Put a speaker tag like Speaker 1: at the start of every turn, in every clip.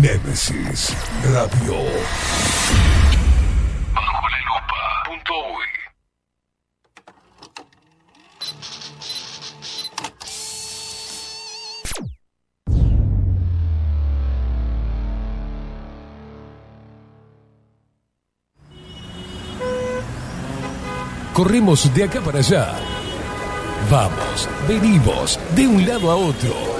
Speaker 1: Némesis Radio. Bajo la lupa. Punto uy. Corremos de acá para allá. Vamos, venimos, de un lado a otro.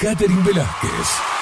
Speaker 1: Catherine Velázquez.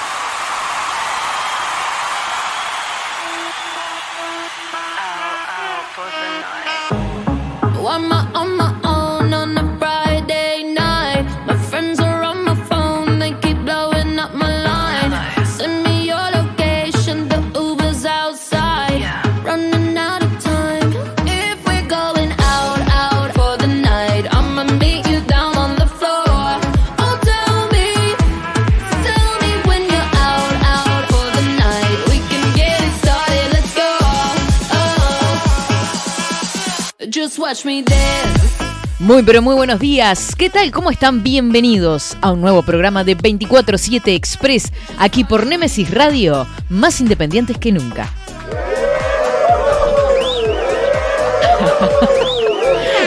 Speaker 2: Muy pero muy buenos días. ¿Qué tal? ¿Cómo están? Bienvenidos a un nuevo programa de 24/7 Express aquí por Nemesis Radio, más independientes que nunca.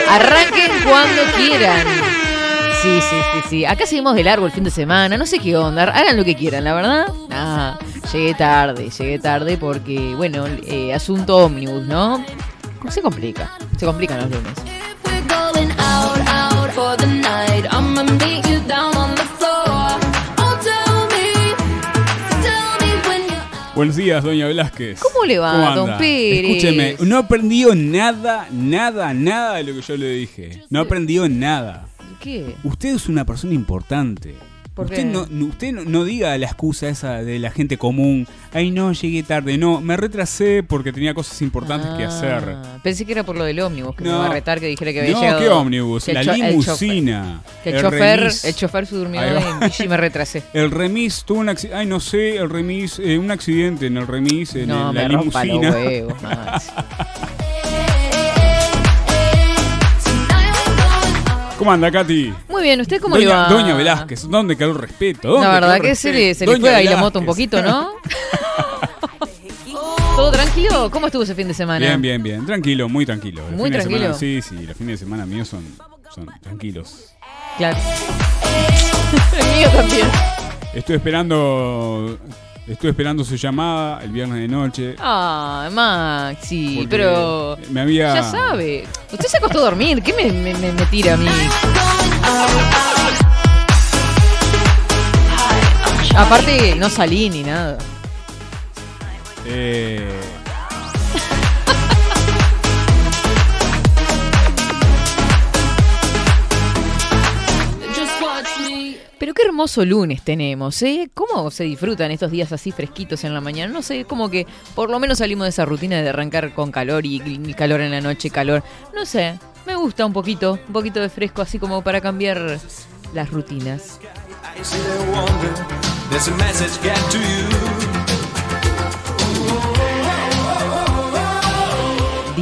Speaker 2: Arranquen cuando quieran. Sí, sí, sí, sí. Acá seguimos de largo el fin de semana. No sé qué onda. Hagan lo que quieran, la verdad. Ah, llegué tarde, llegué tarde porque, bueno, eh, asunto ómnibus, ¿no? Se complica. Se complican los lunes.
Speaker 3: Oh,
Speaker 4: Buenos días, doña Velázquez.
Speaker 2: ¿Cómo le va,
Speaker 4: ¿Cómo
Speaker 2: don? Pérez?
Speaker 4: Escúcheme, no aprendió nada, nada, nada de lo que yo le dije. No aprendió nada.
Speaker 2: ¿Qué?
Speaker 4: Usted es una persona importante.
Speaker 2: ¿Por
Speaker 4: usted no, no- usted no, no diga la excusa esa de la gente común. Ay, no, llegué tarde. No, me retrasé porque tenía cosas importantes que hacer.
Speaker 2: Ah, Pensé que era por lo del ómnibus, que me
Speaker 4: No.
Speaker 2: iba a retar que dijera que había
Speaker 4: No,
Speaker 2: llegado.
Speaker 4: qué ómnibus, la
Speaker 2: cho- el
Speaker 4: limusina.
Speaker 2: chofer- el,
Speaker 4: el
Speaker 2: chofer, el chofer se durmió y me retrasé.
Speaker 4: El remis tuvo un accidente. Ay, no sé, el remis. eh, un accidente en el remis, en
Speaker 2: No, me
Speaker 4: la
Speaker 2: rompa los
Speaker 4: limusina.
Speaker 2: huevos,
Speaker 4: ¿Cómo anda, Katy?
Speaker 2: Muy bien, ¿usted cómo le
Speaker 4: Doña,
Speaker 2: va?
Speaker 4: Doña Velázquez, ¿dónde quedó el respeto? ¿Dónde
Speaker 2: La verdad que se le, se le fue ahí la moto un poquito, ¿no? ¿Todo tranquilo? ¿Cómo estuvo ese fin de semana?
Speaker 4: Bien, bien, bien. Tranquilo, muy tranquilo. Los
Speaker 2: Muy tranquilo.
Speaker 4: semana- sí, sí, los fines de semana míos son, son tranquilos.
Speaker 2: Claro. El mío también.
Speaker 4: Estuve esperando. Estuve esperando su llamada el viernes de noche.
Speaker 2: Ah, Maxi, pero...
Speaker 4: Me había.
Speaker 2: Ya sabe. Usted se acostó a dormir. ¿Qué me- me tira a mí? Aparte, no salí ni nada.
Speaker 4: eh,
Speaker 2: hermoso lunes tenemos, ¿eh? ¿Cómo se disfrutan estos días así fresquitos en la mañana? No sé, como que por lo menos salimos de esa rutina de arrancar con calor y, calor en la noche, calor. No sé, me gusta un poquito, un poquito de fresco así como para cambiar las rutinas.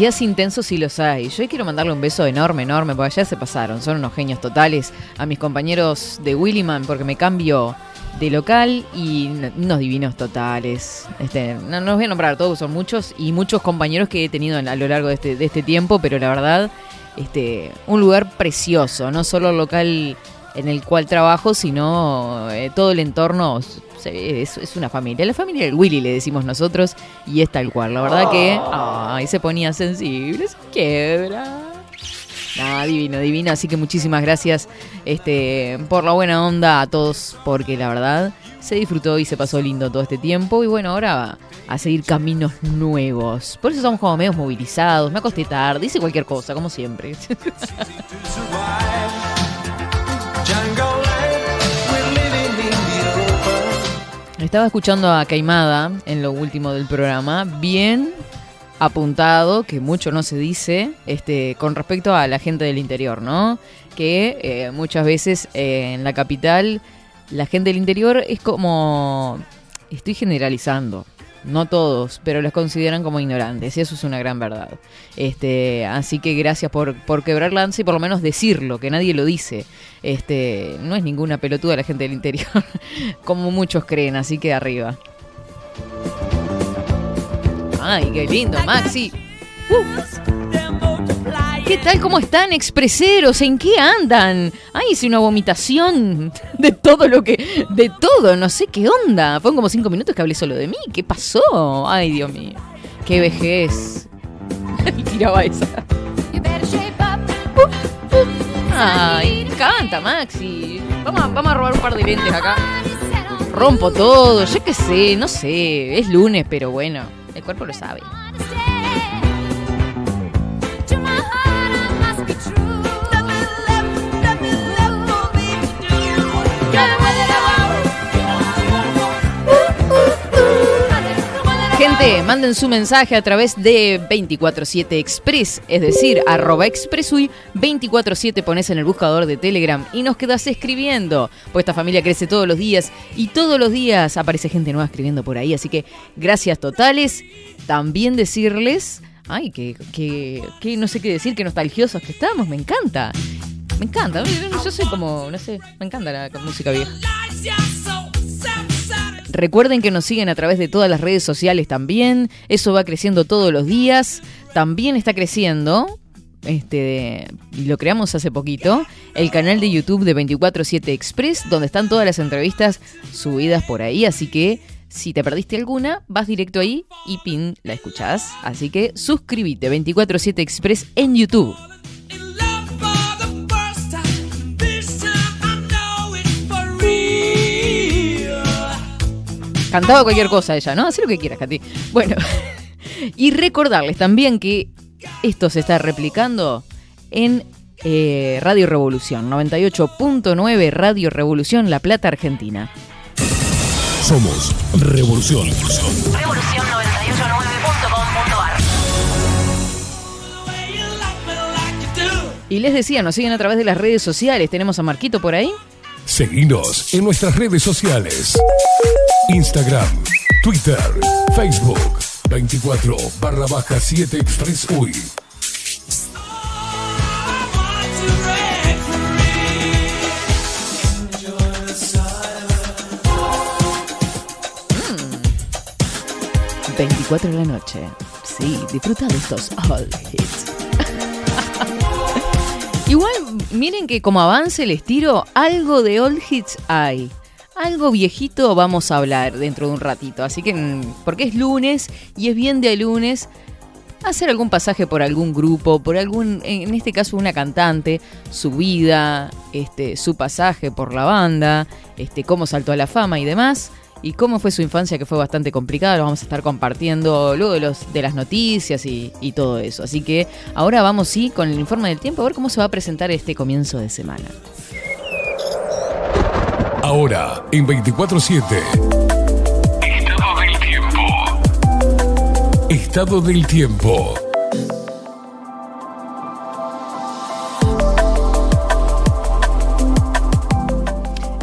Speaker 2: Días intensos sí los hay. Yo quiero mandarle un beso enorme, enorme, porque allá se pasaron. Son unos genios totales. A mis compañeros de Williman, porque me cambio de local y unos divinos totales. Este, no, no los voy a nombrar todos, son muchos y muchos compañeros que he tenido a lo largo de este, de este tiempo, pero la verdad, este, un lugar precioso. No solo el local en el cual trabajo, sino eh, todo el entorno se ve, es, es una familia. La familia del Willy le decimos nosotros y es tal cual. La verdad que ay, se ponía sensible, se quiebra. Nada, divino, divino. Así que muchísimas gracias este, por la buena onda a todos, porque la verdad se disfrutó y se pasó lindo todo este tiempo. Y bueno, ahora a seguir caminos nuevos. Por eso estamos como medios movilizados. Me acosté tarde, hice cualquier cosa, como siempre. estaba escuchando a Caimada en lo último del programa, bien apuntado, que mucho no se dice, este, con respecto a la gente del interior, ¿no? Que eh, muchas veces eh, en la capital la gente del interior es como, estoy generalizando, no todos, pero los consideran como ignorantes, y eso es una gran verdad. Este, así que gracias por, por quebrar lanza y por lo menos decirlo, que nadie lo dice. Este, no es ninguna pelotuda la gente del interior, como muchos creen, así que arriba. Ay, qué lindo, Maxi. Uh. ¿Qué tal? ¿Cómo están, expreseros? ¿En qué andan? Ay, hice una vomitación de todo lo que. de todo, no sé qué onda. Fueron como cinco minutos que hablé solo de mí. ¿Qué pasó? Ay, Dios mío. Qué vejez. Tiraba esa. Ay, canta, Maxi. Vamos a, vamos a robar un par de lentes acá. Rompo todo, yo qué sé, no sé. Es lunes, pero bueno, el cuerpo lo sabe. Gente, manden su mensaje a través de 247 Express, es decir, arroba expresuy 247 pones en el buscador de Telegram y nos quedas escribiendo. Pues esta familia crece todos los días y todos los días aparece gente nueva escribiendo por ahí. Así que gracias totales. También decirles, ay, que, que, que no sé qué decir, que nostalgiosos que estamos, me encanta. Me encanta, yo soy como, no sé, me encanta la música vieja. Recuerden que nos siguen a través de todas las redes sociales también. Eso va creciendo todos los días. También está creciendo. Este, y lo creamos hace poquito, el canal de YouTube de 247 Express, donde están todas las entrevistas subidas por ahí, así que si te perdiste alguna, vas directo ahí y pin la escuchás. Así que suscríbete 247 Express en YouTube. Cantaba cualquier cosa ella, ¿no? Haz lo que quieras, Katy. Bueno, y recordarles también que esto se está replicando en eh, Radio Revolución, 98.9 Radio Revolución, La Plata, Argentina.
Speaker 1: Somos Revolución.
Speaker 5: Revolución 989.com.ar
Speaker 2: Y les decía, nos siguen a través de las redes sociales. Tenemos a Marquito por ahí.
Speaker 1: Seguinos en nuestras redes sociales. Instagram, Twitter, Facebook, 24 barra baja 7 Express UI.
Speaker 2: Mm. 24 de la noche. Sí, disfruta de estos all hits. Igual, miren que como avance el estilo, algo de all hits hay. Algo viejito vamos a hablar dentro de un ratito. Así que, mm, porque es lunes y es bien de lunes hacer algún pasaje por algún grupo, por algún, en este caso una cantante, su vida, este, su pasaje por la banda, este, cómo saltó a la fama y demás. Y cómo fue su infancia, que fue bastante complicada, lo vamos a estar compartiendo luego de, los, de las noticias y, y todo eso. Así que ahora vamos sí con el informe del tiempo a ver cómo se va a presentar este comienzo de semana.
Speaker 1: Ahora, en 24-7. Estado del tiempo. Estado del tiempo.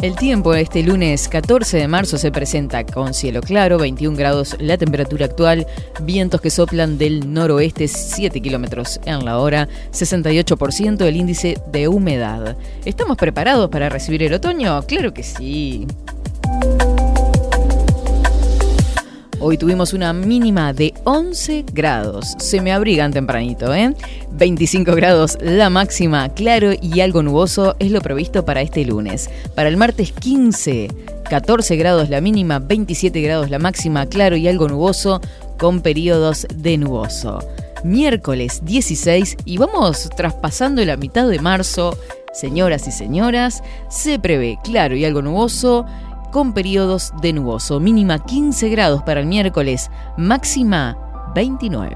Speaker 2: El tiempo este lunes 14 de marzo se presenta con cielo claro, 21 grados la temperatura actual, vientos que soplan del noroeste 7 kilómetros en la hora, 68% el índice de humedad. ¿Estamos preparados para recibir el otoño? Claro que sí. Hoy tuvimos una mínima de 11 grados. Se me abrigan tempranito, ¿eh? 25 grados la máxima, claro y algo nuboso es lo previsto para este lunes. Para el martes 15, 14 grados la mínima, 27 grados la máxima, claro y algo nuboso, con periodos de nuboso. Miércoles 16 y vamos traspasando la mitad de marzo. Señoras y señoras, se prevé claro y algo nuboso con periodos de nuboso, mínima 15 grados para el miércoles, máxima 29.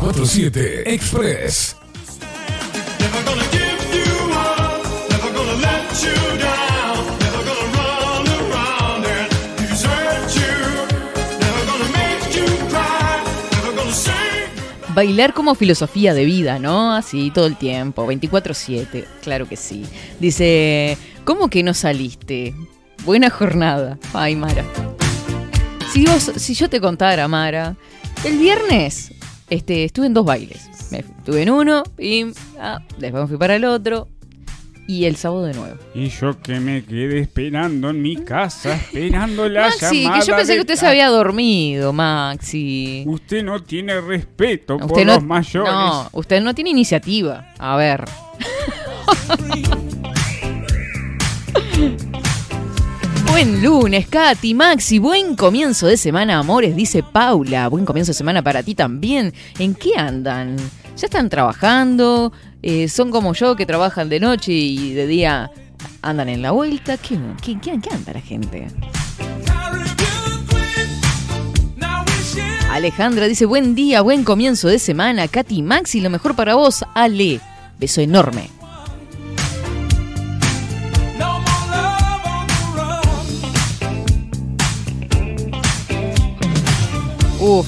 Speaker 1: ...24-7 Express.
Speaker 2: Bailar como filosofía de vida, ¿no? Así todo el tiempo, 24/7, claro que sí. Dice, ¿cómo que no saliste? Buena jornada. Ay, Mara. Si, vos, si yo te contara, Mara, el viernes este, estuve en dos bailes. Estuve en uno y ah, después fui para el otro y el sábado de nuevo.
Speaker 4: Y yo que me quedé esperando en mi casa, esperando la
Speaker 2: Maxi,
Speaker 4: llamada
Speaker 2: que yo pensé
Speaker 4: de
Speaker 2: que usted se había dormido, Maxi.
Speaker 4: Usted no tiene respeto por
Speaker 2: no,
Speaker 4: los mayores.
Speaker 2: no, usted no tiene iniciativa. A ver. Buen lunes, Katy, Maxi, buen comienzo de semana, amores, dice Paula. Buen comienzo de semana para ti también. ¿En qué andan? ¿Ya están trabajando? Eh, ¿Son como yo que trabajan de noche y de día andan en la vuelta? ¿Qué, qué, qué- anda la gente? Alejandra dice, buen día, buen comienzo de semana. Katy, Maxi, lo mejor para vos. Ale, beso enorme. Uf,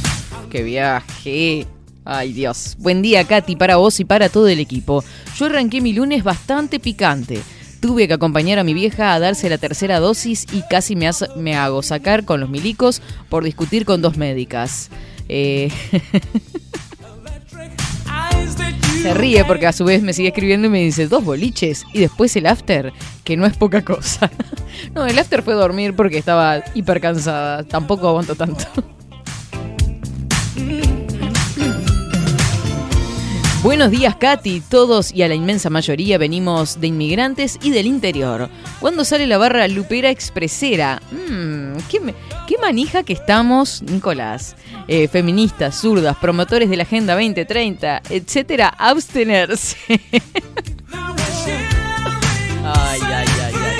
Speaker 2: qué viaje. Ay Dios. Buen día, Katy, para vos y para todo el equipo. Yo arranqué mi lunes bastante picante. Tuve que acompañar a mi vieja a darse la tercera dosis y casi me, me hago sacar con los milicos por discutir con dos médicas. Eh, Se ríe porque a su vez me sigue escribiendo y me dice dos boliches y después el after, que no es poca cosa. No, el after fue dormir porque estaba hiper cansada. Tampoco aguanto tanto. Buenos días, Katy. Todos y a la inmensa mayoría venimos de inmigrantes y del interior. ¿Cuándo sale la barra lupera expresera? Mm, qué, manija que estamos, Nicolás. Eh, feministas, zurdas, promotores de la Agenda 2030, etcétera, abstenerse. ay, ay, ay, ay.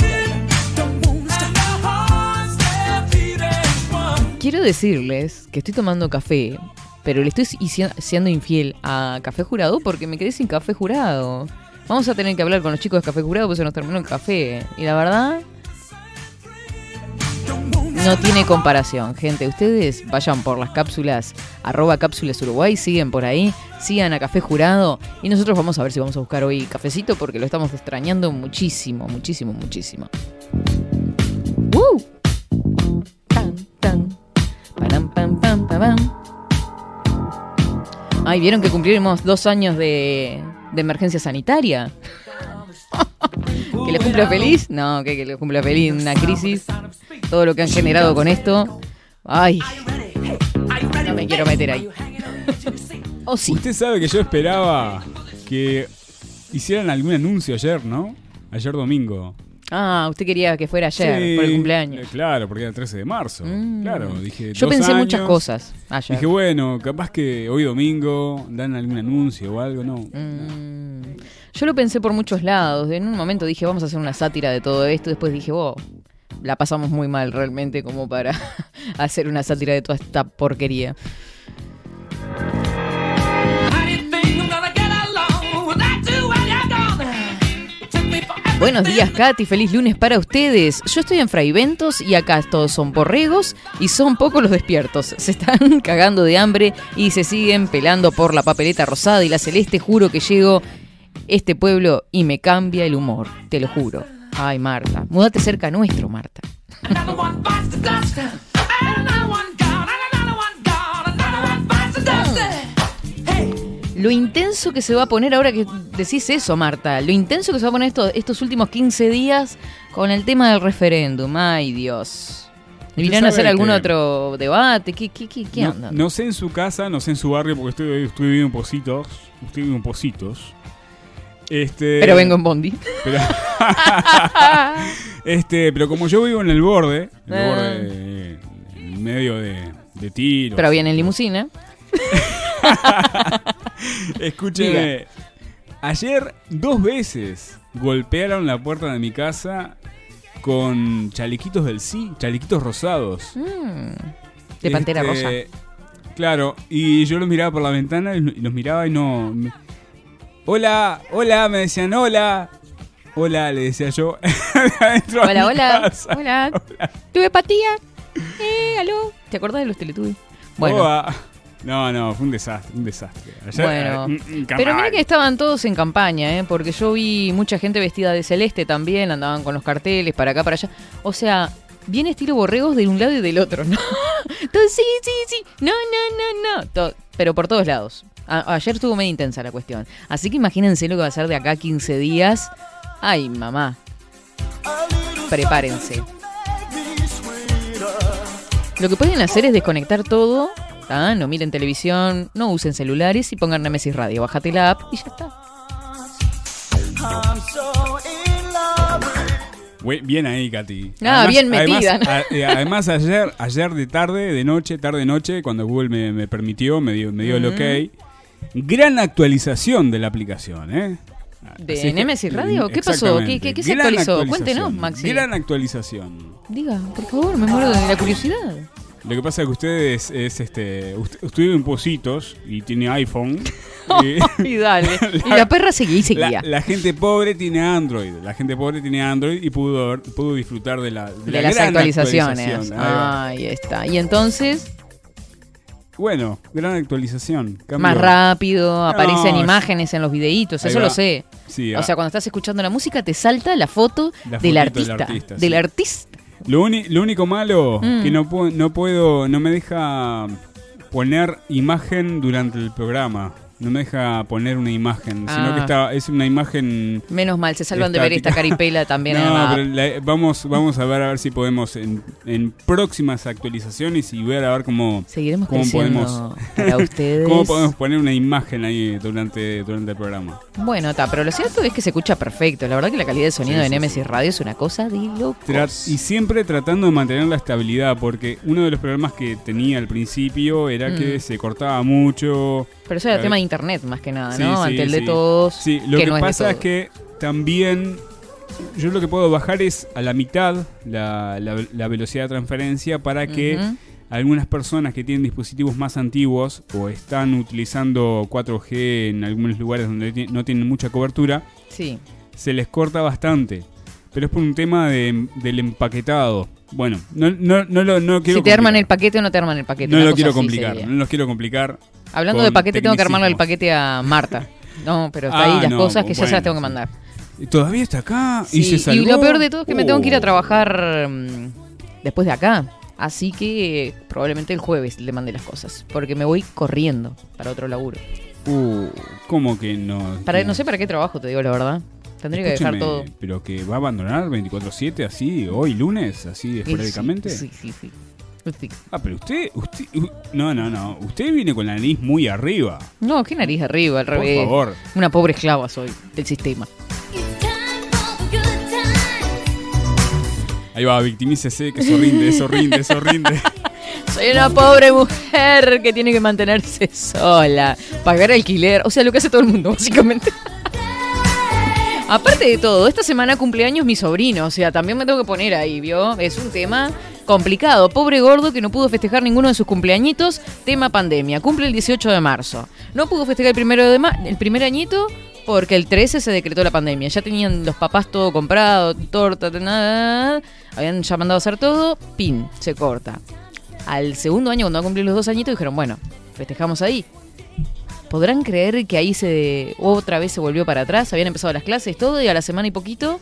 Speaker 2: Quiero decirles que estoy tomando café, pero le estoy siendo infiel a Café Jurado porque me quedé sin Café Jurado. Vamos a tener que hablar con los chicos de Café Jurado porque se nos terminó el café. Y la verdad, no tiene comparación, gente. Ustedes vayan por las cápsulas, arroba cápsulas Uruguay, siguen por ahí, sigan a Café Jurado y nosotros vamos a ver si vamos a buscar hoy cafecito porque lo estamos extrañando muchísimo, muchísimo, muchísimo. Ay, ¿vieron que cumplimos dos años de, emergencia sanitaria? ¿Que les cumpla feliz? No, que, que les cumpla feliz. Una crisis. Todo lo que han generado con esto. Ay, no me quiero meter ahí. Oh, sí.
Speaker 4: Usted sabe que yo esperaba que hicieran algún anuncio ayer, ¿no? Ayer domingo.
Speaker 2: Ah, usted quería que fuera ayer,
Speaker 4: Sí,
Speaker 2: por el cumpleaños.
Speaker 4: eh, claro, porque era el 13 de marzo.
Speaker 2: Mm.
Speaker 4: Claro, dije.
Speaker 2: Yo pensé muchas
Speaker 4: años.
Speaker 2: cosas ayer.
Speaker 4: Dije, bueno, capaz que hoy domingo dan algún anuncio o algo, no.
Speaker 2: Mm, Yo lo pensé por muchos lados. En un momento dije, vamos a hacer una sátira de todo esto. Después dije, oh, la pasamos muy mal realmente como para hacer una sátira de toda esta porquería. Buenos días, Katy. Feliz lunes para ustedes. Yo estoy en Fraiventos y acá todos son borregos y son pocos los despiertos. Se están cagando de hambre y se siguen pelando por la papeleta rosada y la celeste. Juro que llego este pueblo y me cambia el humor. Te lo juro. Ay, Marta. Múdate cerca nuestro, Marta. Lo intenso que se va a poner ahora que decís eso, Marta. Lo intenso que se va a poner esto- estos últimos 15 días con el tema del referéndum. Ay, Dios. ¿Irán a hacer algún otro debate? ¿Qué, qué, qué, qué
Speaker 4: no, no sé en su casa, no sé en su barrio, porque estoy, estoy viviendo en Positos. Estoy viviendo en Positos. Este,
Speaker 2: Pero vengo en Bondi.
Speaker 4: Pero, este, pero como yo vivo en el borde, en el
Speaker 2: Ah.
Speaker 4: borde, en medio de, de tiros.
Speaker 2: Pero viene en limusina.
Speaker 4: Escúcheme. Ayer dos veces golpearon la puerta de mi casa con chalequitos del sí, chalequitos rosados.
Speaker 2: Mm, de Pantera
Speaker 4: Este,
Speaker 2: Rosa.
Speaker 4: Claro, y yo los miraba por la ventana y los miraba y no. me- Hola, hola, me decían hola. Hola, le decía yo.
Speaker 2: Hola, hola. Hola. ¿Tuve patía? Eh, aló. ¿Te acordás de los Teletubbies? Bueno.
Speaker 4: No, no, fue un desastre, un desastre. Ayer,
Speaker 2: Bueno,
Speaker 4: eh,
Speaker 2: pero mira que estaban todos en campaña, ¿eh? porque yo vi mucha gente vestida de celeste también, andaban con los carteles para acá, para allá. O sea, bien estilo borregos de un lado y del otro, ¿no? Entonces, sí, sí, sí, no, no, no, no. Pero por todos lados. A- ayer estuvo medio intensa la cuestión. Así que imagínense lo que va a ser de acá a 15 días. Ay, mamá. Prepárense. Lo que pueden hacer es desconectar todo, ¿tá? no miren televisión, no usen celulares y pongan Nemesis Radio. Bájate la app y ya está.
Speaker 4: Bien ahí, Katy.
Speaker 2: Ah, bien metida,
Speaker 4: Además, a- eh, además, ayer, ayer de tarde, de noche, tarde noche, cuando Google me, me permitió, me dio, me dio el ok. Gran actualización de la aplicación, ¿eh?
Speaker 2: ¿De
Speaker 4: Así que-
Speaker 2: Nemesis Radio? ¿Qué pasó? ¿Qué- qué- qué se actualizó? Cuéntenos, Maxi.
Speaker 4: Gran actualización.
Speaker 2: Diga, por favor, me muero de la curiosidad.
Speaker 4: Lo que pasa es que ustedes es este. Usted, usted vive en Positos y tiene iPhone. y-
Speaker 2: Y dale. Y la perra seguía y seguía.
Speaker 4: La, la gente pobre tiene Android. La gente pobre tiene Android y pudo, pudo disfrutar de, la, de,
Speaker 2: de
Speaker 4: la
Speaker 2: las
Speaker 4: gran
Speaker 2: actualizaciones.
Speaker 4: actualización. Ahí
Speaker 2: está. Y entonces,
Speaker 4: Bueno, gran actualización. Cambio-
Speaker 2: más rápido, aparecen
Speaker 4: es-
Speaker 2: imágenes en los videitos, eso
Speaker 4: va.
Speaker 2: lo sé.
Speaker 4: Sí,
Speaker 2: O
Speaker 4: ah,
Speaker 2: sea, cuando estás escuchando la música, te salta la foto
Speaker 4: La
Speaker 2: del artista.
Speaker 4: del artista,
Speaker 2: Del
Speaker 4: sí.
Speaker 2: artista.
Speaker 4: Lo, uni- lo único malo
Speaker 2: Mm.
Speaker 4: que no, puedo, no puedo, no me deja poner imagen durante el programa. No me deja poner una imagen, sino
Speaker 2: Ah.
Speaker 4: que está, es una imagen
Speaker 2: Menos mal, se salvan de ver esta caripela también
Speaker 4: No, pero la- vamos, vamos a ver a ver si podemos en, en próximas actualizaciones y ver a ver cómo,
Speaker 2: Seguiremos
Speaker 4: cómo podemos
Speaker 2: para ustedes.
Speaker 4: cómo podemos poner una imagen ahí durante, durante el programa.
Speaker 2: Bueno, está, pero lo cierto es que se escucha perfecto. La verdad que la calidad de sonido
Speaker 4: Sí,
Speaker 2: de
Speaker 4: sí,
Speaker 2: Nemesis Radio es una cosa de locos.
Speaker 4: Y siempre tratando de mantener la estabilidad, porque uno de los problemas que tenía al principio era
Speaker 2: Mm.
Speaker 4: que se cortaba mucho.
Speaker 2: Pero eso era tema de internet más que nada,
Speaker 4: sí,
Speaker 2: ¿no?
Speaker 4: sí,
Speaker 2: Ante el de todos.
Speaker 4: Sí, lo que,
Speaker 2: no
Speaker 4: pasa es que también yo lo que puedo bajar es a la mitad la, la- la velocidad de transferencia para que algunas personas que tienen dispositivos más antiguos o están utilizando 4G en algunos lugares donde no tienen mucha cobertura,
Speaker 2: Sí.
Speaker 4: se les corta bastante. Pero es por un tema de- del empaquetado. Bueno, no, no, no, lo no quiero
Speaker 2: Si te arman el
Speaker 4: complicar.
Speaker 2: paquete o no te arman el paquete.
Speaker 4: No lo quiero complicar, no los quiero complicar.
Speaker 2: Hablando de paquete, tengo que armarle el paquete a Marta. No, pero está
Speaker 4: Ah,
Speaker 2: ahí las
Speaker 4: no,
Speaker 2: cosas que ya se las
Speaker 4: bueno,
Speaker 2: tengo que mandar.
Speaker 4: ¿Todavía está acá? ¿Y se salvó?
Speaker 2: lo peor de todo es que me tengo que ir a
Speaker 4: Oh.
Speaker 2: trabajar mm, después de acá. Así que eh, probablemente el jueves le mande las cosas. Porque me voy corriendo para otro laburo.
Speaker 4: Uh, ¿Cómo que no?
Speaker 2: Para, no sé para qué trabajo, te digo la verdad. Tendría que dejar todo.
Speaker 4: ¿Pero que va a abandonar 24-7 así, hoy lunes, así esporádicamente?
Speaker 2: Sí, sí, sí. sí.
Speaker 4: Ah, pero usted, usted, u- no, no, no, usted viene con la nariz muy arriba.
Speaker 2: No, qué nariz arriba, al
Speaker 4: Por
Speaker 2: revés.
Speaker 4: favor.
Speaker 2: Una pobre esclava soy del sistema.
Speaker 4: Ahí va, victimícese, que eso rinde, eso rinde, eso rinde.
Speaker 2: Soy una pobre mujer que tiene que mantenerse sola, pagar alquiler, o sea, lo que hace todo el mundo, básicamente. Aparte de todo, esta semana cumpleaños mi sobrino, o sea, también me tengo que poner ahí, ¿vio? Es un tema complicado. Pobre gordo que no pudo festejar ninguno de sus cumpleañitos, tema pandemia. Cumple el 18 de marzo. No pudo festejar el primero de el primer añito porque el 13 se decretó la pandemia. Ya tenían los papás todo comprado, torta, nada, habían ya mandado a hacer todo, pin, se corta. Al segundo año, cuando va a cumplir los dos añitos, dijeron, bueno, festejamos ahí. ¿Podrán creer que ahí se otra vez se volvió para atrás? Habían empezado las clases, todo, y a la semana y poquito,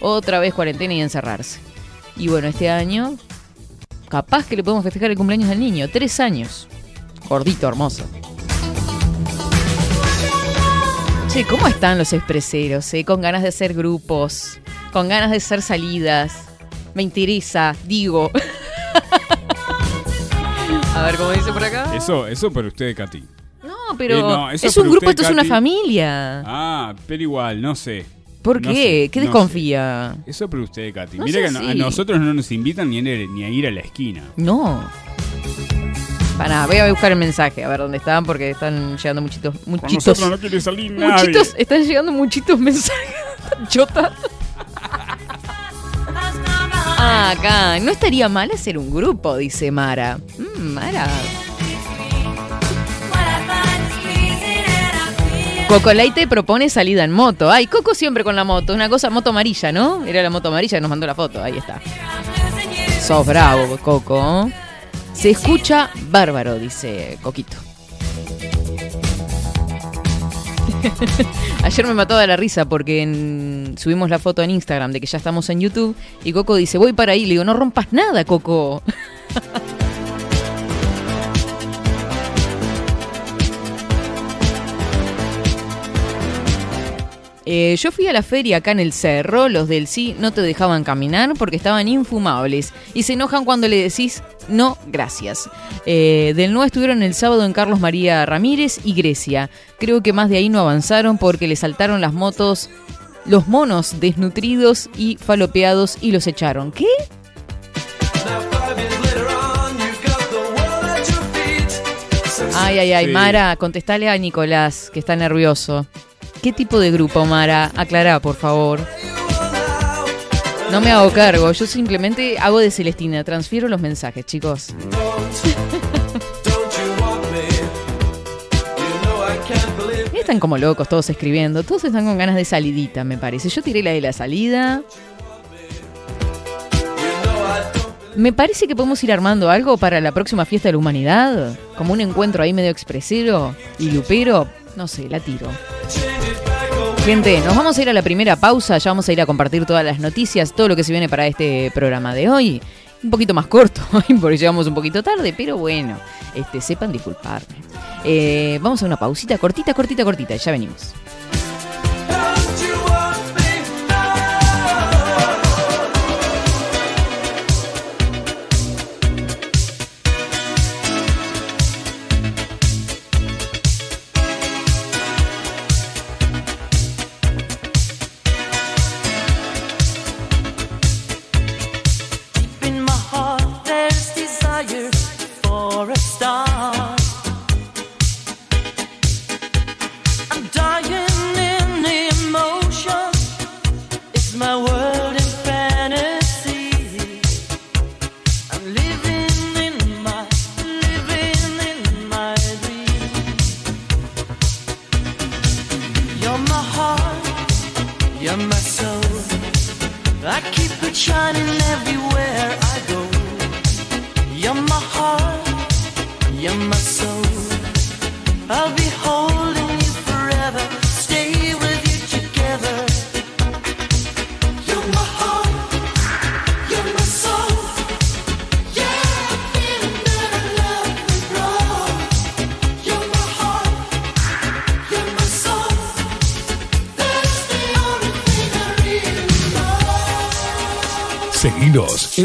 Speaker 2: otra vez cuarentena y encerrarse. Y bueno, este año, capaz que le podemos festejar el cumpleaños al niño, tres años. Gordito, hermoso. Che, ¿cómo están los expreseros? eh? Con ganas de hacer grupos, con ganas de hacer salidas. Me interesa, digo. A ver cómo dice por acá.
Speaker 4: Eso, eso para usted, Katy.
Speaker 2: No, pero
Speaker 4: Eh, no,
Speaker 2: es un grupo, esto es una familia.
Speaker 4: Ah, pero igual, no sé.
Speaker 2: ¿Por
Speaker 4: no
Speaker 2: qué?
Speaker 4: sé,
Speaker 2: ¿Qué
Speaker 4: no
Speaker 2: desconfía?
Speaker 4: sé. Eso para usted, Katy.
Speaker 2: No sé
Speaker 4: que a nosotros no nos invitan ni a, ni a ir a la esquina.
Speaker 2: No. Para, voy a buscar el mensaje, a ver dónde están, porque están llegando muchitos.
Speaker 4: Con
Speaker 2: Muchitos.
Speaker 4: nosotros no quiere salir nadie.
Speaker 2: muchitos están llegando muchitos mensajes. Chota. Ah, acá. No estaría mal hacer un grupo, dice Mara. Mm, Mara. Coco Leite propone salida en moto. Ay, Coco siempre con la moto. Una cosa, moto amarilla, ¿no? Era la moto amarilla que nos mandó la foto. Ahí está. Sos bravo, Coco. Se escucha bárbaro, dice Coquito. Ayer me mató de la risa porque subimos la foto en Instagram de que ya estamos en YouTube y Coco dice, voy para ahí. Le digo, no rompas nada, Coco. Eh, yo fui a la feria acá en el cerro, los del sí no te dejaban caminar porque estaban infumables y se enojan cuando le decís no, gracias. Eh, del no estuvieron el sábado en Carlos María Ramírez y Grecia. Creo que más de ahí no avanzaron porque le saltaron las motos, los monos desnutridos y falopeados y los echaron. ¿Qué? Ay, ay, ay,
Speaker 4: Sí.
Speaker 2: Mara, contestale a Nicolás, que está nervioso. ¿Qué tipo de grupo, Mara? Aclará, por favor. No me hago cargo, yo simplemente hago de Celestina, transfiero los mensajes, chicos. Están como locos todos escribiendo, todos están con ganas de salidita, me parece. Yo tiré la de la salida. Me parece que podemos ir armando algo para la próxima fiesta de la humanidad, como un encuentro ahí medio expresero y lupero. No sé, la tiro. Gente, nos vamos a ir a la primera pausa, ya vamos a ir a compartir todas las noticias, todo lo que se viene para este programa de hoy. Un poquito más corto, porque llegamos un poquito tarde, pero bueno, este, sepan disculparme. Eh, vamos a una pausita cortita, cortita, cortita, ya venimos.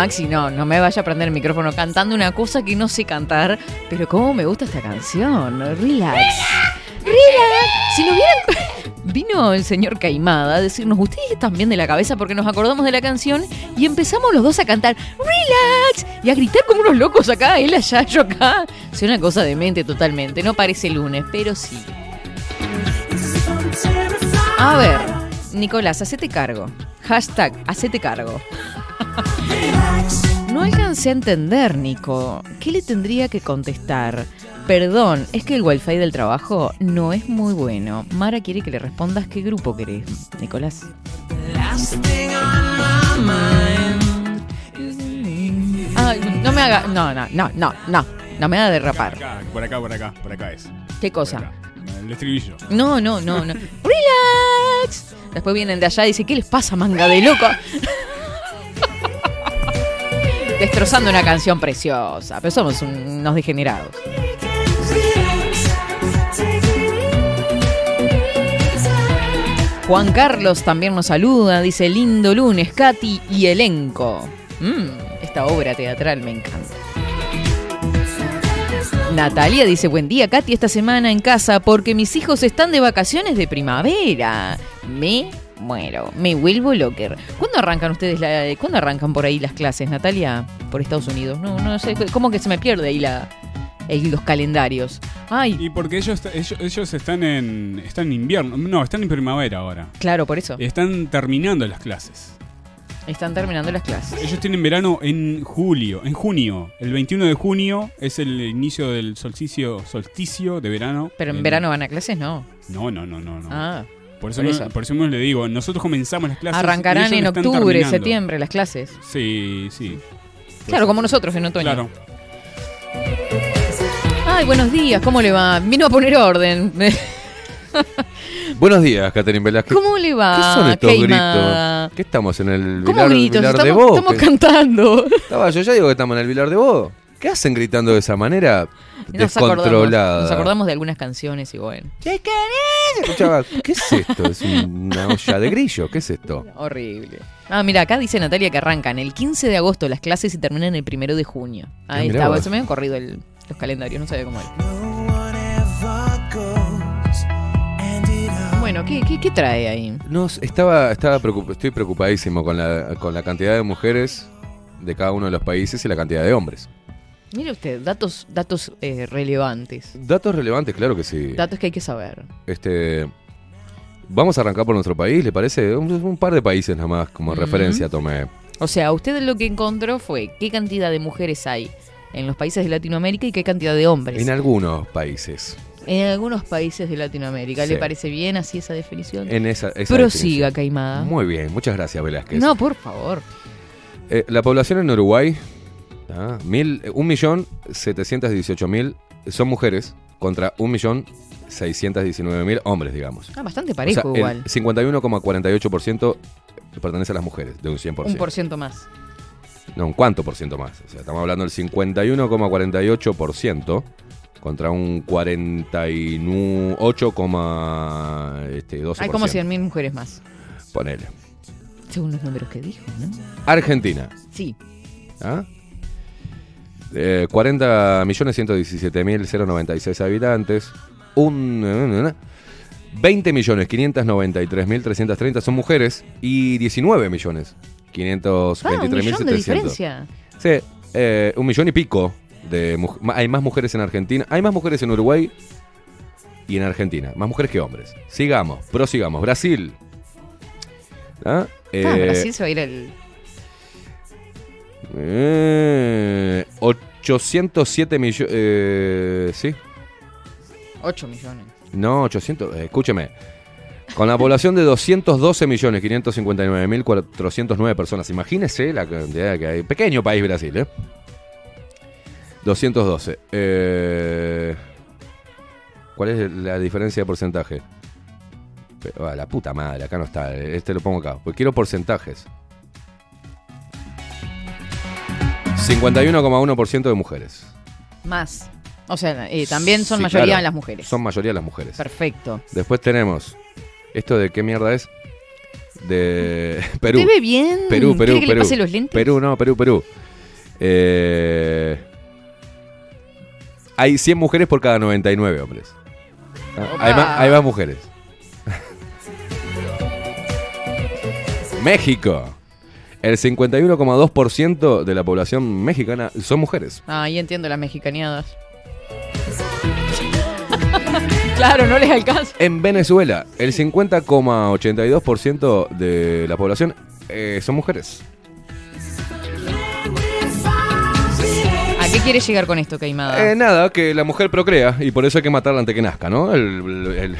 Speaker 2: Maxi, no, no me vaya a prender el micrófono cantando una cosa que no sé cantar, pero cómo me gusta esta canción. Relax. Relax. Si nos vieran... Vino el señor Caimada a decirnos, ustedes están bien de la cabeza porque nos acordamos de la canción y empezamos los dos a cantar Relax y a gritar como unos locos acá, él allá, yo acá. Es una cosa demente totalmente, no parece lunes, pero sí. A ver, Nicolás, hacete cargo. Hashtag, hacete cargo. No alcancé a entender, Nico. ¿Qué le tendría que contestar? Perdón, es que el wifi del trabajo no es muy bueno. Mara quiere que le respondas qué grupo querés, Nicolás. Ay, no me haga. No, no, no, no, no. No me haga derrapar.
Speaker 4: Acá, por acá, por acá, por acá es.
Speaker 2: ¿Qué cosa?
Speaker 4: El estribillo.
Speaker 2: No, no, no, no. ¡Relax! Después vienen de allá y dicen, ¿qué les pasa, manga de loco? Destrozando una canción preciosa. Pero somos un- unos degenerados. Juan Carlos también nos saluda, dice lindo lunes, Katy y elenco. Mm, esta obra teatral me encanta. Natalia dice, buen día Katy, esta semana en casa porque mis hijos están de vacaciones de primavera. Me muero, me vuelvo locker. ¿Cuándo arrancan ustedes, la, cuándo arrancan por ahí las clases, Natalia? Por Estados Unidos. No, no sé, ¿cómo que se me pierde ahí la, el- los calendarios? Ay,
Speaker 4: Y porque ellos, ellos, ellos están en están en invierno, no, están en primavera ahora.
Speaker 2: claro, por eso.
Speaker 4: Están terminando las clases.
Speaker 2: Están terminando las clases.
Speaker 4: Ellos tienen verano en julio, en junio. El 21 de junio es el inicio del solsticio, solsticio de verano.
Speaker 2: Pero en verano van a clases, no.
Speaker 4: No, no, no, no. no.
Speaker 2: Ah,
Speaker 4: por, eso
Speaker 2: por
Speaker 4: no-
Speaker 2: eso.
Speaker 4: por eso mismo le digo, nosotros comenzamos las clases.
Speaker 2: arrancarán en octubre,
Speaker 4: terminando.
Speaker 2: septiembre las clases.
Speaker 4: Sí, sí.
Speaker 2: Claro, como nosotros en otoño.
Speaker 4: Claro.
Speaker 2: Ay, buenos días, ¿cómo le va? Vino a poner orden.
Speaker 6: Buenos días, Catherine Velázquez.
Speaker 2: ¿Cómo le va?
Speaker 6: ¿Qué son estos
Speaker 2: Queimada?
Speaker 6: gritos? ¿Qué estamos en el
Speaker 2: ¿Cómo
Speaker 6: Vilar,
Speaker 2: gritos?
Speaker 6: Vilar de
Speaker 2: Estamos,
Speaker 6: Bo?
Speaker 2: estamos
Speaker 6: ¿Qué?
Speaker 2: cantando.
Speaker 6: Estaba, yo ya digo que estamos en el Vilar de Bo. ¿Qué hacen gritando de esa manera
Speaker 2: Nos acordamos,
Speaker 6: descontrolada?
Speaker 2: nos acordamos de algunas canciones y bueno.
Speaker 6: Escuchaba, ¿qué es esto? ¿Es una olla de grillo? ¿Qué es esto?
Speaker 2: Horrible. Ah, mira, acá dice Natalia que arrancan el 15 de agosto las clases y terminan el 1 de junio. Ahí
Speaker 6: mirá
Speaker 2: está,
Speaker 6: vos.
Speaker 2: se me han corrido el- los calendarios, no sabía cómo era. Bueno, ¿qué, qué, qué trae ahí?
Speaker 6: No, estaba, estaba preocup- estoy preocupadísimo con la, con la cantidad de mujeres de cada uno de los países y la cantidad de hombres.
Speaker 2: Mire usted, datos, datos eh, relevantes.
Speaker 6: Datos relevantes, claro que sí.
Speaker 2: Datos que hay que saber.
Speaker 6: Este, vamos a arrancar por nuestro país, ¿le parece? Un, un par de países nada más como referencia tomé.
Speaker 2: O sea, usted lo que encontró fue qué cantidad de mujeres hay en los países de Latinoamérica y qué cantidad de hombres.
Speaker 6: En algunos países.
Speaker 2: En algunos países de Latinoamérica. ¿Le parece bien así esa definición?
Speaker 6: En esa, esa
Speaker 2: Prosiga,
Speaker 6: definición.
Speaker 2: Caimada.
Speaker 6: Muy bien, muchas gracias, Velázquez.
Speaker 2: No, por favor.
Speaker 6: Eh, la población en Uruguay, ah, mil- eh, un millón setecientos dieciocho mil son mujeres contra un millón seiscientos diecinueve mil hombres, digamos.
Speaker 2: Ah, bastante parejo
Speaker 6: O sea,
Speaker 2: igual.
Speaker 6: El 51,48% pertenece a las mujeres, de un 100%.
Speaker 2: Un por ciento más.
Speaker 6: No, un cuánto por ciento más. O sea, estamos hablando del 51,48% contra un 48,12%. Este,
Speaker 2: Hay como 100.000 mujeres más.
Speaker 6: Ponele.
Speaker 2: Según los números que dijo, ¿no?
Speaker 6: Argentina.
Speaker 2: Sí.
Speaker 6: ¿ah? Eh, 40 millones 117 mil 096 habitantes. Un, 20 millones 593 mil 330 son mujeres y 19 millones
Speaker 2: Ah, un
Speaker 6: 523 mil
Speaker 2: millón de
Speaker 6: 700.
Speaker 2: diferencia.
Speaker 6: Sí, eh, un millón y pico de hay más mujeres en Argentina, hay más mujeres en Uruguay y en Argentina, más mujeres que hombres. Sigamos, prosigamos. Brasil. ¿Ah?
Speaker 2: Ah,
Speaker 6: Eh,
Speaker 2: Brasil se va a ir al...
Speaker 6: eh, 807 millones. Eh, ¿Sí?
Speaker 2: 8 millones.
Speaker 6: No, 800. eh, escúcheme. Con la población de 212 millones 559 mil 409 personas. Imagínese la cantidad que hay. Pequeño país Brasil, ¿eh? 212. Eh, ¿Cuál es la diferencia de porcentaje? Pero, ah, la puta madre, acá no está. Este lo pongo acá. Pues quiero porcentajes. 51,1% de mujeres.
Speaker 2: Más. O sea, eh, también son
Speaker 6: Sí,
Speaker 2: mayoría
Speaker 6: claro.
Speaker 2: las mujeres.
Speaker 6: Son mayoría las mujeres.
Speaker 2: Perfecto.
Speaker 6: Después tenemos. ¿Esto de qué mierda es? De Perú.
Speaker 2: ¿Te ve bien?
Speaker 6: Perú, Perú,
Speaker 2: ¿Quiere que le
Speaker 6: Perú.
Speaker 2: pase los lentes?
Speaker 6: Perú, no, Perú, Perú. Eh, hay 100 mujeres por cada 99 hombres. Ah, Hay
Speaker 2: Opa.
Speaker 6: más, hay más mujeres. México. El 51,2% de la población mexicana son mujeres.
Speaker 2: Ah, ahí entiendo las mexicaneadas. claro, no les alcanza.
Speaker 6: En Venezuela, el 50,82% de la población eh, son mujeres.
Speaker 2: ¿A qué quiere llegar con esto, Caimada?
Speaker 6: Eh, nada, que la mujer procrea y por eso hay que matarla antes que nazca, ¿no? El, el-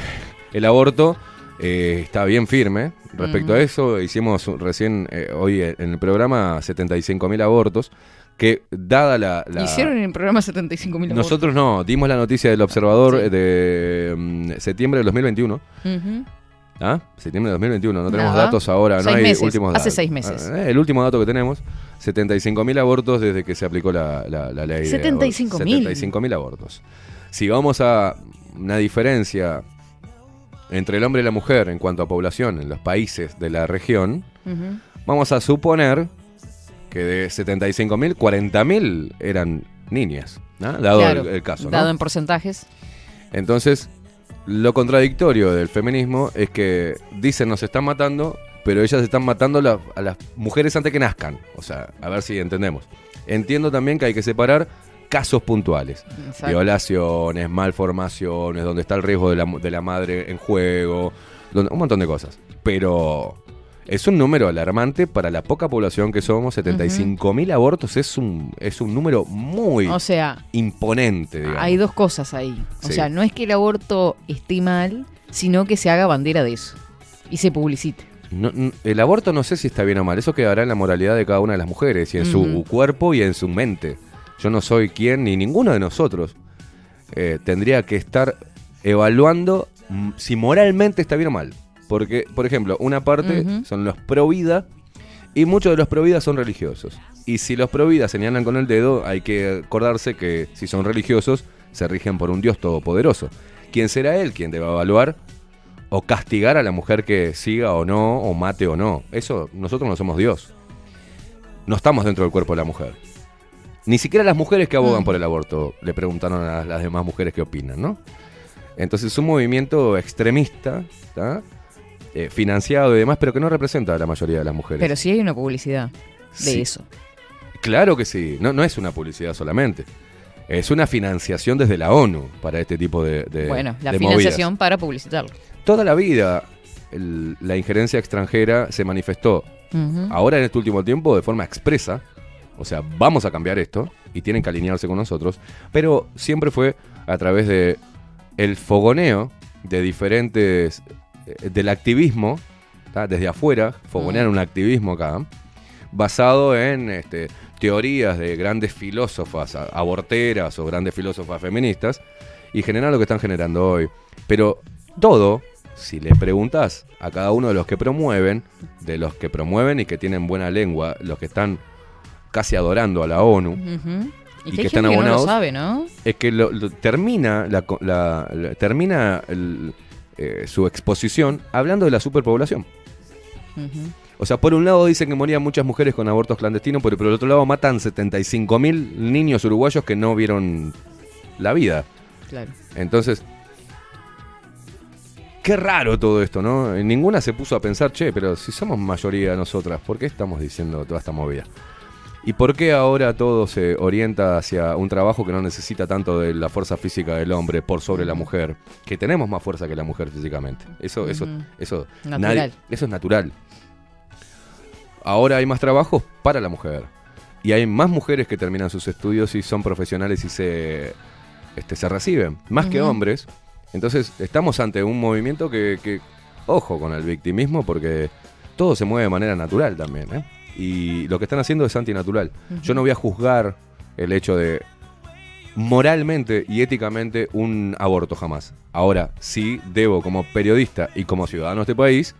Speaker 6: el aborto eh, está bien firme. Respecto a eso, hicimos recién eh, hoy en el programa 75.000 abortos, que dada la... la-
Speaker 2: Hicieron en el programa 75 mil
Speaker 6: Nosotros no, dimos la noticia del observador de mm, septiembre del 2021. ¿Ah? Septiembre de 2021, no tenemos
Speaker 2: Nada.
Speaker 6: datos ahora, no hay
Speaker 2: meses,
Speaker 6: últimos
Speaker 2: hace
Speaker 6: datos.
Speaker 2: seis meses.
Speaker 6: Ah, eh, el último dato que tenemos, 75.000 abortos desde que se aplicó la, la- la ley. de
Speaker 2: 75.000.
Speaker 6: abortos. 75.000 abortos. Si vamos a una diferencia entre el hombre y la mujer en cuanto a población en los países de la región, vamos a suponer que de 75.000, 40.000 eran niñas, ¿no? dado
Speaker 2: Claro,
Speaker 6: el, el caso. ¿no?
Speaker 2: Dado en porcentajes.
Speaker 6: Entonces, lo contradictorio del feminismo es que dicen nos están matando, pero ellas están matando la- a las mujeres antes que nazcan. O sea, a ver si entendemos. Entiendo también que hay que separar casos puntuales.
Speaker 2: Exacto.
Speaker 6: Violaciones, malformaciones, donde está el riesgo de la, de la madre en juego, donde- un montón de cosas. Pero Es un número alarmante para la poca población que somos. 75 mil abortos es un, es un número muy
Speaker 2: O sea,
Speaker 6: imponente, digamos.
Speaker 2: hay dos cosas ahí. O
Speaker 6: Sí.
Speaker 2: sea, no es que el aborto esté mal, sino que se haga bandera de eso. Y se publicite.
Speaker 6: No- el aborto no sé si está bien o mal. Eso quedará en la moralidad de cada una de las mujeres y en su cuerpo y en su mente. Yo no soy quien, ni ninguno de nosotros, eh, tendría que estar evaluando mm, si moralmente está bien o mal. Porque, por ejemplo, una parte son los pro vida y muchos de los pro vida son religiosos. Y si los pro vida señalan con el dedo, hay que acordarse que si son religiosos, se rigen por un Dios todopoderoso. ¿Quién será él quien deba evaluar o castigar a la mujer que siga o no, o mate o no? Eso, nosotros no somos Dios. No estamos dentro del cuerpo de la mujer. Ni siquiera las mujeres que abogan
Speaker 2: Mm.
Speaker 6: por el aborto le preguntaron a las demás mujeres qué opinan, ¿no? Entonces es un movimiento extremista, ¿tá? Eh, financiado y demás, pero que no representa a la mayoría de las mujeres.
Speaker 2: Pero sí hay una publicidad de
Speaker 6: Sí.
Speaker 2: eso.
Speaker 6: Claro que sí, no, no es una publicidad solamente. Es una financiación desde la ONU para este tipo de, de
Speaker 2: bueno, la
Speaker 6: de
Speaker 2: financiación para publicitarlo.
Speaker 6: Toda la vida el- la injerencia extranjera se manifestó ahora en este último tiempo de forma expresa. O sea, vamos a cambiar esto y tienen que alinearse con nosotros. Pero siempre fue a través de el fogoneo de diferentes. eh, del activismo, ¿tá? desde afuera, fogonean un activismo acá, basado en este, teorías de grandes filósofas aborteras o grandes filósofas feministas y generan lo que están generando hoy. Pero todo, si le preguntas a cada uno de los que promueven, de los que promueven y que tienen buena lengua, los que están casi adorando a la ONU.
Speaker 2: Y,
Speaker 6: y
Speaker 2: que
Speaker 6: están
Speaker 2: que no lo
Speaker 6: abonados.
Speaker 2: sabe, ¿no?
Speaker 6: es que lo- lo- termina, la, la- la- termina el, eh, su exposición hablando de la superpoblación. O sea, por un lado dicen que morían muchas mujeres con abortos clandestinos, pero por el otro lado matan 75 mil niños uruguayos que no vieron la vida.
Speaker 2: Claro.
Speaker 6: Entonces, qué raro todo esto, ¿no? Ninguna se puso a pensar, che, pero si somos mayoría nosotras, ¿por qué estamos diciendo toda esta movida? ¿Y por qué ahora todo se orienta hacia un trabajo que no necesita tanto de la fuerza física del hombre por sobre la mujer? Que tenemos más fuerza que la mujer físicamente. Eso, eso, eso, nadie- eso es natural. Ahora hay más trabajos para la mujer. Y hay más mujeres que terminan sus estudios y son profesionales y se, este, se reciben, más que hombres. Entonces estamos ante un movimiento que, que, ojo con el victimismo, porque todo se mueve de manera natural también. ¿eh? Y lo que están haciendo es antinatural. Yo no voy a juzgar el hecho de moralmente y éticamente un aborto jamás. Ahora, sí debo como periodista y como ciudadano de este país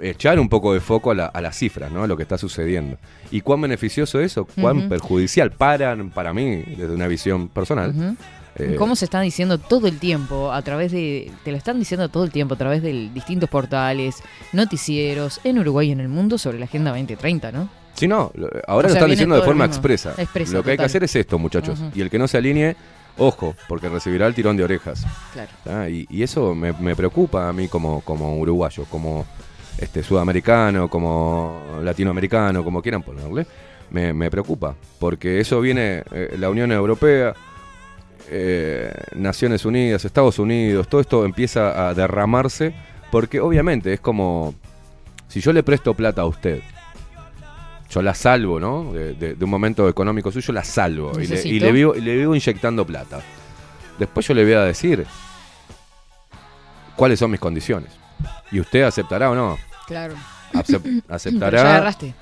Speaker 6: echar un poco de foco a, la- a las cifras, ¿no? A lo que está sucediendo. ¿Y cuán beneficioso es o cuán perjudicial para, para mí, desde una visión personal? Eh,
Speaker 2: ¿Cómo se está diciendo todo el tiempo a través de... Te lo están diciendo todo el tiempo a través de distintos portales, noticieros, en Uruguay y en el mundo sobre la Agenda 2030, ¿no?
Speaker 6: Sí, no, ahora
Speaker 2: O
Speaker 6: lo están diciendo de forma expresa.
Speaker 2: Expresa,
Speaker 6: lo que hay que hacer es esto, muchachos. Y el que no se alinee, ojo, porque recibirá el tirón de orejas.
Speaker 2: Claro.
Speaker 6: Y, y eso me, me preocupa a mí como, como uruguayo, como este sudamericano, como latinoamericano, como quieran ponerle. Me, me preocupa, porque eso viene eh, la Unión Europea, eh, Naciones Unidas, Estados Unidos, todo esto empieza a derramarse, porque obviamente es como si yo le presto plata a usted, yo la salvo, ¿no? De, de- de un momento económico suyo, la salvo. Y le, y le vivo, y le vivo inyectando plata. Después yo le voy a decir cuáles son mis condiciones. Y usted aceptará o no.
Speaker 2: Claro.
Speaker 6: Acep-
Speaker 2: Pero
Speaker 6: aceptará.
Speaker 2: ya agarraste.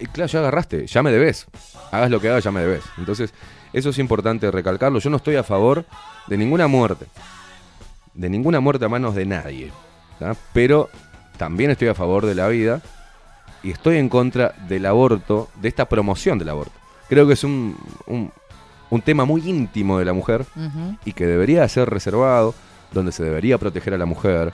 Speaker 6: Y claro, ya agarraste, ya me debes. Hagas lo que hagas, ya me debes. Entonces, eso es importante recalcarlo. Yo no estoy a favor de ninguna muerte. De ninguna muerte a manos de nadie. ¿tá? Pero también estoy a favor de la vida. Y estoy en contra del aborto, de esta promoción del aborto. Creo que es un, un, un tema muy íntimo de la mujer y que debería ser reservado, donde se debería proteger a la mujer,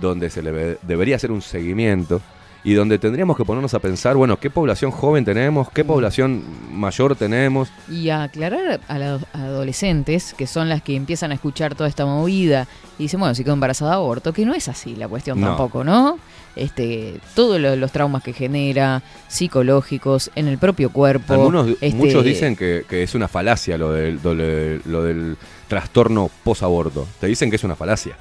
Speaker 6: donde se le debería hacer un seguimiento y donde tendríamos que ponernos a pensar, bueno, qué población joven tenemos, qué población mayor tenemos.
Speaker 2: Y a aclarar a los adolescentes, que son las que empiezan a escuchar toda esta movida, y dicen, bueno, si quedo embarazada aborto, que no es así la cuestión
Speaker 6: No.
Speaker 2: tampoco, ¿no? Este, todos lo- los traumas que genera, psicológicos, en el propio cuerpo.
Speaker 6: Algunos,
Speaker 2: este,
Speaker 6: muchos dicen que, que es una falacia lo del, lo del- lo del trastorno posaborto. Te dicen que es una falacia.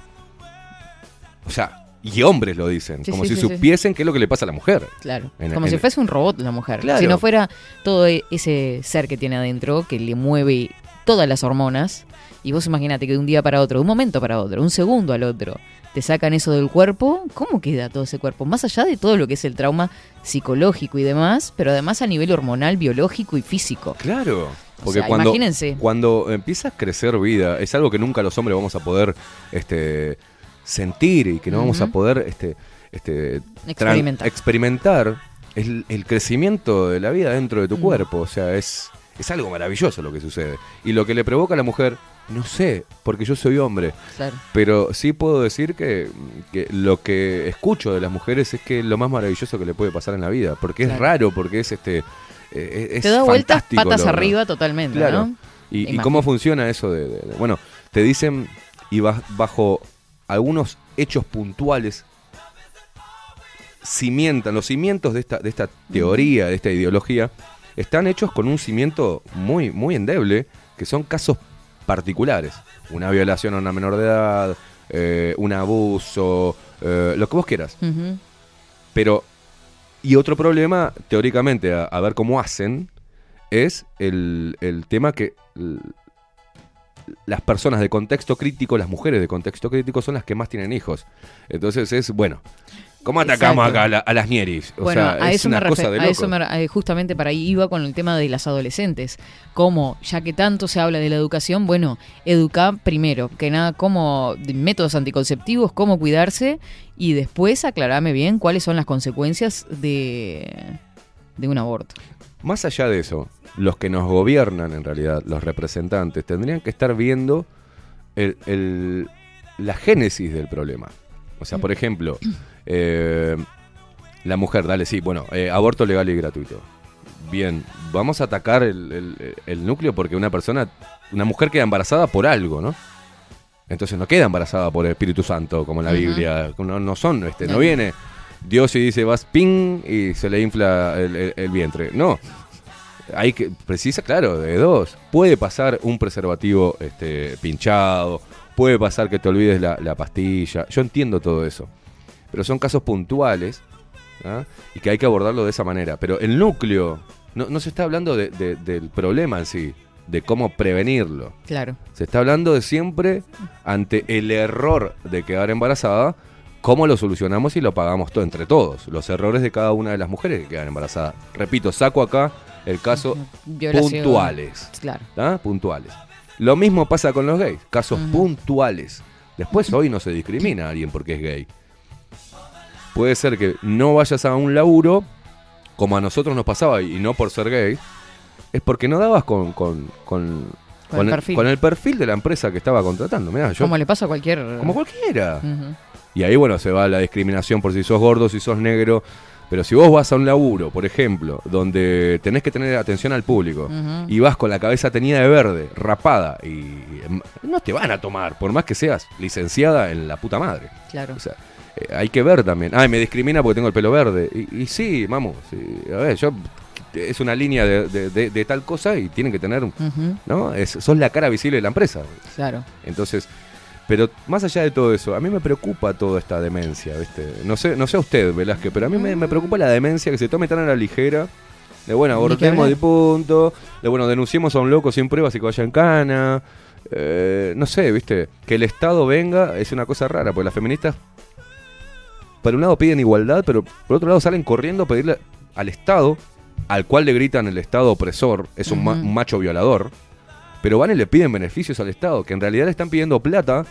Speaker 6: O sea, Y hombres lo dicen,
Speaker 2: Sí,
Speaker 6: como
Speaker 2: sí,
Speaker 6: si
Speaker 2: sí,
Speaker 6: supiesen qué es lo que le pasa a la mujer.
Speaker 2: Claro.
Speaker 6: En-
Speaker 2: Como
Speaker 6: en-
Speaker 2: si fuese un robot la mujer.
Speaker 6: Claro.
Speaker 2: Si no fuera todo e- ese ser que tiene adentro que le mueve todas las hormonas. Y vos imaginate que de un día para otro, de un momento para otro, un segundo al otro, te sacan eso del cuerpo. ¿Cómo queda todo ese cuerpo? Más allá de todo lo que es el trauma psicológico y demás, pero además a nivel hormonal, biológico y físico.
Speaker 6: Claro.
Speaker 2: O
Speaker 6: Porque
Speaker 2: sea,
Speaker 6: cuando,
Speaker 2: imagínense.
Speaker 6: cuando empieza a crecer vida, es algo que nunca los hombres vamos a poder este, sentir y que no vamos a poder este, este,
Speaker 2: Experimentar.
Speaker 6: experimentar el, el crecimiento de la vida dentro de tu
Speaker 2: Mm.
Speaker 6: cuerpo. O sea, es, es algo maravilloso lo que sucede. Y lo que le provoca a la mujer, no sé, porque yo soy hombre.
Speaker 2: Claro.
Speaker 6: Pero sí puedo decir que, que lo que escucho de las mujeres es que es lo más maravilloso que le puede pasar en la vida. Porque es raro, porque es este. eh, es
Speaker 2: Te da vueltas patas
Speaker 6: lo-
Speaker 2: arriba totalmente,
Speaker 6: Claro.
Speaker 2: ¿no?
Speaker 6: ¿Y, cómo funciona eso de, de- de- Bueno, te dicen, y baj- bajo algunos hechos puntuales, cimientan, los cimientos de esta, de esta teoría, de esta ideología, están hechos con un cimiento muy, muy endeble, que son casos particulares. Una violación a una menor de edad, eh, un abuso, eh, lo que vos quieras. Pero, y otro problema, teóricamente, a, a ver cómo hacen, es el, el tema que las personas de contexto crítico, las mujeres de contexto crítico, son las que más tienen hijos. Entonces es, bueno, ¿cómo atacamos acá a, la- a las nieris? O
Speaker 2: bueno,
Speaker 6: sea,
Speaker 2: a
Speaker 6: es
Speaker 2: eso, me
Speaker 6: una cosa de
Speaker 2: a eso me- eh, justamente para ahí iba con el tema de las adolescentes. Como, ya que tanto se habla de la educación, bueno, educar primero, que nada, cómo, métodos anticonceptivos, cómo cuidarse, y después aclararme bien cuáles son las consecuencias de, de un aborto.
Speaker 6: Más allá de eso, los que nos gobiernan en realidad, los representantes, tendrían que estar viendo el- el- la génesis del problema. O sea, por ejemplo, eh, la mujer, dale, sí, bueno, eh, aborto legal y gratuito. Bien, vamos a atacar el, núcleo porque una persona, una mujer queda embarazada por algo, ¿no? Entonces no queda embarazada por el Espíritu Santo, como en la. Biblia. No, no son, este, no
Speaker 2: No.
Speaker 6: viene Dios y dice vas ping y se le infla el vientre. No. Hay que, precisa, claro, de dos. Puede pasar un preservativo este, pinchado, puede pasar que te olvides la, la pastilla. Yo entiendo todo eso. Pero son casos puntuales ¿ah? y que hay que abordarlo de esa manera. Pero el núcleo, no, no se está hablando de- de- del problema en sí, de cómo prevenirlo.
Speaker 2: Claro.
Speaker 6: Se está hablando de siempre, ante el error de quedar embarazada, cómo lo solucionamos y lo pagamos todo entre todos. Los errores de cada una de las mujeres que quedan embarazadas. Repito, saco acá el caso
Speaker 2: Violación.
Speaker 6: puntuales.
Speaker 2: Claro.
Speaker 6: ¿tá? Puntuales. Lo mismo pasa con los gays, casos puntuales. Después hoy no se discrimina a alguien porque es gay. Puede ser que no vayas a un laburo, como a nosotros nos pasaba, y no por ser gay, es porque no dabas con, con, con,
Speaker 2: Con el perfil.
Speaker 6: con el perfil de la empresa que estaba contratando. Mirá, yo,
Speaker 2: Como le pasa a cualquier...
Speaker 6: como cualquiera. Y ahí, bueno, se va la discriminación por si sos gordo, si sos negro. Pero si vos vas a un laburo, por ejemplo, donde tenés que tener atención al público y vas con la cabeza teñida de verde, rapada, y no te van a tomar, por más que seas licenciada en la puta madre.
Speaker 2: Claro.
Speaker 6: O sea, eh, hay que ver también. Ay, me discrimina porque tengo el pelo verde. Y, y sí, vamos, sí, a ver, yo es una línea de, de- de- de tal cosa y tienen que tener. ¿no? Es, sos la cara visible de la empresa.
Speaker 2: Claro.
Speaker 6: Entonces, pero más allá de todo eso, a mí me preocupa toda esta demencia, ¿viste? No sé, no sé a usted, Velázquez, pero a mí me, me preocupa la demencia que se tome tan a la ligera. De bueno, abortemos de punto, de bueno, denunciemos a un loco sin pruebas y que vaya en cana. eh, no sé, ¿viste? Que el Estado venga es una cosa rara, porque las feministas, por un lado piden igualdad, pero por otro lado salen corriendo a pedirle al Estado, al cual le gritan el Estado opresor, es un, ma- un macho violador, pero van y le piden beneficios al Estado, que en realidad le están pidiendo plata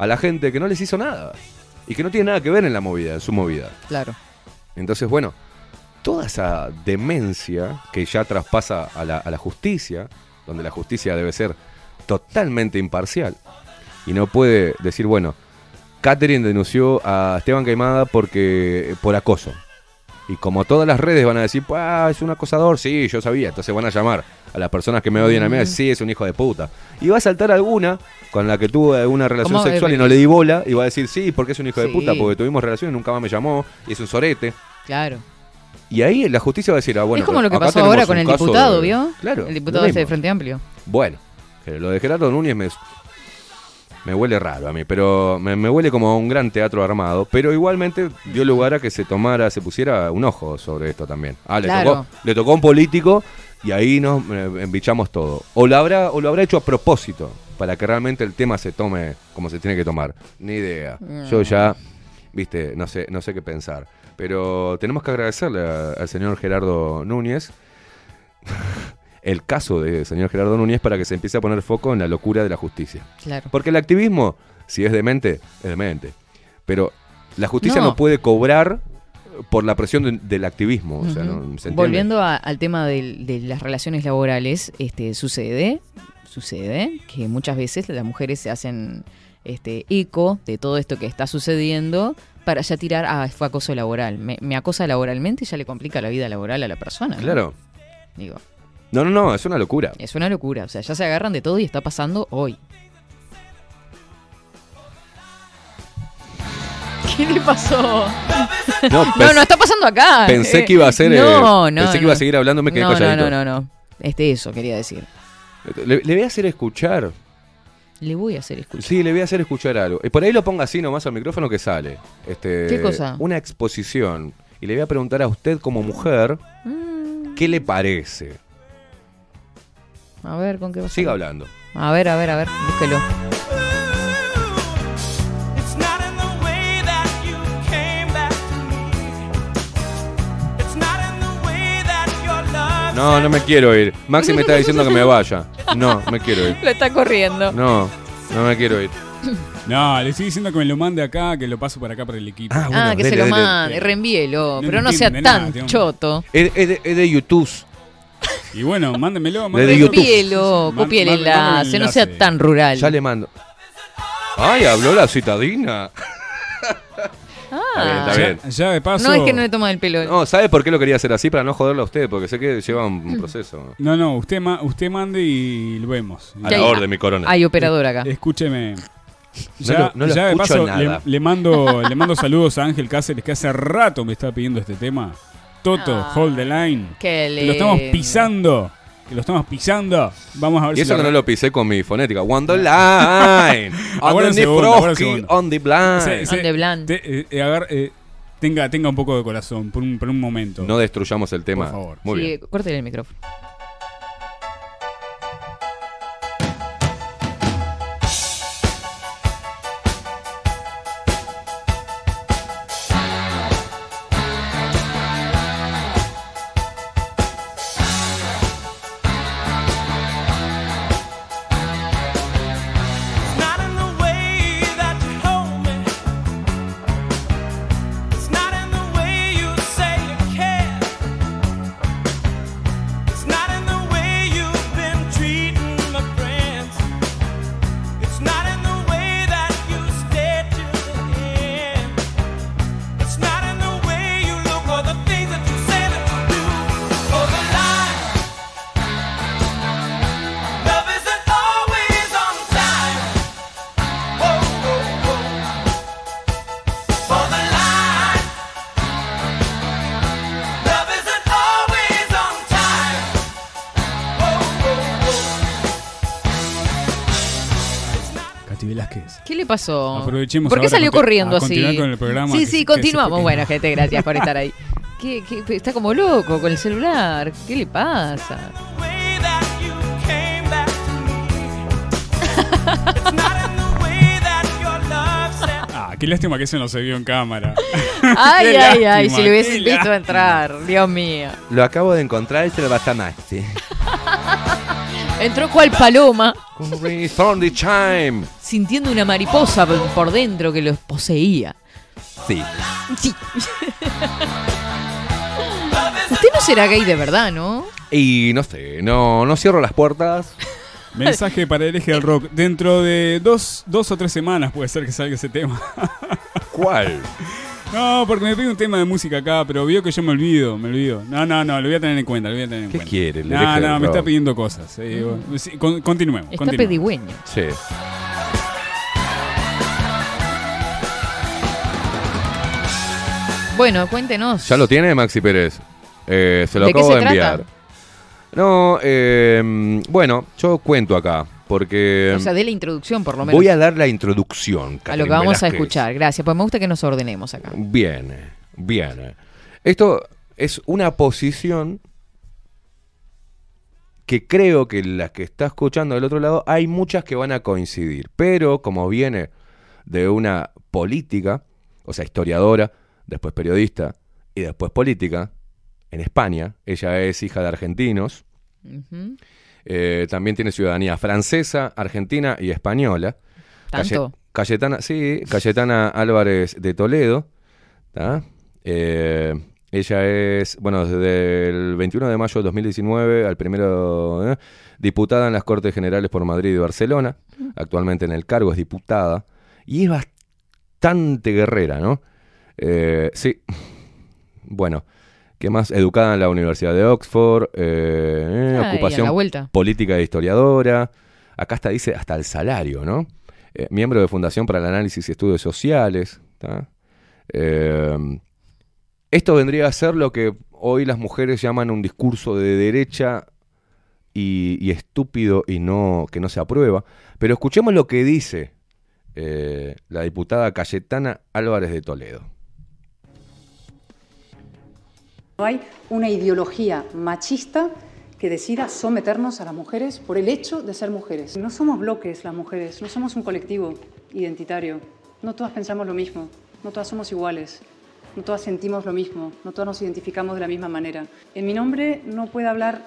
Speaker 6: a la gente que no les hizo nada y que no tiene nada que ver en la movida, en su movida.
Speaker 2: Claro.
Speaker 6: Entonces, bueno, toda esa demencia que ya traspasa a la, a la justicia, donde la justicia debe ser totalmente imparcial y no puede decir, bueno, Catherine denunció a Esteban Queimada porque por acoso. Y como todas las redes van a decir, "Ah, es un acosador, sí, yo sabía, entonces van a llamar a las personas que me odian a mí, decir, sí, es un hijo de puta. Y va a saltar alguna con la que tuvo una relación sexual y no le di bola, y va a decir, sí, porque es un hijo de puta, porque tuvimos relaciones, nunca más me llamó, y es un sorete.
Speaker 2: Claro.
Speaker 6: Y ahí la justicia va a decir, ah, bueno,
Speaker 2: es como
Speaker 6: pero
Speaker 2: lo que pasó ahora con el diputado,
Speaker 6: de-
Speaker 2: ¿vio?
Speaker 6: Claro.
Speaker 2: El diputado ese de. Frente Amplio.
Speaker 6: Bueno, que lo de Gerardo Núñez me... Me huele raro a mí, pero me, me huele como a un gran teatro armado. Pero igualmente dio lugar a que se tomara, se pusiera un ojo sobre esto también. Ah, le,
Speaker 2: Claro.
Speaker 6: tocó, le tocó a un político y ahí nos eh, embichamos todo. O lo, habrá, o lo habrá hecho a propósito, para que realmente el tema se tome como se tiene que tomar. Ni idea. Yo ya, viste, no sé, no sé qué pensar. Pero tenemos que agradecerle al señor Gerardo Núñez el caso del señor Gerardo Núñez para que se empiece a poner foco en la locura de la justicia.
Speaker 2: Claro.
Speaker 6: Porque el activismo, si es demente, es demente. Pero la justicia
Speaker 2: No.
Speaker 6: no, puede cobrar por la presión de- del activismo. o sea, ¿no?
Speaker 2: Volviendo a- al tema de, las relaciones laborales, este, sucede, sucede que muchas veces las mujeres se hacen este, eco de todo esto que está sucediendo para ya tirar, ah, fue acoso laboral. Me, me acosa laboralmente y ya le complica la vida laboral a la persona. ¿no?
Speaker 6: Claro.
Speaker 2: Digo,
Speaker 6: No, no, no, es una locura.
Speaker 2: es una locura. O sea, ya se agarran de todo y está pasando hoy. ¿Qué le pasó?
Speaker 6: No,
Speaker 2: No, no, está pasando acá.
Speaker 6: Pensé
Speaker 2: Eh,
Speaker 6: que iba a ser, eh,
Speaker 2: No, no.
Speaker 6: pensé que
Speaker 2: no.
Speaker 6: iba a seguir hablando, me quedé
Speaker 2: no,
Speaker 6: calladito.
Speaker 2: No, no, no, no. Este, eso quería decir.
Speaker 6: Le, le voy a hacer escuchar.
Speaker 2: Le voy a hacer escuchar.
Speaker 6: Sí, le voy a hacer escuchar algo. Y por ahí lo ponga así nomás al micrófono que sale. Este,
Speaker 2: ¿Qué cosa?
Speaker 6: Una exposición. Y le voy a preguntar a usted como mujer,
Speaker 2: Mm,
Speaker 6: ¿qué le parece?
Speaker 2: A ver, ¿con qué va a
Speaker 6: Siga hablando.
Speaker 2: A ver, a ver, a ver, búsquelo.
Speaker 6: No, no me quiero ir. Maxi me está diciendo que me vaya. No, me quiero ir.
Speaker 2: Lo está corriendo.
Speaker 6: No, no me quiero ir.
Speaker 4: No, le estoy diciendo que me lo mande acá, que lo paso para acá para el equipo.
Speaker 6: Ah,
Speaker 2: Ah, que
Speaker 6: dele,
Speaker 2: se lo
Speaker 6: dele.
Speaker 2: mande, reenvíelo.
Speaker 4: No
Speaker 2: pero no sea
Speaker 4: nada,
Speaker 2: tan choto.
Speaker 6: Es, es de, es de YouTube.
Speaker 4: Y bueno, mándemelo.
Speaker 6: De
Speaker 4: mándemelo.
Speaker 6: YouTube.
Speaker 2: Reenvíelo,
Speaker 4: Man-
Speaker 2: copie el enlace, no sea tan rural.
Speaker 6: Ya le mando. Ay, habló la citadina.
Speaker 2: Ah,
Speaker 6: Está bien, está
Speaker 4: Ya, ya de paso.
Speaker 2: no es que no le toma el pelo.
Speaker 6: No, ¿sabe por qué lo quería hacer así? Para no joderlo a usted, porque sé que lleva un, proceso.
Speaker 4: No, no, usted, ma- usted mande y lo vemos.
Speaker 6: A la orden, mi coronel.
Speaker 2: Hay operador acá.
Speaker 4: Escúcheme.
Speaker 6: No
Speaker 4: Ya,
Speaker 6: lo- no lo
Speaker 4: ya de paso
Speaker 6: nada.
Speaker 4: le, le mando, le mando saludos a Ángel Cáceres que hace rato me está pidiendo este tema. Toto,
Speaker 2: Ah,
Speaker 4: Hold the Line.
Speaker 2: Que
Speaker 4: lo estamos pisando. Que lo estamos pisando. Vamos a ver
Speaker 6: Y
Speaker 4: si
Speaker 6: eso que no lo pisé con mi fonética. One the line. On the
Speaker 4: segundo,
Speaker 6: on the blind.
Speaker 4: Se- se-
Speaker 2: On the blind.
Speaker 4: te- eh, eh, agar- eh, tenga, tenga un poco de corazón por un, por un momento.
Speaker 6: No destruyamos el tema.
Speaker 4: Por favor.
Speaker 6: Muy
Speaker 2: Sí,
Speaker 6: bien.
Speaker 2: córtele el micrófono.
Speaker 4: Aprovechemos
Speaker 2: ¿Por qué
Speaker 4: ahora
Speaker 2: salió corriendo
Speaker 4: a
Speaker 2: así?
Speaker 4: continuar con el programa,
Speaker 2: sí, sí, continuamos. Bueno, gente, gracias por estar ahí. ¿Qué, qué- está como loco con el celular. ¿Qué le pasa?
Speaker 4: Ah, qué lástima que eso no se vio en cámara.
Speaker 2: Ay, ay, ay,
Speaker 4: lástima,
Speaker 2: si le hubiese visto
Speaker 4: lástima.
Speaker 2: entrar, Dios mío.
Speaker 6: Lo acabo de encontrar y se lo va a Maxi.
Speaker 2: Entró cual paloma,
Speaker 6: From the chime.
Speaker 2: Sintiendo una mariposa por- dentro que los poseía.
Speaker 6: Sí.
Speaker 2: Sí. Usted no será gay de verdad, ¿no?
Speaker 6: Y no sé, no, no cierro las puertas.
Speaker 4: Mensaje para el eje del rock. Dentro de dos, dos o tres semanas puede ser que salga ese tema.
Speaker 6: ¿Cuál?
Speaker 4: No, porque me pide un tema de música acá, pero vio que yo me olvido, me olvido. No, no, no, lo voy a tener en cuenta, lo voy a tener en
Speaker 6: ¿Qué
Speaker 4: cuenta.
Speaker 6: quiere? El
Speaker 4: No, no, me está pidiendo cosas. eh, bueno, sí, con- continuemos.
Speaker 2: Está
Speaker 4: continuemos.
Speaker 2: pedigüeño.
Speaker 6: Sí.
Speaker 2: Bueno, cuéntenos.
Speaker 6: ¿Ya lo tiene Maxi Pérez? Eh, se lo
Speaker 2: ¿De qué
Speaker 6: acabo
Speaker 2: se
Speaker 6: de enviar.
Speaker 2: trata?
Speaker 6: No, eh, bueno, yo cuento acá. porque
Speaker 2: O sea, de la introducción, por lo menos.
Speaker 6: voy a dar la introducción.
Speaker 2: a lo
Speaker 6: Catherine
Speaker 2: que vamos a
Speaker 6: Velázquez.
Speaker 2: escuchar. Gracias, pues me gusta que nos ordenemos acá.
Speaker 6: Bien, bien. Esto es una posición que creo que las que está escuchando del otro lado hay muchas que van a coincidir, pero como viene de una política, o sea, historiadora, después periodista y después política, en España, ella es hija de argentinos, eh, también tiene ciudadanía francesa, argentina y española.
Speaker 2: ¿Tanto?
Speaker 6: Caye- Cayetana, sí, Cayetana Álvarez de Toledo. Eh, ella es, bueno, desde el 21 de mayo de 2019 al primero, ¿eh? diputada en las Cortes Generales por Madrid y Barcelona. Actualmente en el cargo es diputada. Y es bastante guerrera, ¿no? Eh, sí. Bueno, ¿qué más? Educada en la Universidad de Oxford. eh, eh,
Speaker 2: Ah,
Speaker 6: ocupación política de historiadora. Acá está, dice hasta el salario, ¿no? Eh, miembro de Fundación para el Análisis y Estudios Sociales. esto vendría a ser lo que hoy las mujeres llaman un discurso de derecha y, y estúpido y no que no se aprueba. Pero escuchemos lo que dice eh, la diputada Cayetana Álvarez de Toledo.
Speaker 7: No hay una ideología machista que decida someternos a las mujeres por el hecho de ser mujeres. No somos bloques las mujeres, no somos un colectivo identitario. No todas pensamos lo mismo, no todas somos iguales, no todas sentimos lo mismo, no todas nos identificamos de la misma manera. En mi nombre no puede hablar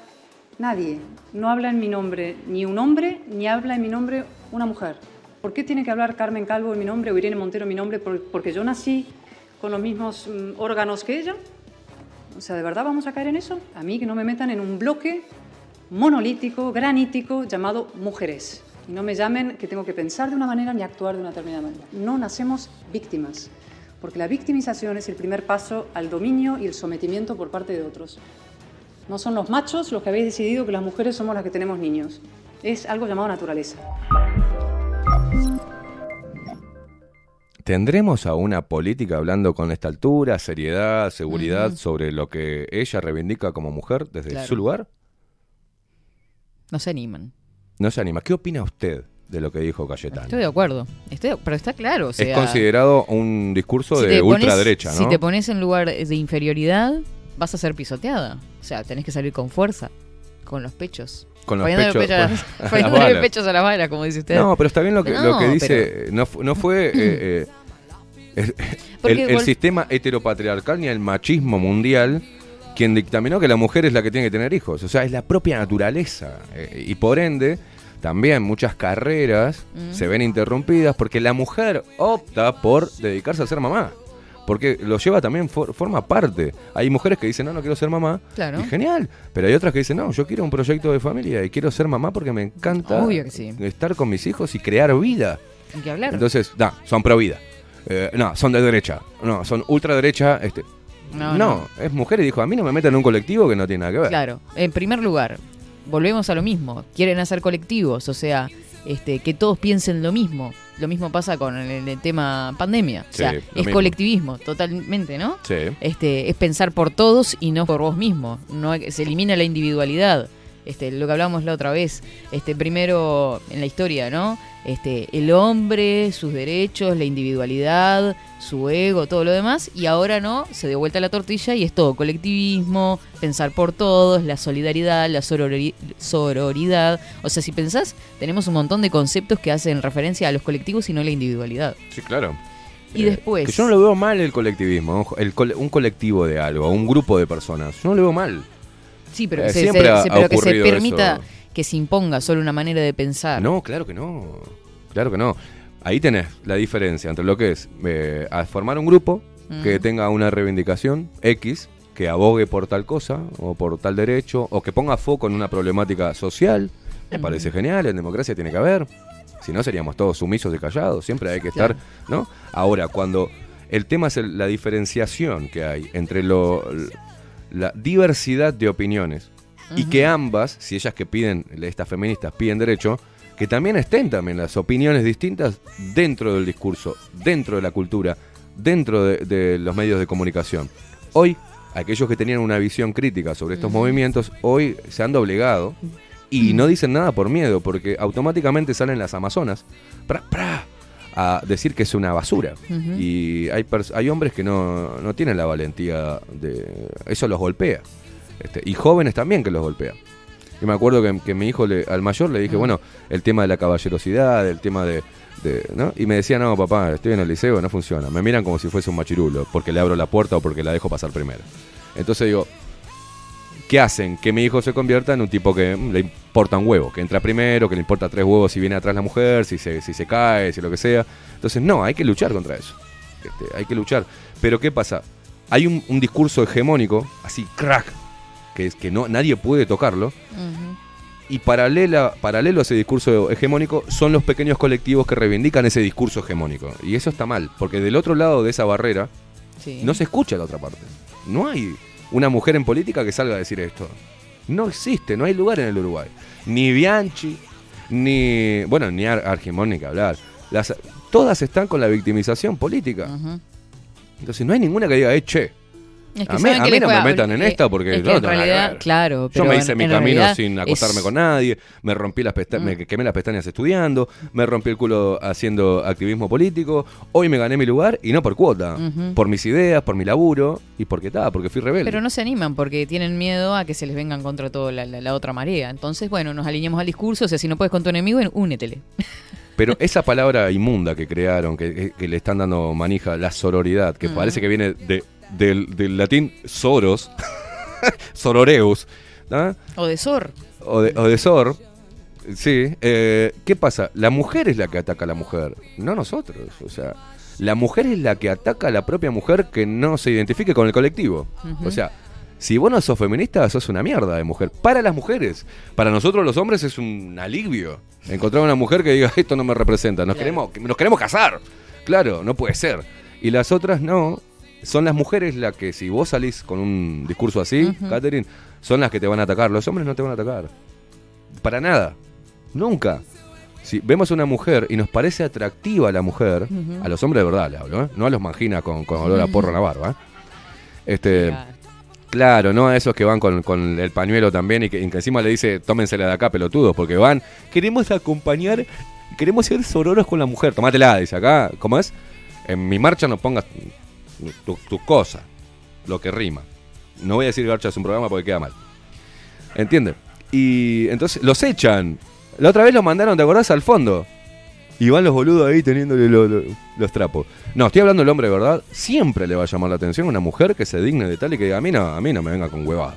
Speaker 7: nadie, no habla en mi nombre ni un hombre, ni habla en mi nombre una mujer. ¿Por qué tiene que hablar Carmen Calvo en mi nombre o Irene Montero en mi nombre? ¿Por- ¿Porque yo nací con los mismos mm, órganos que ella? O sea, ¿de verdad vamos a caer en eso? A mí que no me metan en un bloque monolítico, granítico, llamado mujeres. Y no me llamen que tengo que pensar de una manera ni actuar de una determinada manera. No nacemos víctimas, porque la victimización es el primer paso al dominio y el sometimiento por parte de otros. No son los machos los que habéis decidido que las mujeres somos las que tenemos niños. Es algo llamado naturaleza.
Speaker 6: ¿Tendremos a una política hablando con esta altura, seriedad, seguridad sobre lo que ella reivindica como mujer desde
Speaker 2: Claro.
Speaker 6: su lugar?
Speaker 2: No se animan.
Speaker 6: No se anima. ¿Qué opina usted de lo que dijo Cayetano?
Speaker 2: Estoy de acuerdo. Estoy de- pero está claro. O sea,
Speaker 6: es considerado un discurso
Speaker 2: si
Speaker 6: de
Speaker 2: pones-
Speaker 6: ultraderecha, ¿no?
Speaker 2: Si te pones en lugar de inferioridad, vas a ser pisoteada. O sea, tenés que salir con fuerza, con los pechos.
Speaker 6: Con los pechos-
Speaker 2: pecho a las-
Speaker 6: a
Speaker 2: poniéndole pechos a las balas, como dice usted.
Speaker 6: No, pero está bien lo que, lo
Speaker 2: No,
Speaker 6: que
Speaker 2: pero-
Speaker 6: dice. No, fu- no fue eh, eh, el, sistema heteropatriarcal ni el machismo mundial quien dictaminó que la mujer es la que tiene que tener hijos. O sea, es la propia naturaleza. Eh, y por ende, también muchas carreras
Speaker 2: Mm.
Speaker 6: se ven interrumpidas porque la mujer opta por dedicarse a ser mamá. Porque lo lleva también, for- forma parte. Hay mujeres que dicen, no, no quiero ser mamá.
Speaker 2: Claro.
Speaker 6: Y genial. Pero hay otras que dicen, no, yo quiero un proyecto de familia y quiero ser mamá porque me encanta
Speaker 2: sí.
Speaker 6: estar con mis hijos y crear vida.
Speaker 2: Hay que hablar.
Speaker 6: Entonces, no, son pro vida. Eh, no, son de derecha. No, son ultraderecha. Este.
Speaker 2: No,
Speaker 6: No,
Speaker 2: no.
Speaker 6: es mujer y dijo, a mí no me metan en un colectivo que no tiene nada que ver.
Speaker 2: Claro, en primer lugar, volvemos a lo mismo. Quieren hacer colectivos, o sea, este, que todos piensen lo mismo. Lo mismo pasa con el, el tema pandemia. O sea, es
Speaker 6: mismo.
Speaker 2: colectivismo, totalmente, ¿no?
Speaker 6: Sí.
Speaker 2: Este, es pensar por todos y no por vos mismo. No se elimina la individualidad. Este, lo que hablábamos la otra vez. Este, primero en la historia, ¿no? Este, el hombre, sus derechos, la individualidad, su ego, todo lo demás. Y ahora no, se dio vuelta la tortilla y es todo colectivismo, pensar por todos, la solidaridad, la sorori- sororidad. O sea, si pensás, tenemos un montón de conceptos que hacen referencia a los colectivos y no a la individualidad.
Speaker 6: Sí, claro.
Speaker 2: Y
Speaker 6: Eh,
Speaker 2: después.
Speaker 6: Que yo no lo veo mal el colectivismo, el un colectivo de algo, un grupo de personas. Yo no lo veo mal.
Speaker 2: Sí, pero
Speaker 6: Eh,
Speaker 2: que se,
Speaker 6: siempre
Speaker 2: se-
Speaker 6: ha-
Speaker 2: se-
Speaker 6: ha
Speaker 2: pero que se permita
Speaker 6: eso.
Speaker 2: que se imponga solo una manera de pensar.
Speaker 6: No, claro que no. Claro que no. Ahí tenés la diferencia entre lo que es eh, formar un grupo que
Speaker 2: Mm.
Speaker 6: tenga una reivindicación X, que abogue por tal cosa o por tal derecho, o que ponga foco en una problemática social. Me parece genial, en democracia tiene que haber. Si no, seríamos todos sumisos y callados. Siempre hay que estar, ¿no? Ahora, cuando el tema es el- la diferenciación que hay entre lo, la diversidad de opiniones. Y que ambas, si ellas que piden, estas feministas piden derecho, que también estén también las opiniones distintas dentro del discurso, dentro de la cultura, dentro de, de los medios de comunicación. Hoy, aquellos que tenían una visión crítica sobre estos movimientos, hoy se han doblegado Y no dicen nada por miedo, porque automáticamente salen las amazonas. Pra, pra, a decir que es una basura. Y hay, hay hombres que no, no tienen la valentía de... Eso los golpea. Este, y jóvenes también que los golpea. Yo me acuerdo que, que mi hijo, le- al mayor, le dije, bueno, el tema de la caballerosidad, el tema de... de- ¿no? Y me decía, no, papá, estoy en el liceo, no funciona. Me miran como si fuese un machirulo, porque le abro la puerta o porque la dejo pasar primero. Entonces digo, ¿qué hacen? Que mi hijo se convierta en un tipo que mm, le importa un huevo, que entra primero, que le importa tres huevos si viene atrás la mujer, si se, si se cae, si lo que sea. Entonces, no, hay que luchar contra eso. Este, hay que luchar. Pero ¿qué pasa? Hay un, un discurso hegemónico, así, crack, que es que no, nadie puede tocarlo. Y paralela, paralelo a ese discurso hegemónico son los pequeños colectivos que reivindican ese discurso hegemónico. Y eso está mal, porque del otro lado de esa barrera
Speaker 2: Sí.
Speaker 6: no se escucha la otra parte. No hay una mujer en política que salga a decir esto. No existe, no hay lugar en el Uruguay. Ni Bianchi, ni. Bueno, ni Ar Argimón ni que hablar. Las, todas están con la victimización política. Entonces no hay ninguna que diga, eh, che.
Speaker 2: Es que
Speaker 6: a mí, a no me metan en
Speaker 2: eh,
Speaker 6: esta porque
Speaker 2: es que
Speaker 6: no
Speaker 2: en realidad, claro,
Speaker 6: Yo me
Speaker 2: en-
Speaker 6: hice mi
Speaker 2: en
Speaker 6: camino sin acostarme
Speaker 2: es-
Speaker 6: con nadie, me rompí las pesta-
Speaker 2: Mm.
Speaker 6: me quemé las pestañas estudiando, me rompí el culo haciendo activismo político, hoy me gané mi lugar y no por cuota, por mis ideas, por mi laburo y porque está, porque fui rebelde.
Speaker 2: Pero no se animan porque tienen miedo a que se les vengan contra toda la, la- la otra marea. Entonces, bueno, nos alineamos al discurso. O sea, si no puedes con tu enemigo, únetele.
Speaker 6: Pero esa palabra inmunda que crearon, que, que- que le están dando manija, la sororidad, que
Speaker 2: Mm.
Speaker 6: parece que viene de- del, del latín soros, sororeus, ¿ah?
Speaker 2: O de Sor.
Speaker 6: o de, o de sor, sí. eh, ¿Qué pasa? La mujer es la que ataca a la mujer, no nosotros. O sea, la mujer es la que ataca a la propia mujer que no se identifique con el colectivo. O sea, si vos no sos feminista, sos una mierda de mujer. Para las mujeres. Para nosotros los hombres es un alivio. Encontrar una mujer que diga, esto no me representa, nos, queremos, nos queremos casar. Claro, no puede ser. Y las otras no. Son las mujeres las que, si vos salís con un discurso así,
Speaker 2: Ujú.
Speaker 6: Catherine, son las que te van a atacar. Los hombres no te van a atacar. Para nada. Nunca. Si vemos a una mujer y nos parece atractiva la mujer, a los hombres de verdad le hablo, ¿eh? no a los manginas con, con olor a porro en la barba. ¿eh? Este, Claro, no a esos que van con, con el pañuelo también y que, y que encima le dice, tómensela de acá, pelotudos, porque van, queremos acompañar, queremos ser sororos con la mujer, tomátela, dice acá, ¿cómo es? En mi marcha no pongas tus tu cosas, lo que rima. No voy a decir garcha es un programa porque queda mal. ¿Entiendes? Y entonces los echan. La otra vez los mandaron, ¿te acordás? Al fondo. Y van los boludos ahí teniéndole lo- lo- los trapos. No, estoy hablando del hombre de verdad. Siempre le va a llamar la atención una mujer que se digne de tal y que diga, a mí no, a mí no me venga con huevada.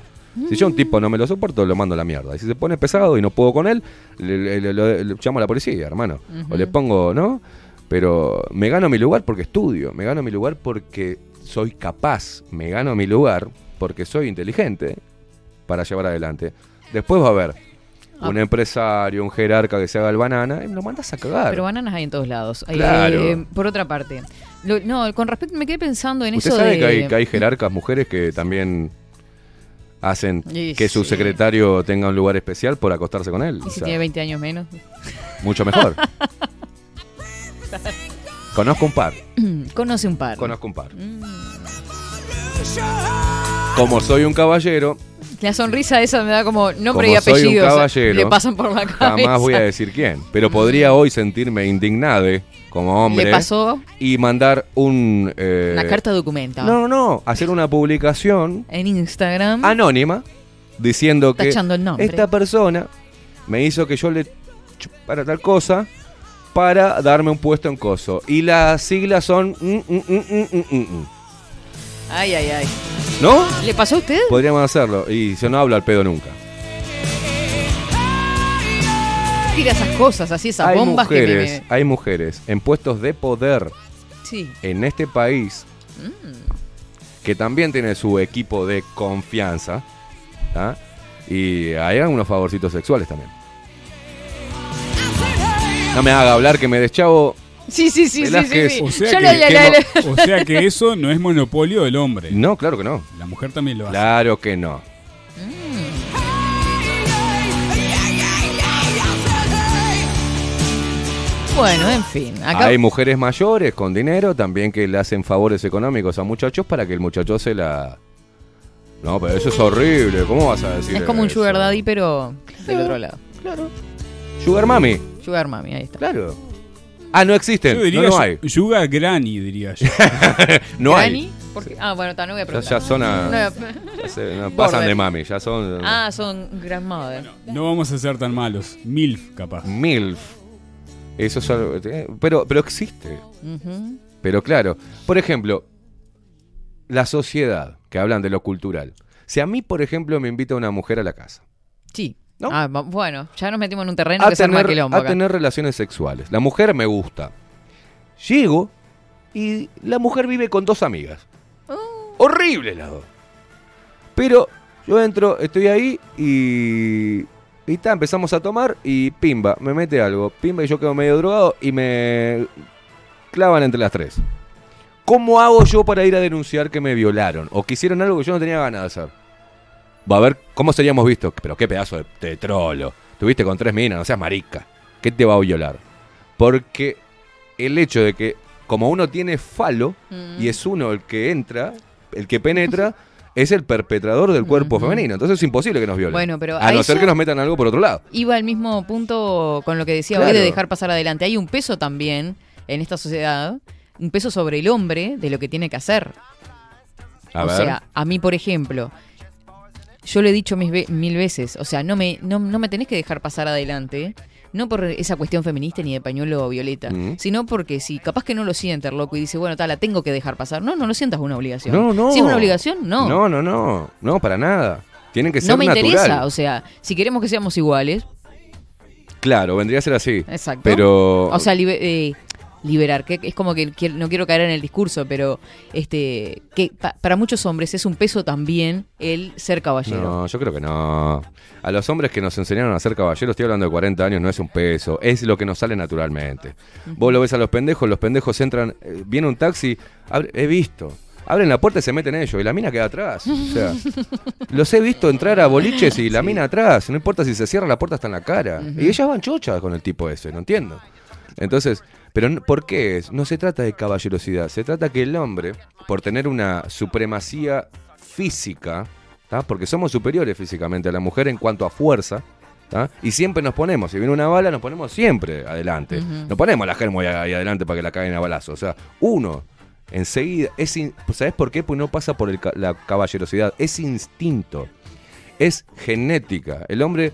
Speaker 6: Si yo a un tipo no me lo soporto, lo mando a la mierda. Y si se pone pesado y no puedo con él, le, le- le- le- le llamo a la policía, hermano. O le pongo, ¿no? Pero me gano mi lugar porque estudio, me gano mi lugar porque soy capaz, me gano mi lugar porque soy inteligente para llevar adelante. Después va a haber
Speaker 2: Ah.
Speaker 6: un empresario, un jerarca que se haga el banana y me lo mandas a cagar.
Speaker 2: Pero bananas hay en todos lados. Eh,
Speaker 6: Claro.
Speaker 2: por otra parte, lo- no, con respecto, me quedé pensando en
Speaker 6: ¿Usted
Speaker 2: eso
Speaker 6: sabe
Speaker 2: de.
Speaker 6: que, hay, que hay jerarcas mujeres que también hacen
Speaker 2: Y
Speaker 6: que su secretario tenga un lugar especial por acostarse con él?
Speaker 2: ¿Y
Speaker 6: O
Speaker 2: si
Speaker 6: sea,
Speaker 2: tiene 20 años menos?
Speaker 6: mucho mejor. Conozco un par.
Speaker 2: Conoce un par.
Speaker 6: Conozco un par.
Speaker 2: Mm.
Speaker 6: Como soy un caballero,
Speaker 2: La sonrisa esa me da como nombre
Speaker 6: como
Speaker 2: y
Speaker 6: soy un
Speaker 2: apellido. o sea,
Speaker 6: caballero,
Speaker 2: le pasan por la cabeza.
Speaker 6: jamás voy a decir quién. Pero podría hoy sentirme indignado como hombre
Speaker 2: ¿Le pasó?
Speaker 6: y mandar un... eh,
Speaker 2: Una carta documenta.
Speaker 6: No, no, hacer una publicación
Speaker 2: En Instagram.
Speaker 6: anónima diciendo que
Speaker 2: el nombre.
Speaker 6: esta persona me hizo que yo le para tal cosa para darme un puesto en coso. Y las siglas son... mm, mm, mm.
Speaker 2: Ay, ay, ay.
Speaker 6: ¿No?
Speaker 2: ¿Le pasó a usted?
Speaker 6: Podríamos hacerlo. Y yo no hablo al pedo nunca.
Speaker 2: Tira esas cosas, así, esas
Speaker 6: Hay
Speaker 2: bombas
Speaker 6: mujeres,
Speaker 2: que me...
Speaker 6: hay mujeres en puestos de poder
Speaker 2: Sí.
Speaker 6: en este país que también tiene su equipo de confianza. ¿ah? Y hay algunos favorcitos sexuales también. No me haga hablar que me deschavo.
Speaker 2: Sí, sí, sí, sí,
Speaker 6: Velázquez.
Speaker 2: sí, sí.
Speaker 4: O sea,
Speaker 2: Yo
Speaker 4: que, o sea eso no es monopolio del hombre.
Speaker 6: No, claro que no.
Speaker 4: La mujer también lo hace.
Speaker 6: Claro que no.
Speaker 2: Bueno, en fin. Acá...
Speaker 6: Hay mujeres mayores con dinero también que le hacen favores económicos a muchachos para que el muchacho se la... No, pero eso es horrible. ¿Cómo vas a decir
Speaker 2: Es como un sugar daddy, pero del otro lado.
Speaker 6: Claro. Sugar Mami.
Speaker 2: Sugar Mami, ahí está.
Speaker 6: Claro. Ah, no existen.
Speaker 4: Yo diría
Speaker 6: no, hay.
Speaker 4: Yuga Granny, diría yo.
Speaker 6: No
Speaker 2: ¿Granny?
Speaker 6: hay.
Speaker 2: ¿Por qué? Ah, bueno, está, no voy a
Speaker 6: Ya,
Speaker 2: preguntar.
Speaker 6: ya son a-
Speaker 2: No voy a-
Speaker 6: ya se- no, pasan de mami, ya son
Speaker 2: Ah, son grandmother.
Speaker 4: No vamos a ser tan malos. MILF, capaz.
Speaker 6: MILF. Eso es algo. eh, Pero, pero existe. Pero claro, por ejemplo, la sociedad, que hablan de lo cultural. Si a mí, por ejemplo, me invita una mujer a la casa
Speaker 2: Sí. Ah, va- bueno, ya nos metimos en un terreno
Speaker 6: a
Speaker 2: que se arma
Speaker 6: tener,
Speaker 2: quilombo
Speaker 6: a
Speaker 2: acá.
Speaker 6: tener relaciones sexuales, la mujer me gusta. Llego y la mujer vive con dos amigas.
Speaker 2: Oh.
Speaker 6: Horrible las dos. Pero yo entro, estoy ahí y. Y ta, empezamos a tomar y pimba, me mete algo. Pimba y yo quedo medio drogado y me clavan entre las tres. ¿Cómo hago yo para ir a denunciar que me violaron? O que hicieron algo que yo no tenía ganas de hacer. Va a ver cómo seríamos vistos. Pero qué pedazo de, de trolo. Tuviste con tres minas, no seas marica. ¿Qué te va a violar? Porque el hecho de que, como uno tiene falo
Speaker 2: Mm.
Speaker 6: y es uno el que entra, el que penetra, es el perpetrador del cuerpo femenino. Entonces es imposible que nos violen.
Speaker 2: Bueno, pero
Speaker 6: a no ser que nos metan algo por otro lado.
Speaker 2: Iba al mismo punto con lo que decía
Speaker 6: Claro.
Speaker 2: hoy de dejar pasar adelante. Hay un peso también en esta sociedad, un peso sobre el hombre de lo que tiene que hacer.
Speaker 6: A
Speaker 2: o
Speaker 6: ver.
Speaker 2: sea, a mí, por ejemplo, yo lo he dicho mis ve- mil veces, o sea, no me, no, no me tenés que dejar pasar adelante, no por esa cuestión feminista ni de pañuelo violeta,
Speaker 6: Mm.
Speaker 2: sino porque si capaz que no lo siente loco y dice, bueno, tal, la tengo que dejar pasar. No, no lo sientas una obligación.
Speaker 6: No, no.
Speaker 2: Si es una obligación, no.
Speaker 6: No, no, no. No, para nada. Tienen que ser
Speaker 2: No me
Speaker 6: natural.
Speaker 2: interesa, o sea, si queremos que seamos iguales,
Speaker 6: Claro, vendría a ser así.
Speaker 2: Exacto.
Speaker 6: Pero.
Speaker 2: O sea, eh, liberar, que es como que quiero- no quiero caer en el discurso, pero este que pa- para muchos hombres es un peso también el ser caballero.
Speaker 6: No, yo creo que no. A los hombres que nos enseñaron a ser caballeros, estoy hablando de 40 años, no es un peso, es lo que nos sale naturalmente. Vos lo ves a los pendejos, los pendejos entran, eh, viene un taxi, abre- he visto. Abren la puerta y se meten ellos, y la mina queda atrás. O sea, los he visto entrar a boliches y la mina atrás, no importa si se cierra la puerta está en la cara. Y ellas van chochas con el tipo ese, no entiendo. Entonces, pero ¿por qué es? No se trata de caballerosidad, se trata que el hombre, por tener una supremacía física, ¿tá? porque somos superiores físicamente a la mujer en cuanto a fuerza, ¿tá? y siempre nos ponemos, si viene una bala, nos ponemos siempre adelante.
Speaker 2: Ujú.
Speaker 6: No ponemos la germo ahí, ahí adelante para que la caigan a balazo. O sea, uno, enseguida, es in- ¿sabes por qué? Pues no pasa por el ca- la caballerosidad, es instinto, es genética. El hombre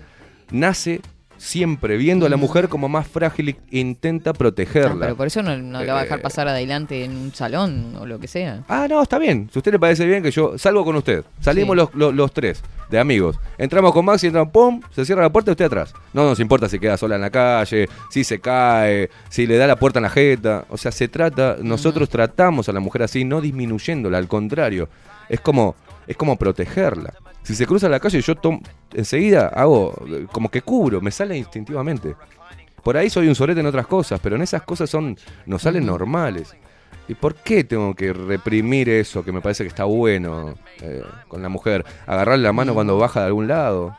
Speaker 6: nace siempre viendo a la mujer como más frágil e intenta
Speaker 2: Ah,
Speaker 6: protegerla.
Speaker 2: pero por eso no, no la va a dejar
Speaker 6: Eh,
Speaker 2: pasar adelante en un salón o lo que sea.
Speaker 6: Ah, no, está bien. Si a usted le parece bien que yo salgo con usted. Salimos
Speaker 2: Sí.
Speaker 6: los, los- los tres de amigos. Entramos con Maxi, entramos, pum, se cierra la puerta y usted atrás. No nos importa si queda sola en la calle, si se cae, si le da la puerta en la jeta. O sea, se trata, nosotros tratamos a la mujer así, no disminuyéndola, al contrario. Es como, es como protegerla. Si se cruza la calle, yo tom- enseguida hago como que cubro, me sale instintivamente. Por ahí soy un sorete en otras cosas, pero en esas cosas son nos salen normales. ¿Y por qué tengo que reprimir eso que me parece que está bueno eh, con la mujer? Agarrarle la mano cuando baja de algún lado.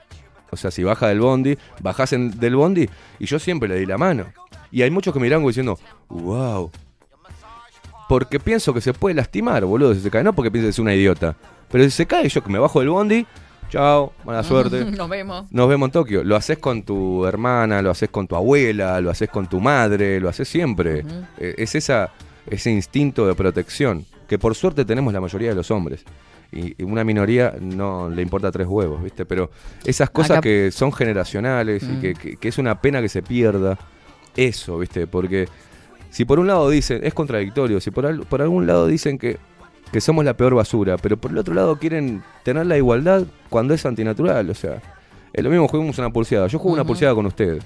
Speaker 6: O sea, si baja del bondi, bajás en- del bondi y yo siempre le di la mano. Y hay muchos que miran como diciendo, wow. Porque pienso que se puede lastimar, boludo, si se cae. No porque piense que es una idiota. Pero si se cae, yo que me bajo del bondi, chao, mala suerte.
Speaker 2: Nos vemos.
Speaker 6: Nos vemos en Tokio. Lo haces con tu hermana, lo haces con tu abuela, lo haces con tu madre, lo haces siempre. Eh, es esa, ese instinto de protección que por suerte tenemos la mayoría de los hombres. Y, y una minoría no le importa tres huevos, ¿viste? Pero esas cosas
Speaker 2: Acá-
Speaker 6: que son generacionales y que, que- que es una pena que se pierda, eso, ¿viste? Porque si por un lado dicen, es contradictorio, si por, al- por algún lado dicen que, que somos la peor basura, pero por el otro lado quieren tener la igualdad cuando es antinatural, o sea, es lo mismo jugamos una pulseada, yo juego una pulseada con usted.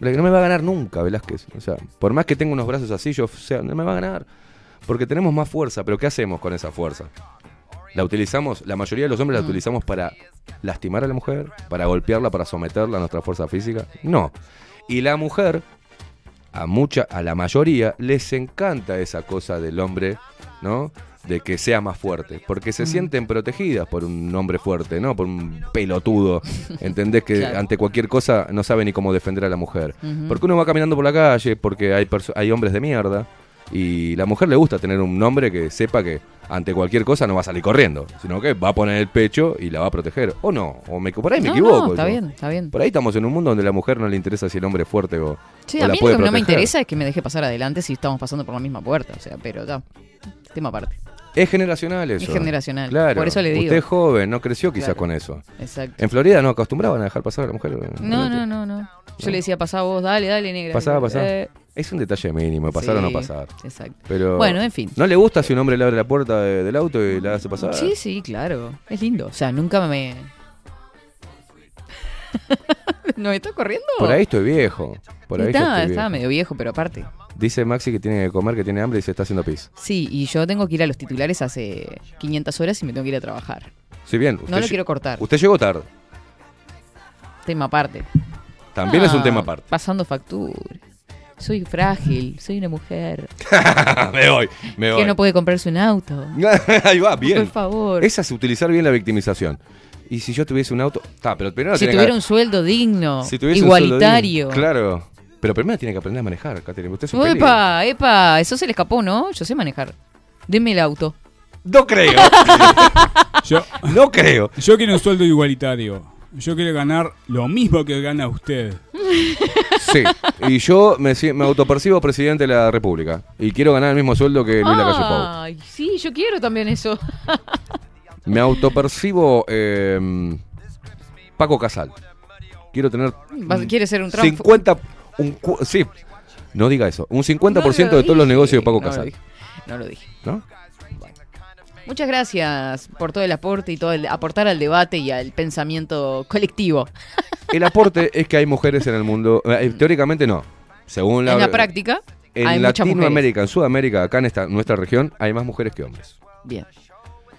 Speaker 6: La que no me va a ganar nunca, Velázquez. O sea, por más que tenga unos brazos así, yo, o sea, no me va a ganar. Porque tenemos más fuerza, pero ¿qué hacemos con esa fuerza? La utilizamos, la mayoría de los hombres la utilizamos para lastimar a la mujer, para golpearla, para someterla a nuestra fuerza física. No. Y la mujer, a mucha, a la mayoría, les encanta esa cosa del hombre, ¿no? De que sea más fuerte. Porque se
Speaker 2: Mm.
Speaker 6: sienten protegidas por un hombre fuerte, ¿no? Por un pelotudo. ¿Entendés? Que
Speaker 2: Claro.
Speaker 6: ante cualquier cosa no sabe ni cómo defender a la mujer. Porque uno va caminando por la calle, porque hay, hay hombres de mierda. Y la mujer le gusta tener un nombre que sepa que ante cualquier cosa no va a salir corriendo, sino que va a poner el pecho y la va a proteger. O no, o me, por ahí me
Speaker 2: No,
Speaker 6: equivoco.
Speaker 2: no, está
Speaker 6: yo.
Speaker 2: bien, está bien.
Speaker 6: Por ahí estamos en un mundo donde a la mujer no le interesa si el hombre es fuerte o,
Speaker 2: Sí,
Speaker 6: o
Speaker 2: a
Speaker 6: la
Speaker 2: mí lo que no me interesa es que me deje pasar adelante si estamos pasando por la misma puerta. O sea, pero ya. Tema aparte.
Speaker 6: Es generacional eso.
Speaker 2: Es generacional,
Speaker 6: Claro.
Speaker 2: por eso le digo.
Speaker 6: Usted es joven, no creció quizás
Speaker 2: Claro.
Speaker 6: con eso.
Speaker 2: Exacto.
Speaker 6: En Florida no acostumbraban a dejar pasar a la mujer.
Speaker 2: No, no, no, no. Yo le decía, pasá vos, dale, dale, negra.
Speaker 6: Pasaba, pasaba.
Speaker 2: Eh,
Speaker 6: Es un detalle mínimo, pasar o no pasar.
Speaker 2: exacto.
Speaker 6: Pero
Speaker 2: Bueno, en fin.
Speaker 6: ¿No le gusta si un hombre le abre la puerta de- del auto y la hace pasar?
Speaker 2: Sí, sí, claro. Es lindo. O sea, nunca me. ¿No me está corriendo?
Speaker 6: Por ahí estoy viejo. Por ahí estoy viejo.
Speaker 2: medio viejo, pero aparte.
Speaker 6: Dice Maxi que tiene que comer, que tiene hambre y se está haciendo pis.
Speaker 2: Sí, y yo tengo que ir a los titulares hace 500 horas y me tengo que ir a trabajar.
Speaker 6: Sí, bien.
Speaker 2: No lo quiero cortar.
Speaker 6: Usted llegó tarde.
Speaker 2: Tema aparte.
Speaker 6: También es un
Speaker 2: Ah,
Speaker 6: tema aparte.
Speaker 2: Pasando factura. Soy frágil, soy una mujer.
Speaker 6: me voy, me voy.
Speaker 2: Que no puede comprarse un auto.
Speaker 6: Ahí va, bien.
Speaker 2: Por favor.
Speaker 6: Esa es utilizar bien la victimización. Y si yo tuviese un auto. Está, pero primero
Speaker 2: si
Speaker 6: que-
Speaker 2: tuviera un sueldo digno,
Speaker 6: si tuviese un sueldo
Speaker 2: igualitario.
Speaker 6: digno. Claro. Pero primero tiene que aprender a manejar, Catherine. Usted es un peligro.
Speaker 2: Epa, epa, eso se le escapó, ¿no? Yo sé manejar. Deme el auto.
Speaker 6: No creo.
Speaker 4: Yo,
Speaker 6: no creo.
Speaker 4: Yo quiero un sueldo igualitario. Yo quiero ganar lo mismo que gana usted.
Speaker 6: Sí. Y yo me, me autopercibo presidente de la República. Y quiero ganar el mismo sueldo que Luis Lacalle Pou.
Speaker 2: Ay, sí, yo quiero también eso.
Speaker 6: Me autopercibo eh, Paco Casal. Quiero tener.
Speaker 2: ¿Quiere ser un Trump?
Speaker 6: 50. Un, sí. No diga eso. Un 50%
Speaker 2: No
Speaker 6: de todos los negocios de Paco
Speaker 2: No lo
Speaker 6: Casal.
Speaker 2: dije. No lo dije.
Speaker 6: ¿No?
Speaker 2: Muchas gracias por todo el aporte y todo el aportar al debate y al pensamiento colectivo.
Speaker 6: El aporte es que hay mujeres en el mundo. eh, teóricamente no. Según la.
Speaker 2: en la práctica,
Speaker 6: En
Speaker 2: hay.
Speaker 6: Latinoamérica, en Sudamérica, acá en esta, nuestra región, hay más mujeres que hombres.
Speaker 2: Bien.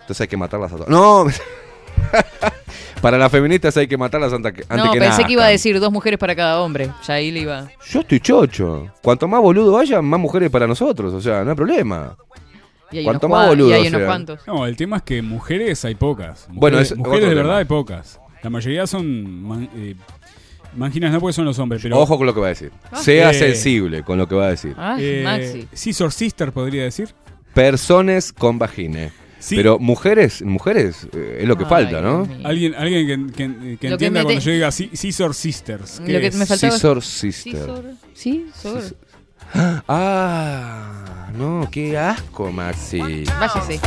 Speaker 6: Entonces hay que matarlas a todas. ¡No! para las feministas hay que matarlas antes que,
Speaker 2: No,
Speaker 6: que
Speaker 2: pensé que iba a decir dos mujeres para cada hombre. Ya ahí le iba.
Speaker 6: Yo estoy chocho. Cuanto más boludo haya, más mujeres para nosotros. O sea, no hay problema.
Speaker 2: Y hay
Speaker 6: Cuanto
Speaker 2: unos
Speaker 6: más
Speaker 2: cua-
Speaker 6: boludo
Speaker 2: y hay unos cuantos.
Speaker 4: No, el tema es que mujeres hay pocas. Mujeres,
Speaker 6: Bueno, es
Speaker 4: mujeres de
Speaker 6: tema.
Speaker 4: verdad hay pocas. La mayoría son man- eh, manginas, no porque son los hombres, pero.
Speaker 6: Ojo con lo que va a decir.
Speaker 2: Ah.
Speaker 6: Sea
Speaker 4: Eh,
Speaker 6: sensible con lo que va a decir.
Speaker 2: Ah,
Speaker 4: eh,
Speaker 2: Maxi.
Speaker 4: Scissor Sister podría decir.
Speaker 6: Personas con vagine.
Speaker 4: Sí.
Speaker 6: Pero mujeres, mujeres, eh, es lo que
Speaker 2: Ay,
Speaker 6: falta, ¿no?
Speaker 2: Dios mío.
Speaker 4: Alguien, alguien que, que- que entienda
Speaker 2: me
Speaker 4: cuando
Speaker 2: te-
Speaker 4: yo diga Sci- Scissor Sisters.
Speaker 2: Lo
Speaker 4: ¿qué
Speaker 2: que
Speaker 4: es?
Speaker 2: me faltaba-
Speaker 6: Scissor Sister.
Speaker 2: Scissor. Sí, Sor.
Speaker 6: Ah, no, qué asco, Maxi.
Speaker 2: Váyase.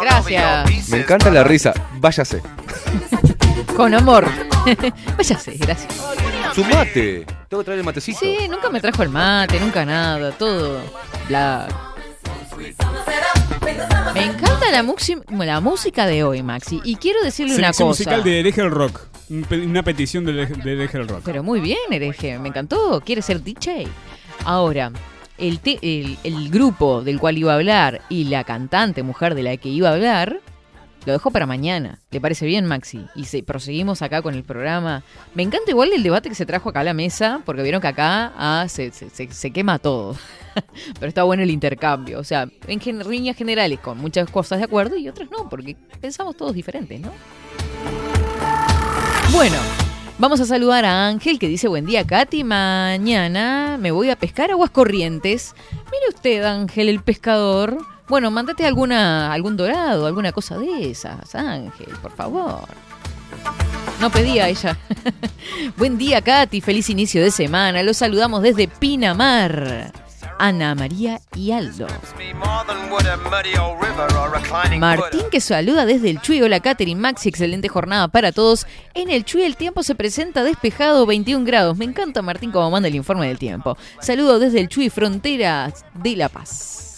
Speaker 2: Gracias.
Speaker 6: Me encanta la risa. Váyase.
Speaker 2: Con amor. Váyase, gracias.
Speaker 6: Su mate. Tengo que traer el matecito.
Speaker 2: Sí, nunca me trajo el mate, nunca nada, todo. Bla. Me encanta la, música de hoy, Maxi. Y quiero decirle una cosa.
Speaker 4: musical de Hereje del Rock. Una petición de Hereje del Rock.
Speaker 2: Pero muy bien, hereje. Me encantó. Quiere ser DJ. Ahora, el, te- el, el grupo del cual iba a hablar y la cantante mujer de la que iba a hablar, lo dejó para mañana. ¿Le parece bien, Maxi? Y se, proseguimos acá con el programa. Me encanta igual el debate que se trajo acá a la mesa, porque vieron que acá ah, se, se- se- quema todo. Pero está bueno el intercambio. O sea, en gen- líneas generales, con muchas cosas de acuerdo y otras no, porque pensamos todos diferentes, ¿no? Bueno, vamos a saludar a Ángel que dice buen día Katy, mañana me voy a pescar aguas corrientes. Mire usted Ángel, el pescador. Bueno, mándate alguna, algún dorado, alguna cosa de esas, Ángel, por favor. No pedía ella. buen día Katy, feliz inicio de semana. Los saludamos desde Pinamar. Ana María y Aldo. Martín que saluda desde el Chuy. Hola Catherine, Maxi, excelente jornada para todos. En el Chuy el tiempo se presenta despejado 21 grados. Me encanta Martín como manda el informe del tiempo. Saludo desde el Chuy, frontera de La Paz.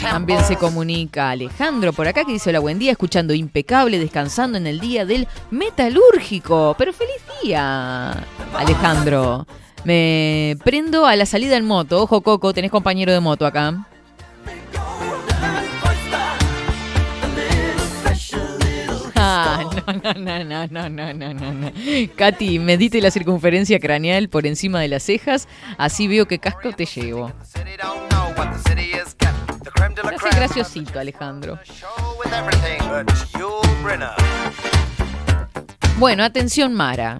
Speaker 2: También se comunica Alejandro por acá que dice hola buen día, escuchando impecable, descansando en el día del metalúrgico. Pero feliz día, Alejandro. Me prendo a la salida en moto. Ojo, Coco, tenés compañero de moto acá. Ah, no, no, no, no, no, no, no, no. Katy, medite la circunferencia craneal por encima de las cejas, así veo qué casco te llevo. Hace graciosito, Alejandro. Bueno, atención, Mara.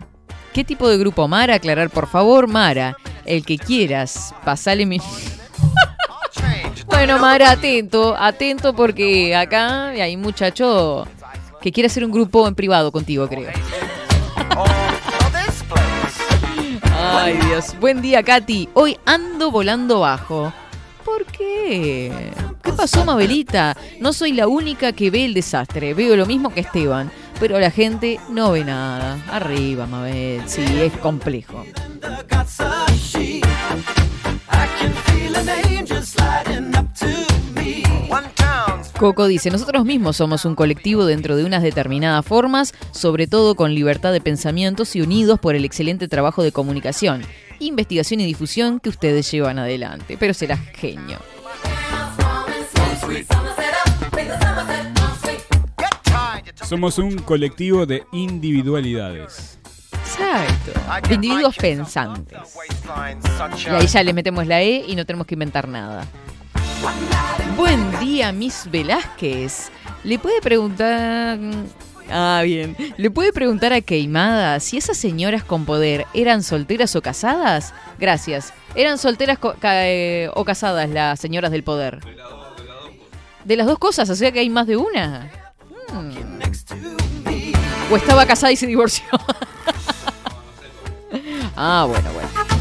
Speaker 2: ¿Qué tipo de grupo? Mara, aclarar por favor, Mara. El que quieras, pasale mi... bueno, Mara, atento, atento porque acá hay muchacho que quiere hacer un grupo en privado contigo, creo. Ay, Dios. Buen día, Katy. Hoy ando volando bajo. ¿Por qué? ¿Qué pasó, Mabelita? No soy la única que ve el desastre. Veo lo mismo que Esteban. Pero la gente no ve nada. Arriba, Mabel. Sí, es complejo. Coco dice, nosotros mismos somos un colectivo dentro de unas determinadas formas, sobre todo con libertad de pensamientos y unidos por el excelente trabajo de comunicación, investigación y difusión que ustedes llevan adelante. Pero será genio.
Speaker 4: Somos un colectivo de individualidades.
Speaker 2: Exacto. De individuos pensantes. Y ahí ya le metemos la E y no tenemos que inventar nada. Buen día, Miss Velázquez. ¿Le puede preguntar... Ah, bien. ¿Le puede preguntar a Queimada si esas señoras con poder eran solteras o casadas? Gracias. ¿Eran solteras ca- eh, o casadas las señoras del poder? De las dos cosas, o sea que hay más de una. Hmm. O estaba casada y se divorció. ah, bueno, bueno.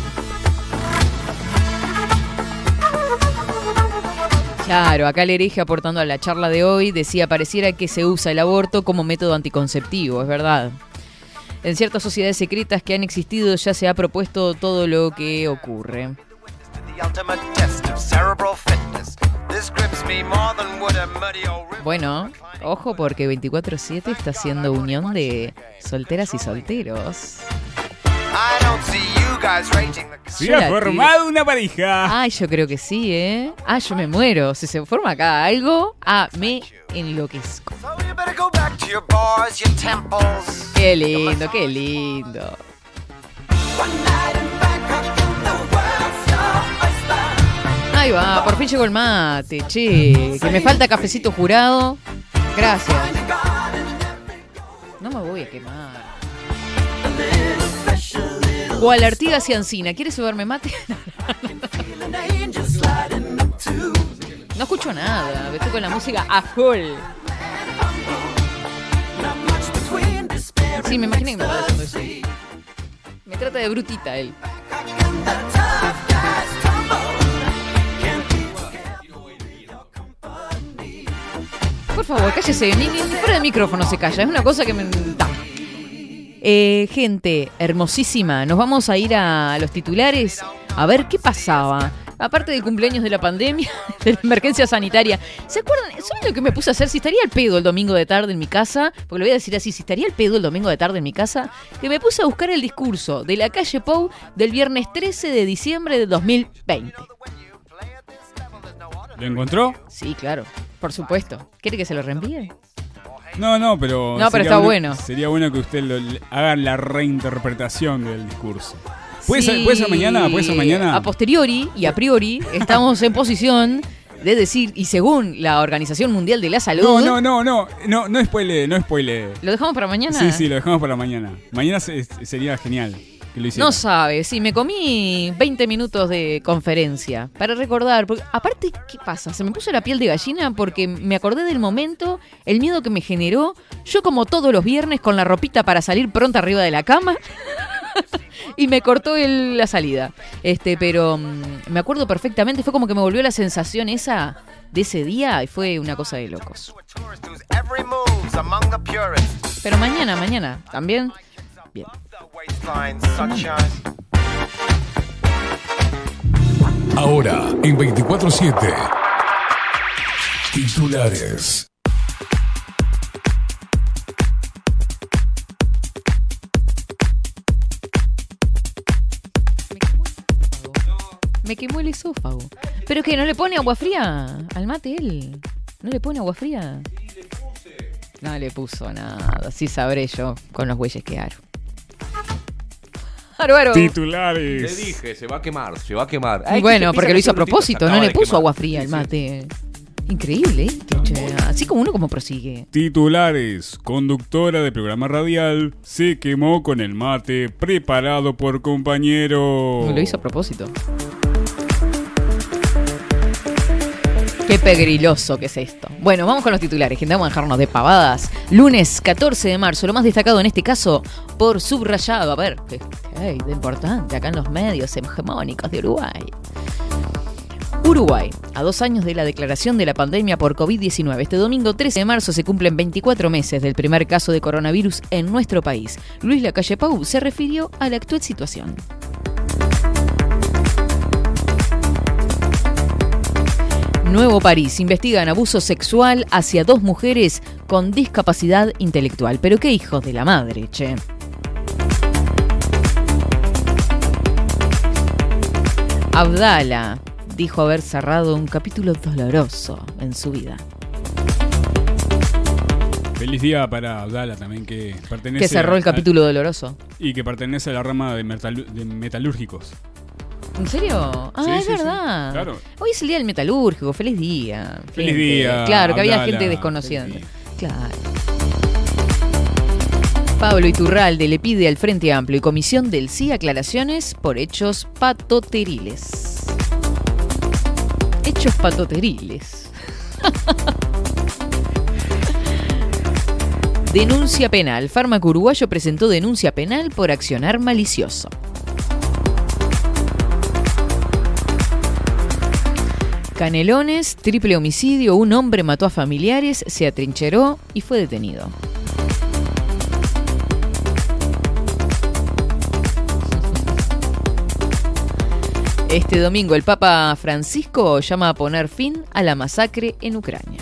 Speaker 2: Claro, acá el hereje aportando a la charla de hoy decía pareciera que se usa el aborto como método anticonceptivo, es verdad. En ciertas sociedades secretas que han existido ya se ha propuesto todo lo que ocurre. Bueno, ojo porque 24-7 está haciendo unión de solteras y solteros.
Speaker 4: Se ha formado una pareja.
Speaker 2: Ay, yo creo que sí, ¿eh? Ah, yo me muero. Si se forma acá algo, ah, me enloquezco. Qué lindo, qué lindo. Ahí va, por fin llegó el mate, che. Que me falta cafecito jurado. Gracias. No me voy a quemar. O a la Artigas y. ¿Quieres subarme mate? No escucho nada. Estoy con la música a full. Sí, me imagino que me. Me trata de brutita él. Por favor, cállese. Ni, ni fuera del micrófono se calla. Es una cosa que me... Eh, gente hermosísima, nos vamos a ir a los titulares a ver qué pasaba. Aparte del cumpleaños de la pandemia, de la emergencia sanitaria. ¿Se acuerdan? ¿Saben lo que me puse a hacer? Si estaría al pedo el domingo de tarde en mi casa, porque lo voy a decir así, si estaría al pedo el domingo de tarde en mi casa, que me puse a buscar el discurso de la calle Pou del viernes 13 de diciembre de 2020.
Speaker 4: ¿Lo encontró?
Speaker 2: Sí, claro, por supuesto. ¿Quiere que se lo reenvíe?
Speaker 4: No, no, pero.
Speaker 2: No, pero
Speaker 4: sería
Speaker 2: está bueno.
Speaker 4: Sería bueno que usted lo, haga la reinterpretación del discurso. ¿Puede,
Speaker 2: Sí,
Speaker 4: ser, puede ser mañana? ¿Puede ser mañana?
Speaker 2: A posteriori y a priori estamos en posición de decir, y según la Organización Mundial de la Salud,
Speaker 4: No, no, no, no, no, no spoile, no spoile.
Speaker 2: ¿lo dejamos para mañana?
Speaker 4: Sí, sí, lo dejamos para mañana. Mañana se- sería genial que lo hiciera.
Speaker 2: No sabe, sí, me comí 20 minutos de conferencia para recordar. Porque, aparte, ¿qué pasa? Se me puso la piel de gallina porque me acordé del momento, el miedo que me generó. Yo, como todos los viernes, con la ropita para salir pronto arriba de la cama. y me cortó el- la salida. Este, pero mm, me acuerdo perfectamente, fue como que me volvió la sensación esa de ese día y fue una cosa de locos. Pero mañana, mañana, también. Bien.
Speaker 1: Ahora, en 24-7. Titulares.
Speaker 2: Me quemó el esófago. ¿Pero qué? ¿No le pone agua fría al mate él? ¿No le pone agua fría? No le puso nada. Sí sabré yo con los bueyes que aro.
Speaker 4: Titulares.
Speaker 6: Le dije, se va a quemar, se va a quemar.
Speaker 2: Y bueno, porque lo hizo a propósito, no le puso agua fría al mate. Increíble esto, che. Así como uno como prosigue.
Speaker 4: Titulares. Conductora de programa radial se quemó con el mate preparado por compañero.
Speaker 2: Lo hizo a propósito. Qué pegriloso que es esto. Bueno, vamos con los titulares, gente. Vamos a dejarnos de pavadas. Lunes 14 de marzo, lo más destacado en este caso por subrayado. A ver, ¿qué, importante acá en los medios hegemónicos de Uruguay? Uruguay, a dos años de la declaración de la pandemia por COVID-19, este domingo 13 de marzo se cumplen 24 meses del primer caso de coronavirus en nuestro país. Luis Lacalle Pau se refirió a la actual situación. Nuevo París. Investigan abuso sexual hacia dos mujeres con discapacidad intelectual. Pero qué hijos de la madre, che. Abdala dijo haber cerrado un capítulo doloroso en su vida.
Speaker 4: Feliz día para Abdala también, que pertenece.
Speaker 2: Que cerró el
Speaker 4: a-
Speaker 2: capítulo doloroso.
Speaker 4: Y que pertenece a la rama de metalúrgicos.
Speaker 2: ¿En serio? Ah,
Speaker 4: Sí,
Speaker 2: es
Speaker 4: sí, sí,
Speaker 2: verdad.
Speaker 4: claro.
Speaker 2: Hoy es el día del metalúrgico. Feliz día.
Speaker 4: Feliz
Speaker 2: gente.
Speaker 4: día,
Speaker 2: Claro, que había gente desconocida. Claro. Pablo Iturralde le pide al Frente Amplio y Comisión del Sí aclaraciones por hechos patoteriles. Hechos patoteriles. denuncia penal. Fármaco uruguayo presentó denuncia penal por accionar malicioso. Canelones, triple homicidio, un hombre mató a familiares, se atrincheró y fue detenido. Este domingo el Papa Francisco llama a poner fin a la masacre en Ucrania.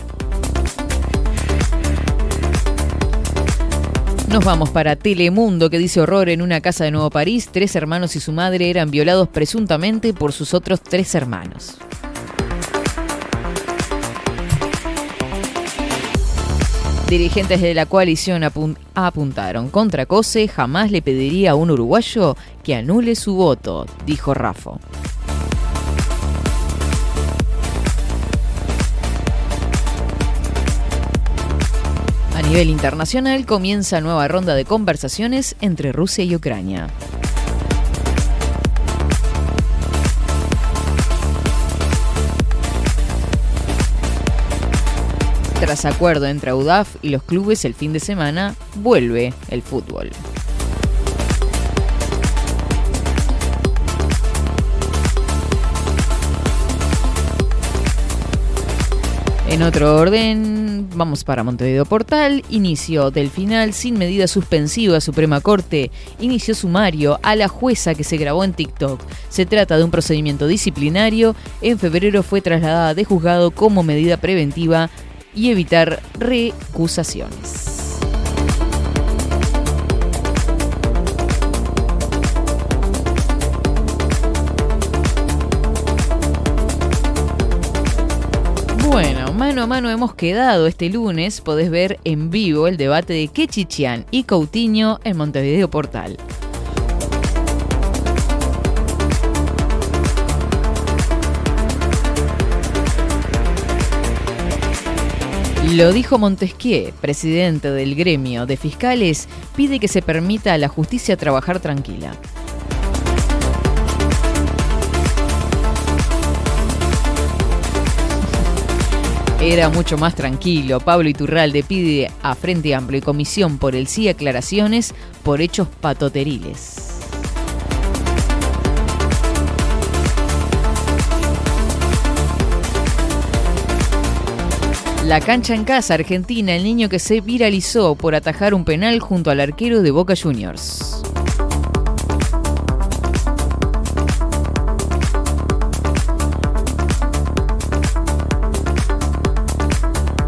Speaker 2: Nos vamos para Telemundo que dice horror en una casa de Nuevo París. Tres hermanos y su madre eran violados presuntamente por sus otros tres hermanos. Dirigentes de la coalición apun- apuntaron contra Cose, jamás le pediría a un uruguayo que anule su voto, dijo Rafo. A nivel internacional comienza nueva ronda de conversaciones entre Rusia y Ucrania. Tras acuerdo entre UDAF y los clubes el fin de semana, vuelve el fútbol. En otro orden, vamos para Montevideo Portal. Inicio del final sin medida suspensiva. Suprema Corte inició sumario a la jueza que se grabó en TikTok. Se trata de un procedimiento disciplinario. En febrero fue trasladada de juzgado como medida preventiva y evitar recusaciones. Bueno, mano a mano hemos quedado este lunes. Podés ver en vivo el debate de Quechichian y Coutinho en Montevideo Portal. Lo dijo Montesquieu, presidente del gremio de fiscales, pide que se permita a la justicia trabajar tranquila. Era mucho más tranquilo. Pablo Iturralde pide a Frente Amplio y Comisión por el sí aclaraciones por hechos patoteriles. La cancha en casa, Argentina, el niño que se viralizó por atajar un penal junto al arquero de Boca Juniors.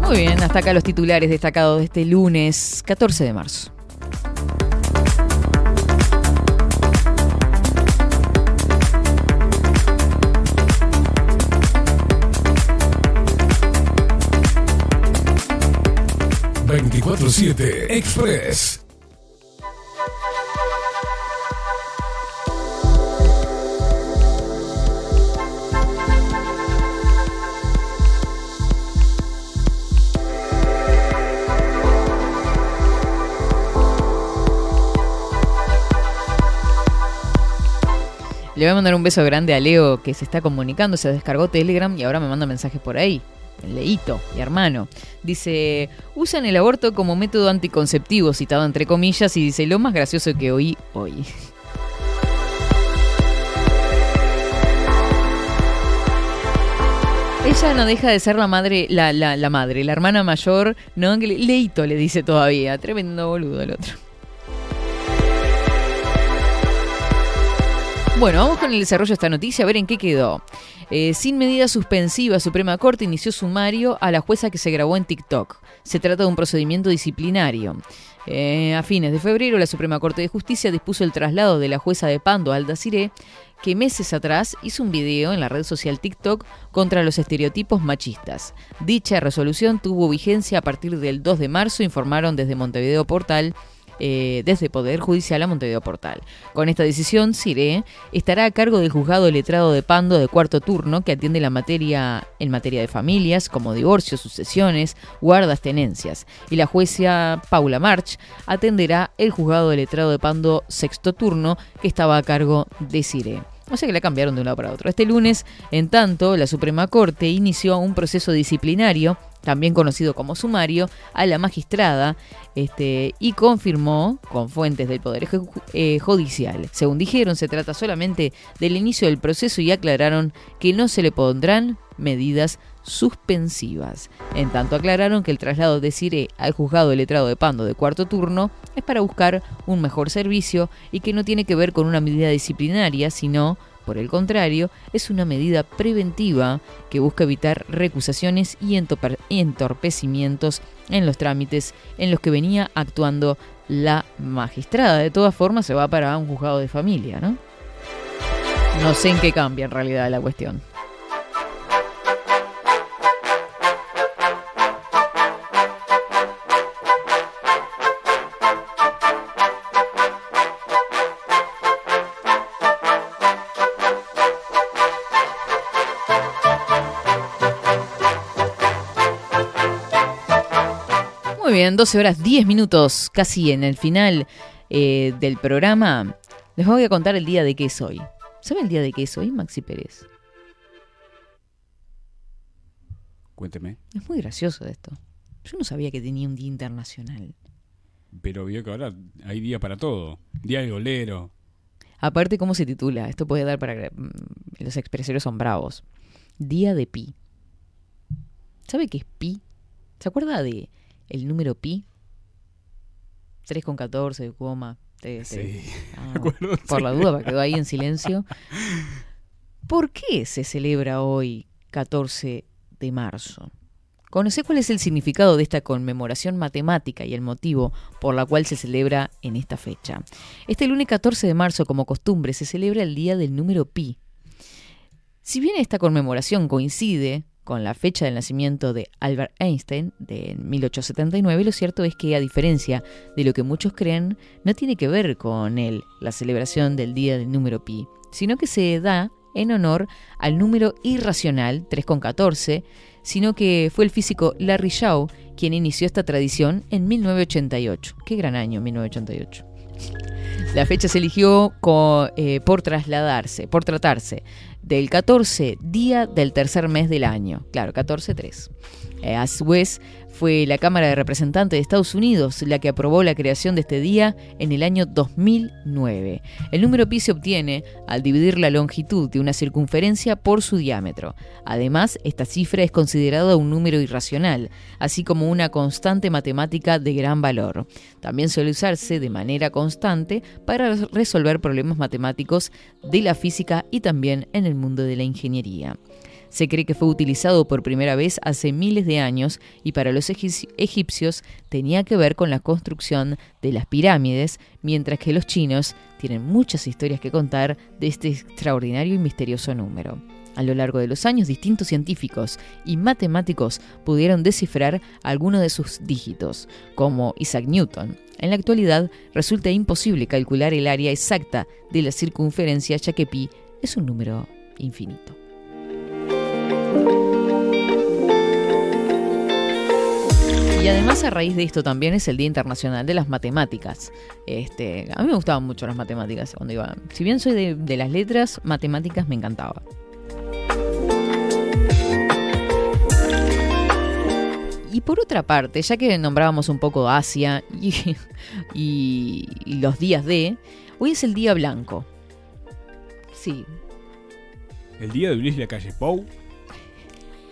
Speaker 2: Muy bien, hasta acá los titulares destacados de este lunes 14 de marzo.
Speaker 1: 24-7 Express.
Speaker 2: Le voy a mandar un beso grande a Leo que se está comunicando, se descargó Telegram y ahora me manda mensajes por ahí. Leito, mi hermano. Dice, usan el aborto como método anticonceptivo, citado entre comillas, y dice, lo más gracioso que oí hoy. Ella no deja de ser la madre, la, la, la madre, la hermana mayor, ¿no? Leito le dice todavía. Tremendo boludo el otro. Bueno, vamos con el desarrollo de esta noticia, a ver en qué quedó. Eh, sin medida suspensiva, Suprema Corte inició sumario a la jueza que se grabó en TikTok. Se trata de un procedimiento disciplinario. Eh, a fines de febrero, la Suprema Corte de Justicia dispuso el traslado de la jueza de Pando, Alda Ciré, que meses atrás hizo un video en la red social TikTok contra los estereotipos machistas. Dicha resolución tuvo vigencia a partir del 2 de marzo, informaron desde Montevideo Portal eh, desde Poder Judicial a Montevideo Portal. Con esta decisión, Cire estará a cargo del juzgado letrado de Pando de cuarto turno que atiende la materia en materia de familias como divorcios, sucesiones, guardas, tenencias. Y la jueza Paula March atenderá el juzgado letrado de Pando sexto turno que estaba a cargo de Cire. O sea que la cambiaron de un lado para otro. Este lunes, en tanto, la Suprema Corte inició un proceso disciplinario, también conocido como sumario, a la magistrada este, y confirmó con fuentes del Poder eh, Judicial. Según dijeron, se trata solamente del inicio del proceso y aclararon que no se le pondrán medidas suspensivas. En tanto aclararon que el traslado de Cire al juzgado de letrado de Pando de cuarto turno es para buscar un mejor servicio y que no tiene que ver con una medida disciplinaria, sino, por el contrario, es una medida preventiva que busca evitar recusaciones y entorpecimientos en los trámites en los que venía actuando la magistrada. De todas formas, se va para un juzgado de familia, ¿no? No sé en qué cambia en realidad la cuestión. Bien, 12 horas 10 minutos, casi en el final eh, del programa. Les voy a contar el día de qué es hoy. ¿Sabe el día de qué es hoy, Maxi Pérez?
Speaker 4: Cuénteme.
Speaker 2: Es muy gracioso esto. Yo no sabía que tenía un día internacional.
Speaker 4: Pero vio que ahora hay día para todo. Día del golero.
Speaker 2: Aparte, ¿cómo se titula? Esto puede dar para... mm, Los expresores son bravos. Día de pi. ¿Sabe qué es pi? ¿Se acuerda de el número pi? 3 con 14, coma.
Speaker 4: Sí,
Speaker 2: Ah,
Speaker 4: acuerdo,
Speaker 2: por
Speaker 4: sí.
Speaker 2: la duda, quedó ahí en silencio. ¿Por qué se celebra hoy 14 de marzo? ¿Conoce cuál es el significado de esta conmemoración matemática y el motivo por la cual se celebra en esta fecha? Este lunes 14 de marzo, como costumbre, se celebra el Día del Número Pi. Si bien esta conmemoración coincide con la fecha del nacimiento de Albert Einstein de 1879, lo cierto es que, a diferencia de lo que muchos creen, no tiene que ver con él la celebración del Día del Número Pi, sino que se da en honor al número irracional 3,14, sino que fue el físico Larry Shaw quien inició esta tradición en 1988. Qué gran año 1988. La fecha se eligió eh, por trasladarse, por tratarse del 14 día del tercer mes del año. Claro, 14-3. Eh, a su fue la Cámara de Representantes de Estados Unidos la que aprobó la creación de este día en el año 2009. El número pi se obtiene al dividir la longitud de una circunferencia por su diámetro. Además, esta cifra es considerada un número irracional, así como una constante matemática de gran valor. También suele usarse de manera constante para resolver problemas matemáticos de la física y también en el mundo de la ingeniería. Se cree que fue utilizado por primera vez hace miles de años y para los egip- egipcios tenía que ver con la construcción de las pirámides, mientras que los chinos tienen muchas historias que contar de este extraordinario y misterioso número. A lo largo de los años, distintos científicos y matemáticos pudieron descifrar algunos de sus dígitos, como Isaac Newton. En la actualidad, resulta imposible calcular el área exacta de la circunferencia, ya que pi es un número infinito. Y además a raíz de esto también es el Día Internacional de las Matemáticas. Este, a mí me gustaban mucho las matemáticas cuando iba. Si bien soy de, de las letras, matemáticas me encantaba. Y por otra parte, ya que nombrábamos un poco Asia y, y- y los días de, hoy es el Día Blanco. Sí,
Speaker 4: El día de Luis la calle Pou.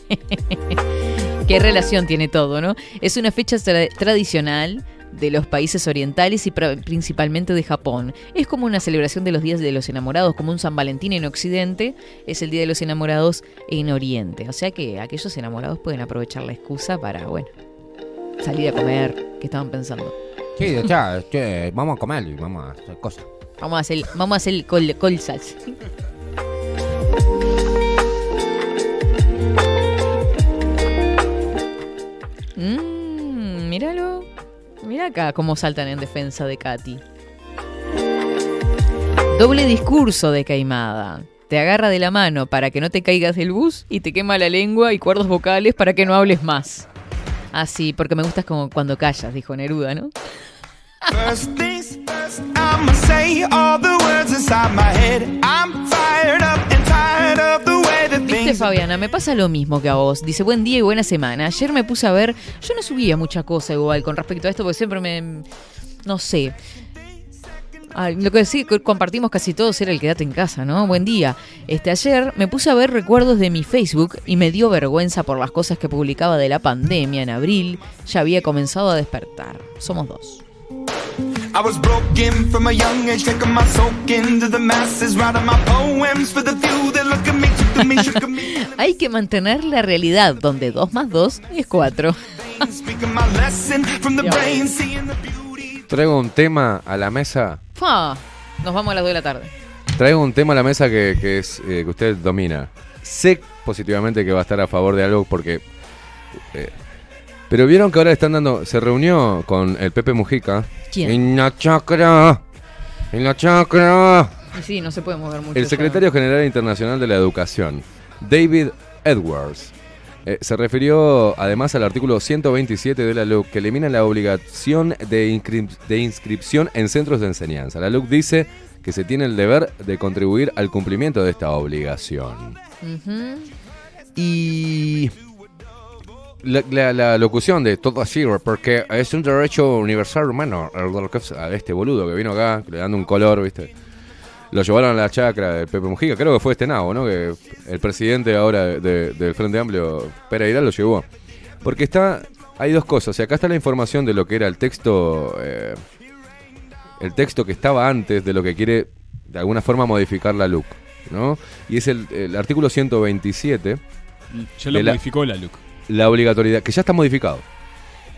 Speaker 2: ¿Qué relación tiene todo, no? Es una fecha tra- tradicional de los países orientales y principalmente de Japón. Es como una celebración de los días de los enamorados, como un San Valentín en Occidente, es el Día de los Enamorados en Oriente. O sea que aquellos enamorados pueden aprovechar la excusa para, bueno, salir a comer. ¿Qué estaban pensando?
Speaker 8: Sí, ya, che, vamos a comer y vamos a hacer cosas.
Speaker 2: Vamos a hacer, vamos a hacer col, colzas. Mmm, míralo. Mira acá cómo saltan en defensa de Katy. Doble discurso de Caimada. Te agarra de la mano para que no te caigas del bus y te quema la lengua y cuerdos vocales para que no hables más. Ah, sí, porque me gustas como cuando callas, dijo Neruda, ¿no? Viste, Fabiana, me pasa lo mismo que a vos. Dice, buen día y buena semana. Ayer me puse a ver, yo no subía mucha cosa igual con respecto a esto, porque siempre me... No sé. Ah, lo que sí que compartimos casi todos era el quédate en casa, ¿no? Buen día. Este ayer me puse a ver recuerdos de mi Facebook y me dio vergüenza por las cosas que publicaba de la pandemia en abril. Ya había comenzado a despertar. Somos dos.
Speaker 9: I was broken from a young age, taking my soak into the masses, writing my poems for the few that look at me, took to me, shook at me,
Speaker 2: Hay que mantener la realidad donde 2 más 2 es 4.
Speaker 9: speaking my lesson from the brain, seeing the beauty.
Speaker 6: Traigo un tema a la mesa.
Speaker 2: Fa, Nos vamos a las 2 de la tarde.
Speaker 6: Traigo un tema a la mesa que, que es eh, que usted domina. Sé positivamente que va a estar a favor de algo porque. eh, pero vieron que ahora están dando. Se reunió con el Pepe Mujica.
Speaker 2: ¿Quién?
Speaker 6: En la chacra. En la chacra.
Speaker 2: Y sí, no se puede mover mucho.
Speaker 6: El secretario general internacional de la educación, David Edwards, eh, se refirió además al artículo 127 de la LUC que elimina la obligación de, inscrip- de inscripción en centros de enseñanza. La LUC dice que se tiene el deber de contribuir al cumplimiento de esta obligación. Y la, la- la locución de todo así, porque es un derecho universal humano, a este boludo que vino acá, le dando un color, ¿viste? Lo llevaron a la chacra de Pepe Mujica, creo que fue este nabo, ¿no? Que el presidente ahora de- del Frente Amplio, Pereira, lo llevó. Porque está, hay dos cosas, y acá está la información de lo que era el texto, eh, el texto que estaba antes de lo que quiere, de alguna forma, modificar la LUC, ¿no? Y es el, el artículo 127
Speaker 4: Ya lo
Speaker 6: de la-
Speaker 4: modificó la LUC.
Speaker 6: La obligatoriedad, que ya está modificado.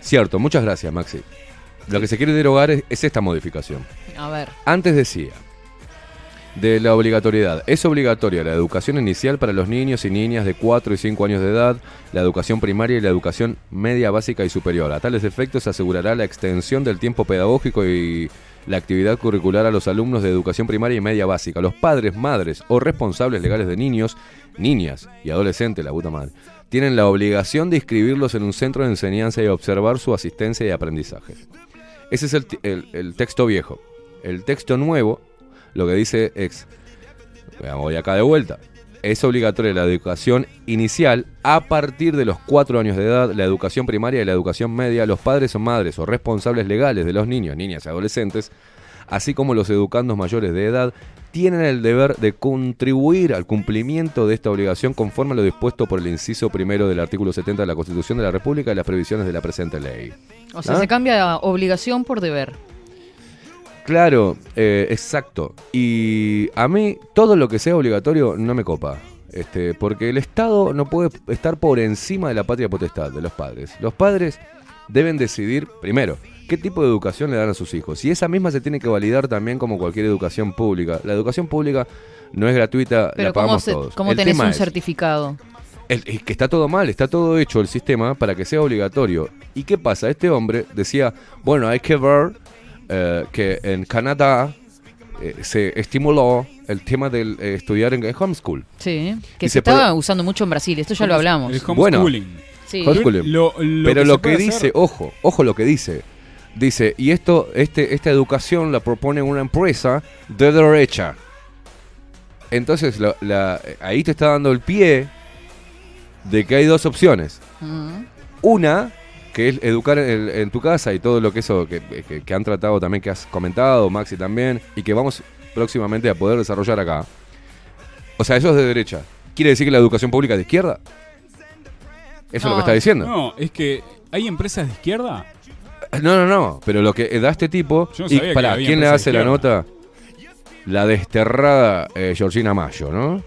Speaker 6: Cierto, muchas gracias, Maxi. Lo que se quiere derogar es, es esta modificación.
Speaker 2: A ver.
Speaker 6: Antes decía, de la obligatoriedad, es obligatoria la educación inicial para los niños y niñas de 4 y 5 años de edad, la educación primaria y la educación media básica y superior. A tales efectos se asegurará la extensión del tiempo pedagógico y la actividad curricular a los alumnos de educación primaria y media básica. Los padres, madres o responsables legales de niños, niñas y adolescentes, la puta madre, tienen la obligación de inscribirlos en un centro de enseñanza y observar su asistencia y aprendizaje. Ese es el, texto viejo. El texto nuevo, lo que dice es, voy acá de vuelta, es obligatoria la educación inicial a partir de los cuatro años de edad, la educación primaria y la educación media, los padres o madres o responsables legales de los niños, niñas y adolescentes, así como los educandos mayores de edad, tienen el deber de contribuir al cumplimiento de esta obligación conforme a lo dispuesto por el inciso primero del artículo 70 de la Constitución de la República y las previsiones de la presente ley.
Speaker 2: O sea,
Speaker 6: ¿Ah?
Speaker 2: se cambia obligación por deber.
Speaker 6: Claro, eh, exacto. Y a mí todo lo que sea obligatorio no me copa. Este, porque el Estado no puede estar por encima de la patria potestad de los padres. Los padres deben decidir, primero, qué tipo de educación le dan a sus hijos. Y esa misma se tiene que validar también como cualquier educación pública. La educación pública no es gratuita,
Speaker 2: Pero
Speaker 6: la
Speaker 2: ¿cómo,
Speaker 6: pagamos
Speaker 2: se-
Speaker 6: todos.
Speaker 2: cómo
Speaker 6: El
Speaker 2: tenés
Speaker 6: tema
Speaker 2: un
Speaker 6: es-
Speaker 2: certificado?
Speaker 6: el- es que está todo mal, está todo hecho el sistema para que sea obligatorio. ¿Y qué pasa? Este hombre decía, bueno, hay que ver eh, que en Canadá eh, se estimuló el tema del estudiar en, homeschool.
Speaker 2: Sí, que
Speaker 6: Y
Speaker 2: se
Speaker 6: se
Speaker 2: estaba
Speaker 6: puede-
Speaker 2: usando mucho en Brasil, esto ya lo hablamos.
Speaker 6: Bueno,
Speaker 2: Sí.
Speaker 6: Homeschooling.
Speaker 4: Lo- lo
Speaker 6: Pero
Speaker 4: que
Speaker 6: lo que dice,
Speaker 4: hacer-
Speaker 6: ojo, ojo lo que dice. Dice, y esto, este, esta educación la propone una empresa de derecha. Entonces, la- ahí te está dando el pie de que hay dos opciones.
Speaker 2: Mm.
Speaker 6: Una, que es educar en, en tu casa y todo lo que eso que, que- que han tratado también, que has comentado, Maxi también, y que vamos próximamente a poder desarrollar acá. O sea, eso es de derecha. ¿Quiere decir que la educación pública es de izquierda? Eso es lo que está diciendo.
Speaker 4: No, es que hay empresas de izquierda.
Speaker 6: No, no, no. Pero lo que da este tipo.
Speaker 4: Yo no
Speaker 6: y
Speaker 4: sabía que
Speaker 6: quién le hace la nota? La desterrada eh, Georgina Mayo, ¿no?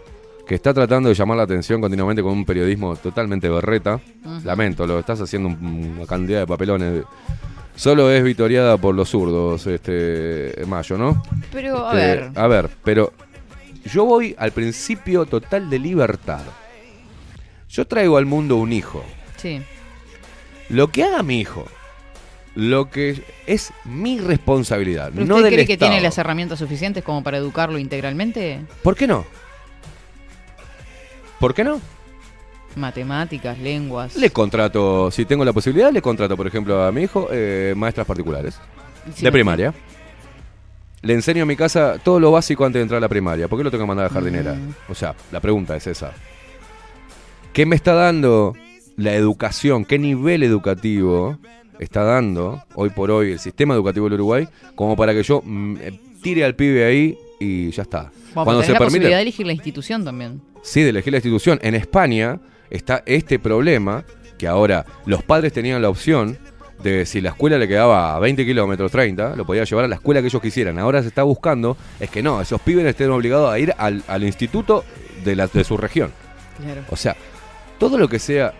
Speaker 6: Que está tratando de llamar la atención continuamente con un periodismo totalmente berreta. Lamento, lo estás haciendo un- una cantidad de papelones. Solo es victoriada por los zurdos, este Mayo, ¿no?
Speaker 2: Pero, a
Speaker 6: Eh,
Speaker 2: ver.
Speaker 6: A ver, pero yo voy al principio total de libertad. Yo traigo al mundo un hijo.
Speaker 2: Sí.
Speaker 6: Lo que haga mi hijo, lo que es mi responsabilidad,
Speaker 2: ¿Pero
Speaker 6: no
Speaker 2: ¿Usted cree que tiene las herramientas suficientes como para educarlo integralmente?
Speaker 6: ¿Por qué no? ¿Por qué no?
Speaker 2: Matemáticas, lenguas.
Speaker 6: Le contrato, si tengo la posibilidad, le contrato, por ejemplo, a mi hijo
Speaker 2: Eh,
Speaker 6: maestras particulares de
Speaker 2: no-
Speaker 6: primaria. Le enseño en mi casa todo lo básico antes de entrar a la primaria. ¿Por qué lo tengo que mandar a la jardinera?
Speaker 2: Mm.
Speaker 6: O sea, la pregunta es esa. ¿Qué me está dando la educación? ¿Qué nivel educativo está dando hoy por hoy el sistema educativo del Uruguay como para que yo mm, eh, tire al pibe ahí y ya está?
Speaker 2: Bueno,
Speaker 6: Cuando se
Speaker 2: la
Speaker 6: permite,
Speaker 2: posibilidad de elegir la institución también.
Speaker 6: Sí, de elegir la institución. En España está este problema que ahora los padres tenían la opción de si la escuela le quedaba a 20 kilómetros, 30, lo podía llevar a la escuela que ellos quisieran. Ahora se está buscando es que no, esos pibes estén obligados a ir al, al instituto de, la, de su región.
Speaker 2: Claro.
Speaker 6: O sea, todo lo que sea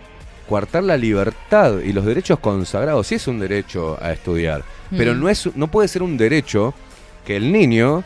Speaker 6: coartar la libertad y los derechos consagrados, sí es un derecho a estudiar, pero no, es, no puede ser un derecho que el niño,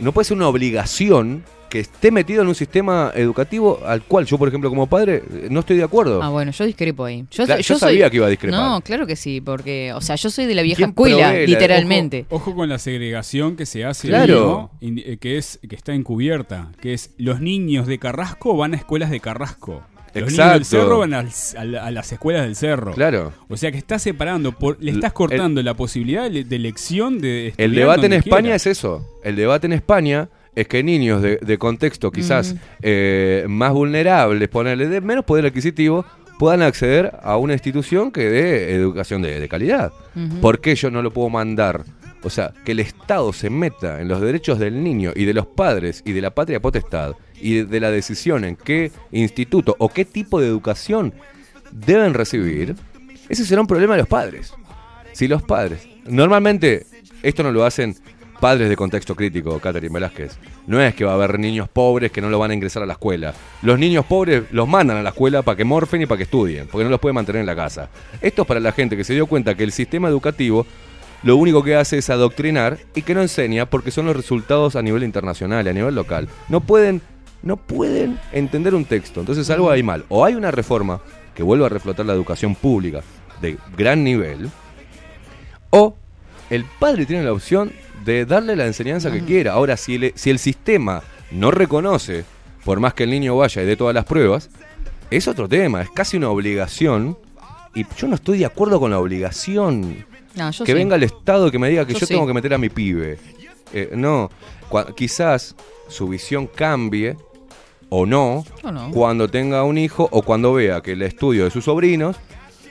Speaker 6: no puede ser una obligación que esté metido en un sistema educativo al cual yo, por ejemplo, como padre, no estoy de acuerdo.
Speaker 2: Ah, bueno, yo discrepo ahí. Yo,
Speaker 6: Claro,
Speaker 2: soy-
Speaker 6: yo
Speaker 2: yo soy-
Speaker 6: sabía que iba a discrepar.
Speaker 2: No, claro que sí, porque, o sea, yo soy de la vieja
Speaker 6: ¿Quién
Speaker 2: escuela, literalmente.
Speaker 4: Ojo, ojo con la segregación que se hace,
Speaker 6: Claro.
Speaker 4: ¿no? Indi- eh, que es que está encubierta, que es los niños de Carrasco van a escuelas de Carrasco. Los niños del
Speaker 6: Exacto.
Speaker 4: cerro van al- a, la- a las escuelas del cerro.
Speaker 6: Claro.
Speaker 4: O sea que estás separando, por, le estás cortando la posibilidad de, de elección de
Speaker 6: El
Speaker 4: estudiar
Speaker 6: debate en
Speaker 4: donde
Speaker 6: España
Speaker 4: quiera.
Speaker 6: es eso. El debate en España es que niños de, de contexto quizás
Speaker 4: Mm.
Speaker 6: eh, más vulnerables, ponerle de menos poder adquisitivo, puedan acceder a una institución que dé educación de, de calidad.
Speaker 10: Ujú.
Speaker 6: ¿Por qué yo no lo puedo mandar? O sea, que el Estado se meta en los derechos del niño y de los padres y de la patria potestad y de, la decisión en qué instituto o qué tipo de educación deben recibir, ese será un problema de los padres. Si los padres, normalmente esto no lo hacen padres de contexto crítico, Catherine Velázquez. No es que va a haber niños pobres que no lo van a ingresar a la escuela. Los niños pobres los mandan a la escuela para que morfen y para que estudien, porque no los pueden mantener en la casa. Esto es para la gente que se dio cuenta que el sistema educativo lo único que hace es adoctrinar y que no enseña porque son los resultados a nivel internacional y a nivel local. No pueden, no pueden entender un texto. Entonces algo hay mal. O hay una reforma que vuelva a reflotar la educación pública de gran nivel, o el padre tiene la opción de darle la enseñanza que quiera. Ahora, si el, si el sistema no reconoce, por más que el niño vaya y dé todas las pruebas, es otro tema, es casi una obligación. Y yo no estoy de acuerdo con la obligación.
Speaker 2: No, yo
Speaker 6: que
Speaker 2: sí.
Speaker 6: venga el Estado y que me diga que
Speaker 2: Yo
Speaker 6: yo,
Speaker 2: sí.
Speaker 6: tengo que meter a mi pibe. Eh, no, quizás su visión cambie o no,
Speaker 2: O no.
Speaker 6: cuando tenga un hijo o cuando vea que el estudio de sus sobrinos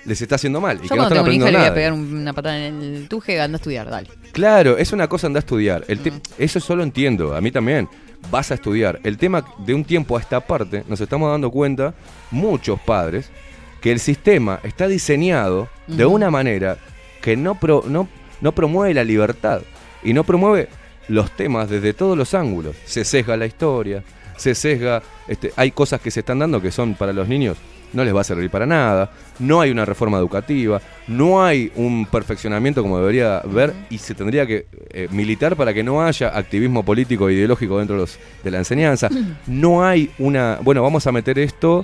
Speaker 6: les está haciendo mal y
Speaker 2: Yo
Speaker 6: que no están
Speaker 2: un hijo
Speaker 6: aprendiendo
Speaker 2: le voy a
Speaker 6: nada.
Speaker 2: pegar una patada en el tuje, anda a estudiar, dale.
Speaker 6: Claro, es una cosa anda a estudiar. El te- Eso solo entiendo, a mí también. Vas a estudiar. El tema de un tiempo a esta parte, nos estamos dando cuenta, muchos padres, que el sistema está diseñado de
Speaker 10: Ujú.
Speaker 6: una manera que no, pro- no, no promueve la libertad y no promueve los temas desde todos los ángulos. Se sesga la historia, se sesga, este, hay cosas que se están dando que son para los niños no les va a servir para nada, no hay una reforma educativa, no hay un perfeccionamiento como debería haber y se tendría que eh, militar para que no haya activismo político e ideológico dentro de, los- de la enseñanza, no hay una, bueno, vamos a meter esto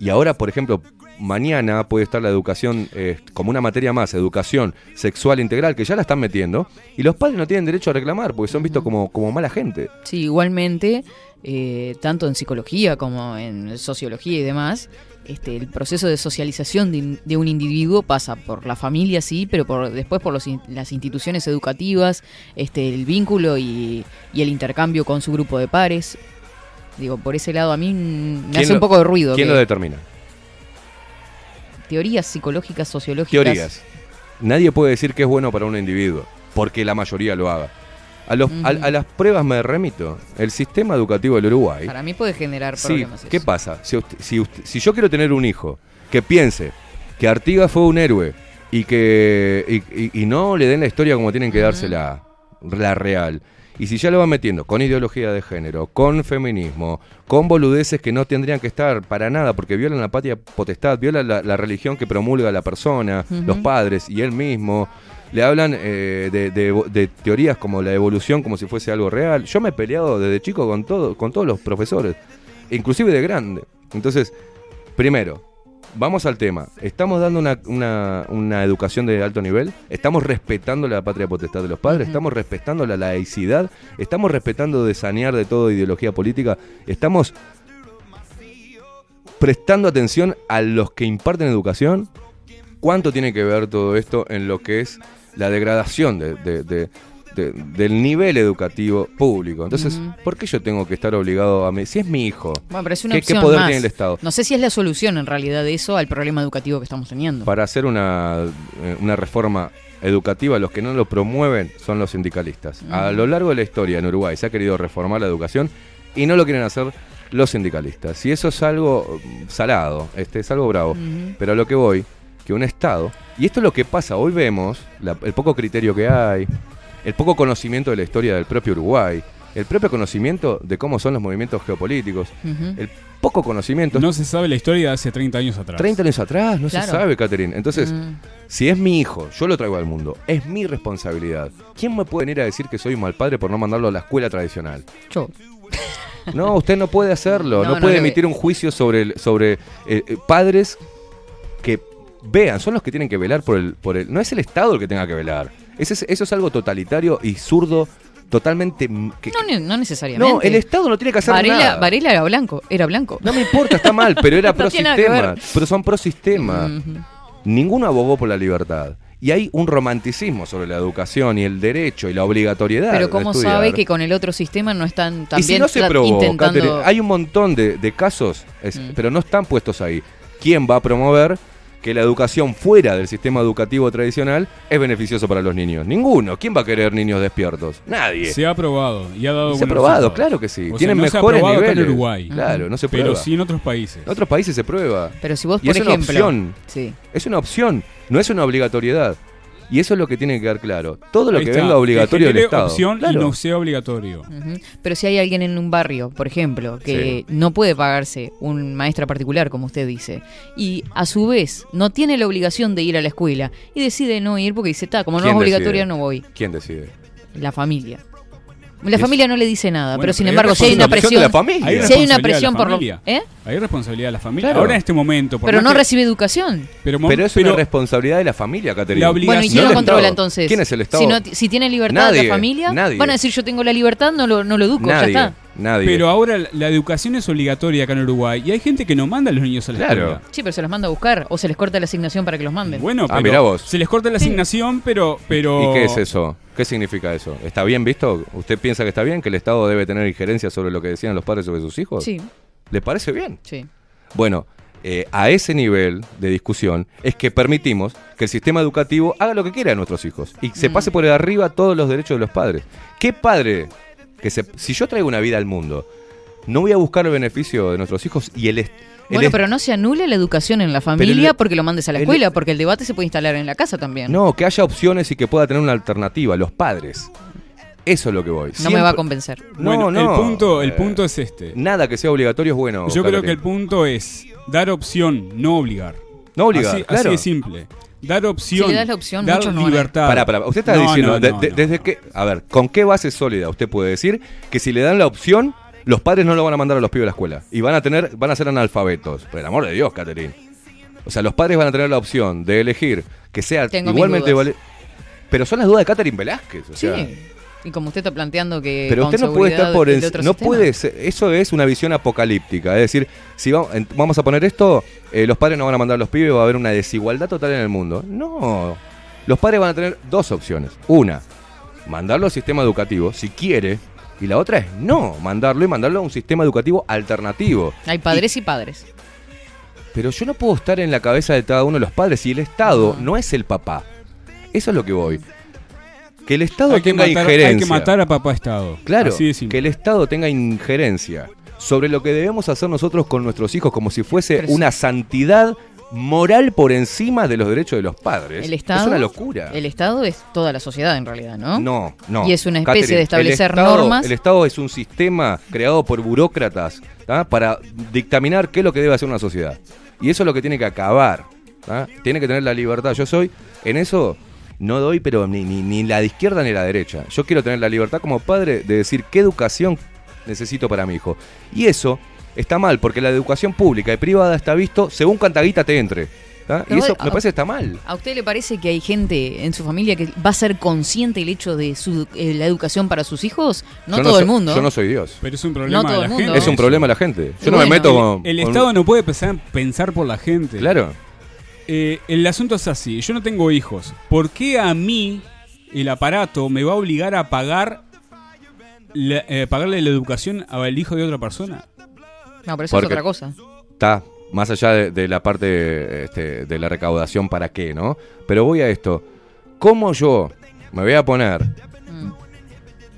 Speaker 6: y ahora, por ejemplo, mañana puede estar la educación eh, como una materia más, educación sexual integral, que ya la están metiendo, y los padres no tienen derecho a reclamar, porque son vistos como, como mala gente.
Speaker 2: Sí, igualmente, eh, tanto en psicología como en sociología y demás, este, el proceso de socialización de, un individuo pasa por la familia, sí, pero por, después por los las instituciones educativas, este, el vínculo y, y el intercambio con su grupo de pares. Digo, por ese lado a mí me
Speaker 6: ¿Quién
Speaker 2: hace un poco de ruido.
Speaker 6: ¿Quién
Speaker 2: que
Speaker 6: lo determina?
Speaker 2: Teorías psicológicas, sociológicas.
Speaker 6: Teorías. Nadie puede decir que es bueno para un individuo, porque la mayoría lo haga. A, los, a- las pruebas me remito. El sistema educativo del Uruguay.
Speaker 2: Para mí puede generar
Speaker 6: Sí,
Speaker 2: problemas.
Speaker 6: ¿qué
Speaker 2: eso.
Speaker 6: pasa? Si, usted- si, usted- si yo quiero tener un hijo que piense que Artigas fue un héroe y que y, y- y no le den la historia como tienen que dársela, la real, y si ya lo van metiendo con ideología de género, con feminismo, con boludeces que no tendrían que estar para nada porque violan la patria potestad, violan la, la religión que promulga la persona, los padres y él mismo. Le hablan eh, de, de- de teorías como la evolución, como si fuese algo real. Yo me he peleado desde chico con, todo, con todos los profesores, inclusive de grande. Entonces, primero, vamos al tema. ¿Estamos dando una, una- una educación de alto nivel? ¿Estamos respetando la patria potestad de los padres? ¿Estamos respetando la laicidad? ¿Estamos respetando de sanear de todo ideología política? ¿Estamos prestando atención a los que imparten educación? ¿Cuánto tiene que ver todo esto en lo que es la degradación de- de- de- de- del nivel educativo público? Entonces. ¿por qué yo tengo que estar obligado a mí? Si es mi hijo,
Speaker 2: Bueno, pero es una
Speaker 6: ¿qué, poder
Speaker 2: más.
Speaker 6: tiene el Estado?
Speaker 2: No sé si es la solución en realidad de eso al problema educativo que estamos teniendo.
Speaker 6: Para hacer una, eh, una reforma educativa, los que no lo promueven son los sindicalistas. A lo largo de la historia en Uruguay se ha querido reformar la educación y no lo quieren hacer los sindicalistas. Y eso es algo mm, salado, este, es algo bravo. Pero a lo que voy, que un Estado, y esto es lo que pasa, hoy vemos la- el poco criterio que hay, el poco conocimiento de la historia del propio Uruguay, el propio conocimiento de cómo son los movimientos geopolíticos, el poco conocimiento.
Speaker 4: No se sabe la historia de hace 30 años atrás.
Speaker 6: 30 años atrás, no
Speaker 2: Claro.
Speaker 6: se sabe, Catherine. Entonces,
Speaker 2: Mm.
Speaker 6: si es mi hijo, yo lo traigo al mundo, es mi responsabilidad. ¿Quién me puede venir a decir que soy un mal padre por no mandarlo a la escuela tradicional?
Speaker 2: Yo.
Speaker 6: No, usted no puede hacerlo,
Speaker 2: No,
Speaker 6: puede emitir un juicio sobre, el- sobre eh, eh, padres que vean, son los que tienen que velar por el, por el... No es el Estado el que tenga que velar. Ese es- eso es algo totalitario y zurdo, totalmente... que-
Speaker 2: No, no necesariamente.
Speaker 6: no, el Estado no tiene que hacer
Speaker 2: Varela,
Speaker 6: nada.
Speaker 2: Varela era blanco, era blanco.
Speaker 6: No me importa, está mal, pero era
Speaker 2: No
Speaker 6: pro sistema. Pero son pro sistema.
Speaker 2: Ujú.
Speaker 6: Ninguno abogó por la libertad. Y hay un romanticismo sobre la educación y el derecho y la obligatoriedad.
Speaker 2: Pero ¿cómo sabe que con el otro sistema no están
Speaker 6: Y
Speaker 2: también
Speaker 6: si no se probó,
Speaker 2: intentando...
Speaker 6: Hay un montón de, de casos, es-
Speaker 2: Mm.
Speaker 6: pero no están puestos ahí. ¿Quién va a promover que la educación fuera del sistema educativo tradicional es beneficioso para los niños? Ninguno. ¿Quién va a querer niños despiertos? Nadie.
Speaker 4: Se ha aprobado y ha dado
Speaker 6: Se ha
Speaker 4: buenos
Speaker 6: probado,
Speaker 4: resultados.
Speaker 6: claro que sí.
Speaker 4: O sea,
Speaker 6: Tienen
Speaker 4: no se ha
Speaker 6: mejores
Speaker 4: aprobado acá en
Speaker 6: niveles.
Speaker 4: Uruguay.
Speaker 6: Claro, no se
Speaker 4: Pero
Speaker 6: prueba.
Speaker 4: sí en otros países.
Speaker 6: En otros países se prueba.
Speaker 2: Pero si vos,
Speaker 6: Y
Speaker 2: por
Speaker 6: es
Speaker 2: ejemplo...
Speaker 6: una opción.
Speaker 2: Sí.
Speaker 6: Es una opción, no es una obligatoriedad. Y eso es lo que tiene que quedar claro. Todo lo
Speaker 4: Ahí
Speaker 6: que
Speaker 4: está,
Speaker 6: venga obligatorio del Estado.
Speaker 4: opción
Speaker 6: Claro.
Speaker 4: y no sea obligatorio.
Speaker 2: Pero si hay alguien en un barrio, por ejemplo, que no puede pagarse un maestra particular, como usted dice, y a su vez no tiene la obligación de ir a la escuela y decide no ir porque dice, está, como no es
Speaker 6: ¿Quién
Speaker 2: obligatoria,
Speaker 6: decide?
Speaker 2: no voy.
Speaker 6: ¿Quién decide?
Speaker 2: La familia. La
Speaker 6: Es-
Speaker 2: familia no le dice nada,
Speaker 4: Bueno,
Speaker 2: pero sin embargo, si hay una
Speaker 6: responsabilidad de
Speaker 2: presión,
Speaker 6: la familia.
Speaker 4: Hay
Speaker 2: si hay una
Speaker 4: responsabilidad de la
Speaker 2: presión por lo,
Speaker 4: familia.
Speaker 2: ¿eh?
Speaker 4: Hay responsabilidad de la familia.
Speaker 6: Claro.
Speaker 4: Ahora en este momento. por
Speaker 2: Pero no
Speaker 4: que-
Speaker 2: recibe educación.
Speaker 4: Pero,
Speaker 6: Pero es
Speaker 4: pero-
Speaker 6: una responsabilidad de la familia, Caterina.
Speaker 4: La obligación-
Speaker 2: Bueno, ¿y quién
Speaker 6: No
Speaker 2: lo controla
Speaker 6: Estado.
Speaker 2: entonces?
Speaker 6: ¿Quién es el Estado?
Speaker 2: Si, no, si tiene libertad
Speaker 6: Nadie,
Speaker 2: la familia,
Speaker 6: nadie.
Speaker 2: van a decir yo tengo la libertad, no lo, no lo educo,
Speaker 6: Nadie,
Speaker 2: ya está.
Speaker 6: nadie.
Speaker 4: Pero ahora la- educación es obligatoria acá en Uruguay y hay gente que no manda a los niños a la
Speaker 6: Claro.
Speaker 4: escuela.
Speaker 2: Sí, pero se los manda a buscar o se les corta la asignación para que los manden.
Speaker 4: Bueno,
Speaker 6: Ah,
Speaker 4: pero
Speaker 6: mirá vos.
Speaker 4: se les corta la asignación, pero, pero
Speaker 6: ¿Y qué es eso? ¿Qué significa eso? ¿Está bien visto? ¿Usted piensa que está bien que el Estado debe tener injerencia sobre lo que decían los padres sobre sus hijos?
Speaker 2: Sí,
Speaker 6: ¿Le parece bien?
Speaker 2: sí.
Speaker 6: Bueno, eh, a ese nivel de discusión es que permitimos que el sistema educativo haga lo que quiera a nuestros hijos y se
Speaker 2: Mm.
Speaker 6: pase por arriba todos los derechos de los padres. ¿Qué padre que se, si yo traigo una vida al mundo, no voy a buscar el beneficio de nuestros hijos y el,
Speaker 2: Bueno, pero no se anule la educación en la familia
Speaker 6: el-
Speaker 2: porque lo mandes a la
Speaker 6: el-
Speaker 2: escuela, porque el debate se puede instalar en la casa también.
Speaker 6: no, que haya opciones y que pueda tener una alternativa, los padres. Eso es lo que voy.
Speaker 2: No me va a convencer.
Speaker 4: Bueno,
Speaker 6: No, no,
Speaker 4: el punto, el
Speaker 6: eh,
Speaker 4: punto es este.
Speaker 6: Nada que sea obligatorio es bueno.
Speaker 4: Yo creo que el punto es dar opción, no obligar.
Speaker 6: No obligar,
Speaker 4: Así,
Speaker 6: claro.
Speaker 4: así de simple. Dar opción.
Speaker 2: Si le das la opción,
Speaker 4: dar libertad.
Speaker 6: Pará, pará. Usted está
Speaker 4: No,
Speaker 6: diciendo,
Speaker 4: no,
Speaker 6: de-
Speaker 4: no,
Speaker 6: de-
Speaker 4: no.
Speaker 6: desde que, a ver, ¿con qué base sólida usted puede decir que si le dan la opción, los padres no lo van a mandar a los pibes a la escuela y van a tener, van a ser analfabetos? Por el amor de Dios, Caterín. O sea, los padres van a tener la opción de elegir que sea
Speaker 2: Tengo
Speaker 6: igualmente vale- Pero son las dudas de Catherine Velázquez. O sea,
Speaker 2: Sí. Y como usted está planteando que.
Speaker 6: Pero
Speaker 2: con
Speaker 6: usted no puede estar por
Speaker 2: otro
Speaker 6: no
Speaker 2: sistema.
Speaker 6: puede ser- eso es una visión apocalíptica, es decir, si va- en- vamos a poner esto, eh, los padres no van a mandar a los pibes, va a haber una desigualdad total en el mundo. No, los padres van a tener dos opciones. Una, mandarlo al sistema educativo, si quiere, y la otra es no, mandarlo y mandarlo a un sistema educativo alternativo.
Speaker 2: Hay padres y padres.
Speaker 6: Pero yo no puedo estar en la cabeza de cada uno de los padres y el Estado no es el papá. Eso es lo que voy. Que el Estado
Speaker 4: Hay que,
Speaker 6: tenga
Speaker 4: matar, hay
Speaker 6: injerencia.
Speaker 4: que matar a papá Estado.
Speaker 6: Claro,
Speaker 4: Así de
Speaker 6: que el Estado tenga injerencia sobre lo que debemos hacer nosotros con nuestros hijos como si fuese
Speaker 2: Pero sí.
Speaker 6: una santidad moral por encima de los derechos de los padres.
Speaker 2: El Estado.
Speaker 6: Es una locura.
Speaker 2: El Estado es toda la sociedad en realidad, ¿no?
Speaker 6: No, no.
Speaker 2: Y es una especie
Speaker 6: Catherine,
Speaker 2: de establecer
Speaker 6: el Estado-
Speaker 2: normas.
Speaker 6: El Estado es un sistema creado por burócratas ¿tá? para dictaminar qué es lo que debe hacer una sociedad. Y eso es lo que tiene que acabar. ¿tá? Tiene que tener la libertad. Yo soy, en eso no doy, pero ni, ni, ni la de izquierda ni la derecha. Yo quiero tener la libertad como padre de decir qué educación necesito para mi hijo. Y eso está mal, porque la educación pública y privada está visto según cuánta guita te entre. Y eso
Speaker 2: a-
Speaker 6: me parece que está mal.
Speaker 2: ¿A usted le parece que hay gente en su familia que va a ser consciente el hecho de su, eh, la educación para sus hijos? No
Speaker 6: Yo
Speaker 2: todo el mundo.
Speaker 6: Yo no soy Dios.
Speaker 4: Pero es un problema
Speaker 2: No todo
Speaker 4: de
Speaker 2: el
Speaker 4: la
Speaker 2: mundo.
Speaker 4: gente.
Speaker 6: Es un problema de la gente. Yo no me meto con.
Speaker 4: El Estado no puede pensar, pensar por la gente.
Speaker 6: Claro.
Speaker 4: Eh, el asunto es así, yo no tengo hijos. ¿Por qué a mí el aparato me va a obligar a pagar la- eh, pagarle la educación al hijo de otra persona?
Speaker 2: No, pero eso
Speaker 6: Porque-
Speaker 2: es otra cosa.
Speaker 6: Está más allá de, de la parte este, de la recaudación, ¿para qué, no? Pero voy a esto. ¿Cómo yo me voy a poner
Speaker 2: Mm.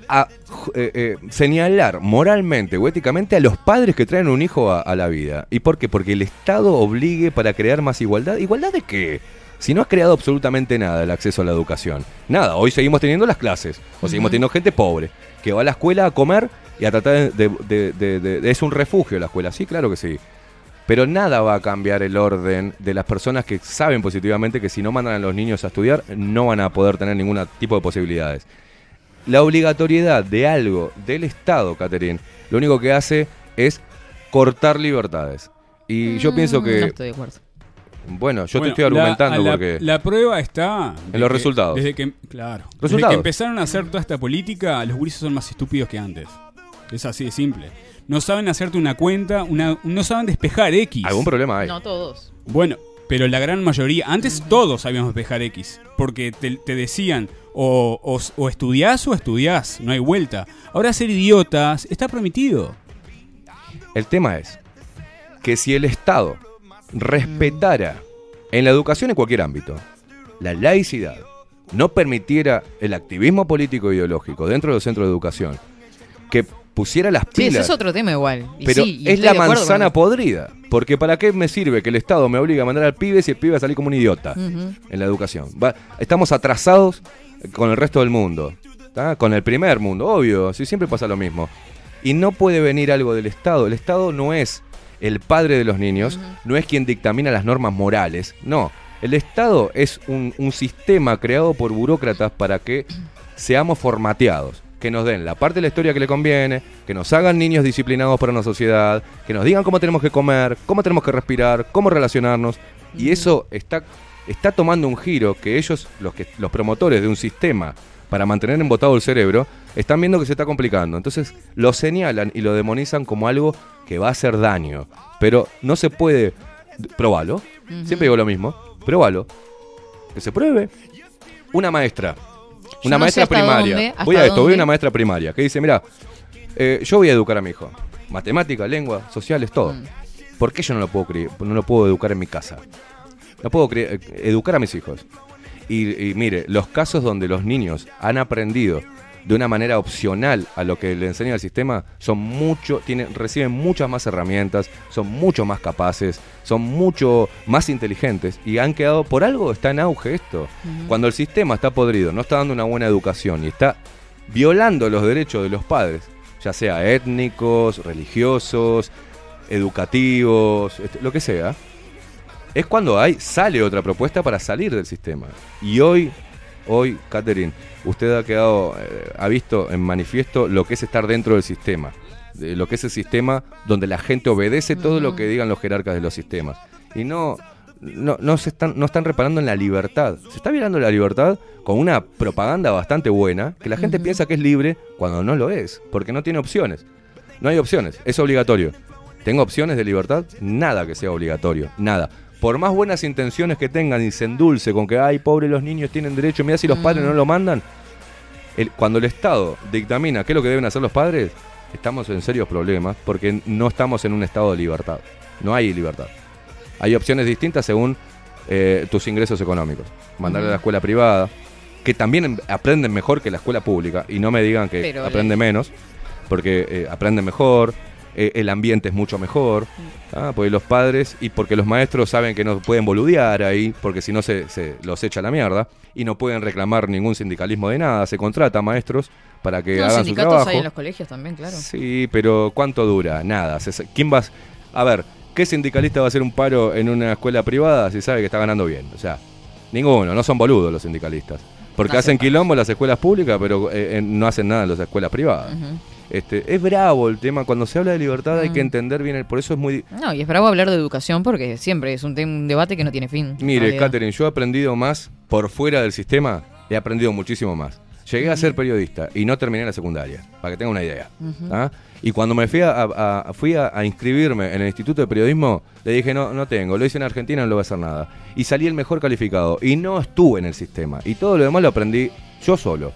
Speaker 6: a eh, eh, señalar moralmente o éticamente a los padres que traen un hijo a, a la vida? ¿Y por qué? Porque el Estado obligue para crear más igualdad. ¿Igualdad de qué? Si no has creado absolutamente nada el acceso a la educación. Nada, hoy seguimos teniendo las clases. O seguimos teniendo gente pobre que va a la escuela a comer y a tratar de... de- de- de- de- es un refugio la escuela, sí, claro que sí. Pero nada va a cambiar el orden de las personas que saben positivamente que si no mandan a los niños a estudiar no van a poder tener ningún tipo de posibilidades. La obligatoriedad de algo del Estado, Catherine, lo único que hace es cortar libertades. Y yo pienso
Speaker 2: Mm,
Speaker 6: que...
Speaker 2: No estoy de acuerdo.
Speaker 6: Bueno, yo
Speaker 4: Bueno,
Speaker 6: te estoy argumentando
Speaker 4: la, la-
Speaker 6: porque...
Speaker 4: La prueba está...
Speaker 6: En los
Speaker 4: que-
Speaker 6: resultados.
Speaker 4: Desde que, claro. Desde que empezaron a hacer toda esta política, los gurises son más estúpidos que antes. Es así de simple. No saben hacerte una cuenta, una, no saben despejar X.
Speaker 6: Algún problema hay.
Speaker 2: No todos.
Speaker 4: Bueno, pero la gran mayoría, antes todos sabíamos despejar X, porque te, te decían o, o, o estudiás o estudiás, no hay vuelta. Ahora ser idiotas está permitido.
Speaker 6: El tema es que si el Estado respetara en la educación en cualquier ámbito la laicidad, no permitiera el activismo político e ideológico dentro de los centros de educación, que pusiera las
Speaker 2: Sí, ese
Speaker 6: pilas.
Speaker 2: es otro tema igual. Y
Speaker 6: Pero
Speaker 2: sí,
Speaker 6: es la manzana
Speaker 2: eso.
Speaker 6: podrida. Porque ¿para qué me sirve que el Estado me obliga a mandar al pibe si el pibe va a salir como un idiota en la educación? Va- estamos atrasados con el resto del mundo. ¿tá? Con el primer mundo, obvio. Si siempre pasa lo mismo. Y no puede venir algo del Estado. El Estado no es el padre de los niños, no es quien dictamina las normas morales. No. El Estado es un, un sistema creado por burócratas para que seamos formateados. Que nos den la parte de la historia que le conviene, que nos hagan niños disciplinados para una sociedad, que nos digan cómo tenemos que comer, cómo tenemos que respirar, cómo relacionarnos. Y eso está, está tomando un giro que ellos, los, que, los promotores de un sistema para mantener embotado el cerebro, están viendo que se está complicando. Entonces lo señalan y lo demonizan como algo que va a hacer daño. Pero no se puede... Probalo. Siempre digo lo mismo. Probalo. Que se pruebe. Una maestra. Una
Speaker 2: no
Speaker 6: maestra primaria.
Speaker 2: dónde,
Speaker 6: voy a esto, voy a una maestra primaria que dice, mira, eh, yo voy a educar a mi hijo. Matemática, lengua, sociales, todo.
Speaker 2: Mm.
Speaker 6: ¿Por qué yo no lo puedo no lo puedo educar en mi casa? No puedo eh, educar a mis hijos. Y, y mire, los casos donde los niños han aprendido de una manera opcional a lo que le enseña el sistema son mucho, tienen, reciben muchas más herramientas, son mucho más capaces, son mucho más inteligentes y han quedado, por algo está en auge esto. Cuando el sistema está podrido, no está dando una buena educación y está violando los derechos de los padres, ya sea étnicos, religiosos, educativos, lo que sea, es cuando hay, sale otra propuesta para salir del sistema. Y hoy, hoy, Catherine, usted ha quedado, eh, ha visto en manifiesto lo que es estar dentro del sistema. de lo que es el sistema donde la gente obedece todo lo que digan los jerarcas de los sistemas. Y no, no, no se están, no están reparando en la libertad. Se está violando la libertad con una propaganda bastante buena, que la gente piensa que es libre cuando no lo es, porque no tiene opciones. No hay opciones, es obligatorio. ¿Tengo opciones de libertad? Nada que sea obligatorio, nada. Por más buenas intenciones que tengan y se endulce con que, ay, pobre, los niños tienen derecho, mira si los padres no lo mandan. El- cuando el Estado dictamina qué es lo que deben hacer los padres, estamos en serios problemas porque no estamos en un estado de libertad. No hay libertad. Hay opciones distintas según eh, tus ingresos económicos. Mandarle a la escuela privada, que también em- aprenden mejor que la escuela pública, y no me digan que
Speaker 2: Pero
Speaker 6: aprende
Speaker 2: le-
Speaker 6: menos, porque eh, aprenden mejor, eh, el ambiente es mucho mejor, ¿ah? porque los padres y porque los maestros saben que no pueden boludear ahí, porque si no se, se los echa a la mierda, y no pueden reclamar ningún sindicalismo de nada, se contrata a maestros para que
Speaker 2: No,
Speaker 6: hagan su
Speaker 2: sindicatos
Speaker 6: trabajo.
Speaker 2: hay en los colegios también, claro.
Speaker 6: Sí, pero ¿cuánto dura? Nada. ¿Quién va a... ver, ¿qué sindicalista va a hacer un paro en una escuela privada si sabe que está ganando bien? O sea, ninguno, no son boludos los sindicalistas. Porque
Speaker 2: No
Speaker 6: hacen quilombo en las escuelas públicas, pero eh, eh, no hacen nada en las escuelas privadas.
Speaker 2: Ujú.
Speaker 6: Este, es bravo el tema. Cuando se habla de libertad hay
Speaker 2: Mm.
Speaker 6: que entender bien, el, por eso es muy...
Speaker 2: No, y es bravo hablar de educación porque siempre es un, un debate que no tiene fin.
Speaker 6: Mire,
Speaker 2: realidad.
Speaker 6: Catherine, yo he aprendido más por fuera del sistema, he aprendido muchísimo más. Llegué a ser periodista y no terminé la secundaria, para que tenga una idea. ¿ah? Y cuando me fui, a, a- a- fui a, a inscribirme en el Instituto de Periodismo, le dije, no, no tengo, lo hice en Argentina, no lo voy a hacer nada. Y salí el mejor calificado y no estuve en el sistema. Y todo lo demás lo aprendí yo solo,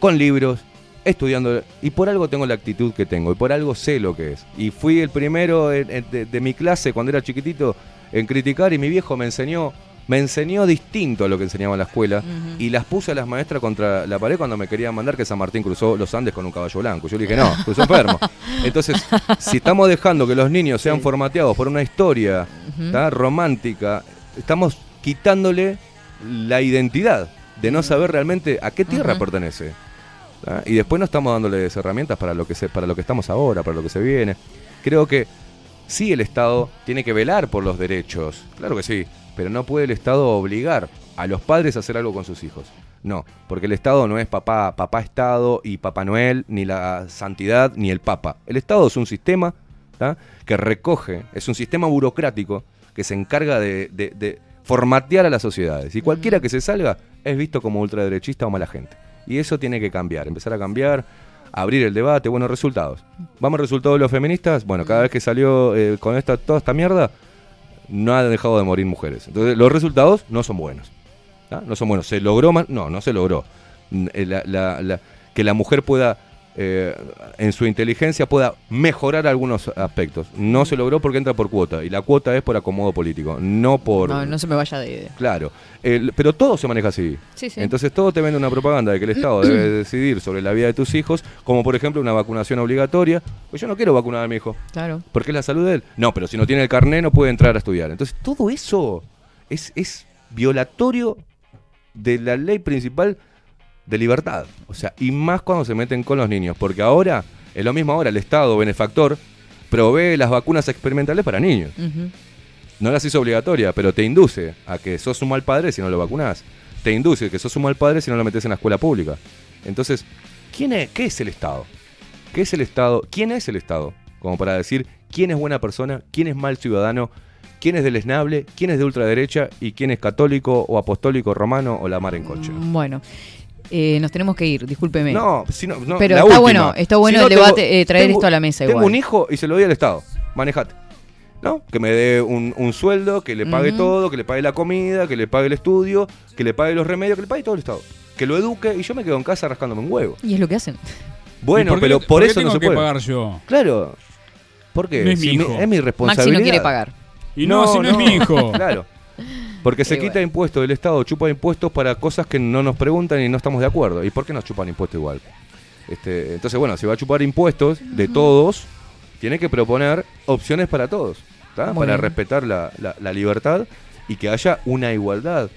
Speaker 6: con libros, estudiando. Y por algo tengo la actitud que tengo y por algo sé lo que es. Y fui el primero en- en- de, de mi clase cuando era chiquitito en criticar y mi viejo me enseñó. Me enseñó distinto a lo que enseñaba en la escuela y las puse a las maestras contra la pared cuando me querían mandar que San Martín cruzó los Andes con un caballo blanco. Yo le dije, no, cruzó enfermo. Entonces, si estamos dejando que los niños sean formateados por una historia romántica, estamos quitándole la identidad de no saber realmente a qué tierra pertenece. ¿Tá? Y después no estamos dándoles herramientas para lo que se, para lo que estamos ahora, para lo que se viene. Creo que sí el Estado tiene que velar por los derechos, claro que sí, pero no puede el Estado obligar a los padres a hacer algo con sus hijos. No, porque el Estado no es papá, papá Estado y Papá Noel, ni la santidad, ni el Papa. El Estado es un sistema ¿tá? que recoge, es un sistema burocrático que se encarga de, de- de formatear a las sociedades. Y cualquiera que se salga es visto como ultraderechista o mala gente. Y eso tiene que cambiar, empezar a cambiar, abrir el debate, buenos resultados. ¿Vamos al resultado de los feministas? Bueno, cada vez que salió eh, con esta, toda esta mierda, no han dejado de morir mujeres. Entonces, los resultados no son buenos. No son buenos. ¿Se logró? ma- No, no se logró. Eh, que la mujer pueda, eh, en su inteligencia, pueda mejorar algunos aspectos. No se logró porque entra por cuota. Y la cuota es por acomodo político, no por...
Speaker 2: No, no se me vaya de...
Speaker 6: Claro, El- pero todo se maneja así.
Speaker 2: Sí, sí.
Speaker 6: Entonces todo te vende una propaganda de que el Estado debe decidir sobre la vida de tus hijos, como por ejemplo una vacunación obligatoria. Pues yo no quiero vacunar a mi hijo.
Speaker 2: Claro.
Speaker 6: Porque es la salud de él. No, pero si no tiene el carné no puede entrar a estudiar. Entonces todo eso es, es violatorio de la ley principal de libertad. O sea, y más cuando se meten con los niños. Porque ahora, es lo mismo ahora, el Estado benefactor provee las vacunas experimentales para niños. No las hizo obligatoria, pero te induce a que sos un mal padre si no lo vacunás. Te induce a que sos un mal padre si no lo metes en la escuela pública. Entonces, ¿quién es, ¿qué es el Estado? ¿Qué es el Estado? ¿Quién es el Estado? Como para decir quién es buena persona, quién es mal ciudadano, quién es deleznable, quién es de ultraderecha y quién es católico o apostólico romano o la mar en coche.
Speaker 2: Bueno, eh, nos tenemos que ir, discúlpeme.
Speaker 6: No, si no, no,
Speaker 2: Pero
Speaker 6: la
Speaker 2: está
Speaker 6: última.
Speaker 2: bueno, está bueno
Speaker 6: Si no,
Speaker 2: el
Speaker 6: tengo-
Speaker 2: debate, eh, traer
Speaker 6: tengo-
Speaker 2: esto a la mesa
Speaker 6: Tengo
Speaker 2: igual.
Speaker 6: un hijo y se lo doy al Estado. Manejate. ¿No? Que me dé un, un sueldo, que le pague todo, que le pague la comida, que le pague el estudio, que le pague los remedios, que le pague todo el Estado. Que lo eduque y yo me quedo en casa rascándome un huevo.
Speaker 2: Y es lo que hacen.
Speaker 6: Bueno,
Speaker 4: ¿Y por qué
Speaker 6: pero por,
Speaker 4: por qué
Speaker 6: eso no se
Speaker 4: que
Speaker 6: puede.
Speaker 4: pagar yo?
Speaker 6: Claro. ¿Por qué?
Speaker 4: No es mi
Speaker 6: Si
Speaker 4: hijo.
Speaker 6: es mi responsabilidad.
Speaker 2: Maxi no quiere pagar.
Speaker 4: Y no, si no es mi hijo.
Speaker 6: Claro. Porque se
Speaker 2: Y
Speaker 6: quita
Speaker 2: bueno.
Speaker 6: impuestos del Estado, chupa impuestos para cosas que no nos preguntan y no estamos de acuerdo. ¿Y por qué nos chupan impuestos igual? Este, entonces, bueno, si va a chupar impuestos de todos, tiene que proponer opciones para todos, para
Speaker 2: bien.
Speaker 6: respetar la, la- la libertad y que haya una igualdad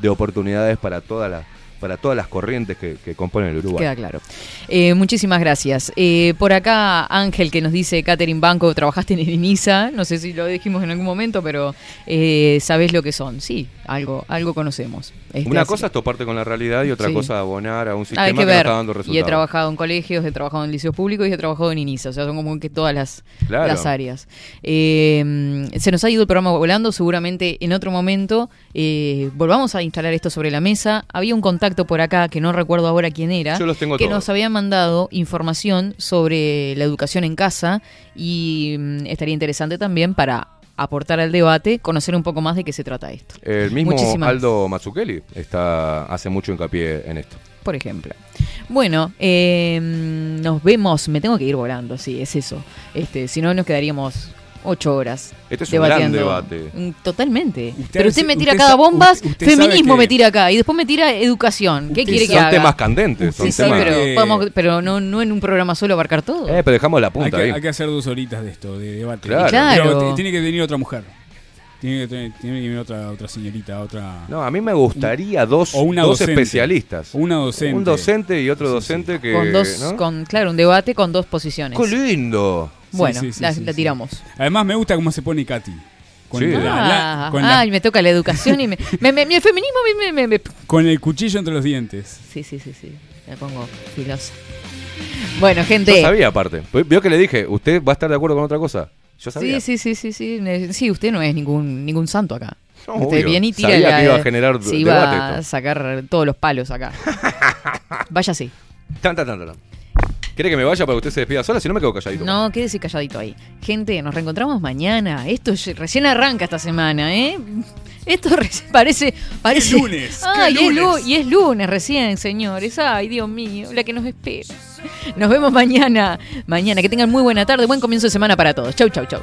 Speaker 6: de oportunidades para toda la, para todas las corrientes que, que componen el Uruguay.
Speaker 2: Queda claro. Eh, muchísimas gracias. Eh, por acá Ángel que nos dice, Catherine Banco, trabajaste en INISA, no sé si lo dijimos en algún momento, pero eh, sabés lo que son. Sí, algo, algo conocemos. Este,
Speaker 6: Una
Speaker 2: así-
Speaker 6: cosa es toparte con la realidad y otra
Speaker 2: Sí.
Speaker 6: cosa abonar a un
Speaker 2: Ah,
Speaker 6: sistema
Speaker 2: hay
Speaker 6: que,
Speaker 2: que
Speaker 6: no
Speaker 2: ver.
Speaker 6: está dando
Speaker 2: y he
Speaker 6: resultados.
Speaker 2: trabajado en colegios, he trabajado en liceos públicos y he trabajado en INISA. O sea, son como que todas las,
Speaker 6: Claro.
Speaker 2: las áreas. Eh, se nos ha ido el programa volando. Seguramente en otro momento eh, volvamos a instalar esto sobre la mesa. Había un contacto por acá que no recuerdo ahora quién era.
Speaker 6: Yo los tengo
Speaker 2: que
Speaker 6: todos.
Speaker 2: nos había mandado información sobre la educación en casa y mm, estaría interesante también para aportar al debate, conocer un poco más de qué se trata esto.
Speaker 6: El mismo
Speaker 2: Muchísimas
Speaker 6: Aldo Mazzucchelli está, hace mucho hincapié en esto.
Speaker 2: por ejemplo. Bueno, eh, nos vemos. Me tengo que ir volando, sí, es eso. Este, si no, nos quedaríamos ocho horas.
Speaker 6: Este es un gran
Speaker 2: debatiendo.
Speaker 6: debate.
Speaker 2: Mm, Totalmente.
Speaker 6: Usted
Speaker 2: Pero usted me tira
Speaker 6: usted
Speaker 2: cada bombas,
Speaker 6: usted-
Speaker 2: feminismo
Speaker 6: que-
Speaker 2: me tira acá y después me tira educación. ¿Qué quiere que
Speaker 6: son
Speaker 2: haga?
Speaker 6: temas candentes, son
Speaker 2: Sí, sí, pero, podemos- pero no, no en un programa solo abarcar todo.
Speaker 6: Eh, pero dejamos la
Speaker 4: Hay
Speaker 6: punta
Speaker 4: que,
Speaker 6: ahí.
Speaker 4: hay que hacer dos horitas de esto, de debate.
Speaker 6: Claro.
Speaker 2: Claro.
Speaker 4: Pero tiene que venir otra mujer. Tiene que, tener- tiene que venir otra, otra señorita, otra...
Speaker 6: No, a mí me gustaría dos,
Speaker 4: O una
Speaker 6: dos
Speaker 4: docente.
Speaker 6: especialistas.
Speaker 4: O una docente.
Speaker 6: Un docente y otro docente que.
Speaker 2: con dos,
Speaker 6: ¿no?
Speaker 2: con, claro, un debate con dos posiciones.
Speaker 6: ¡Qué lindo!
Speaker 2: Bueno,
Speaker 4: Sí, sí, sí,
Speaker 2: la,
Speaker 4: sí,
Speaker 2: la
Speaker 4: sí.
Speaker 2: tiramos.
Speaker 4: Además me gusta cómo se pone Katy. Con,
Speaker 6: Sí.
Speaker 4: la- la-
Speaker 2: Ah,
Speaker 4: con, la-
Speaker 2: ay, me toca la educación y me, me- me- el feminismo me, me- me- me-
Speaker 4: con el cuchillo entre los dientes.
Speaker 2: Sí, sí, sí, sí. Me pongo filosa. Bueno, gente.
Speaker 6: Yo sabía aparte. Vio que le dije, ¿usted va a estar de acuerdo con otra cosa? Yo sabía.
Speaker 2: Sí, sí, sí, sí, sí. Sí, usted no es ningún ningún santo acá.
Speaker 6: No,
Speaker 2: usted
Speaker 6: obvio.
Speaker 2: viene y tira
Speaker 6: Sabía
Speaker 2: la-
Speaker 6: que iba a generar
Speaker 2: se iba a sacar todos los palos acá. Vaya así.
Speaker 6: Tan, tan, tan, tan. ¿Quiere que me vaya para que usted se despida sola? Si no me quedo calladito.
Speaker 2: No, quédese calladito ahí. Gente, nos reencontramos mañana. Esto recién arranca esta semana, ¿eh? Esto parece. parece
Speaker 4: ¡Qué lunes! ¡Qué
Speaker 2: Ay, es lu-
Speaker 4: lunes!
Speaker 2: y es lunes recién, señores. Ay, Dios mío, la que nos espera. Nos vemos mañana. Mañana. Que tengan muy buena tarde. Buen comienzo de semana para todos. Chau, chau, chau.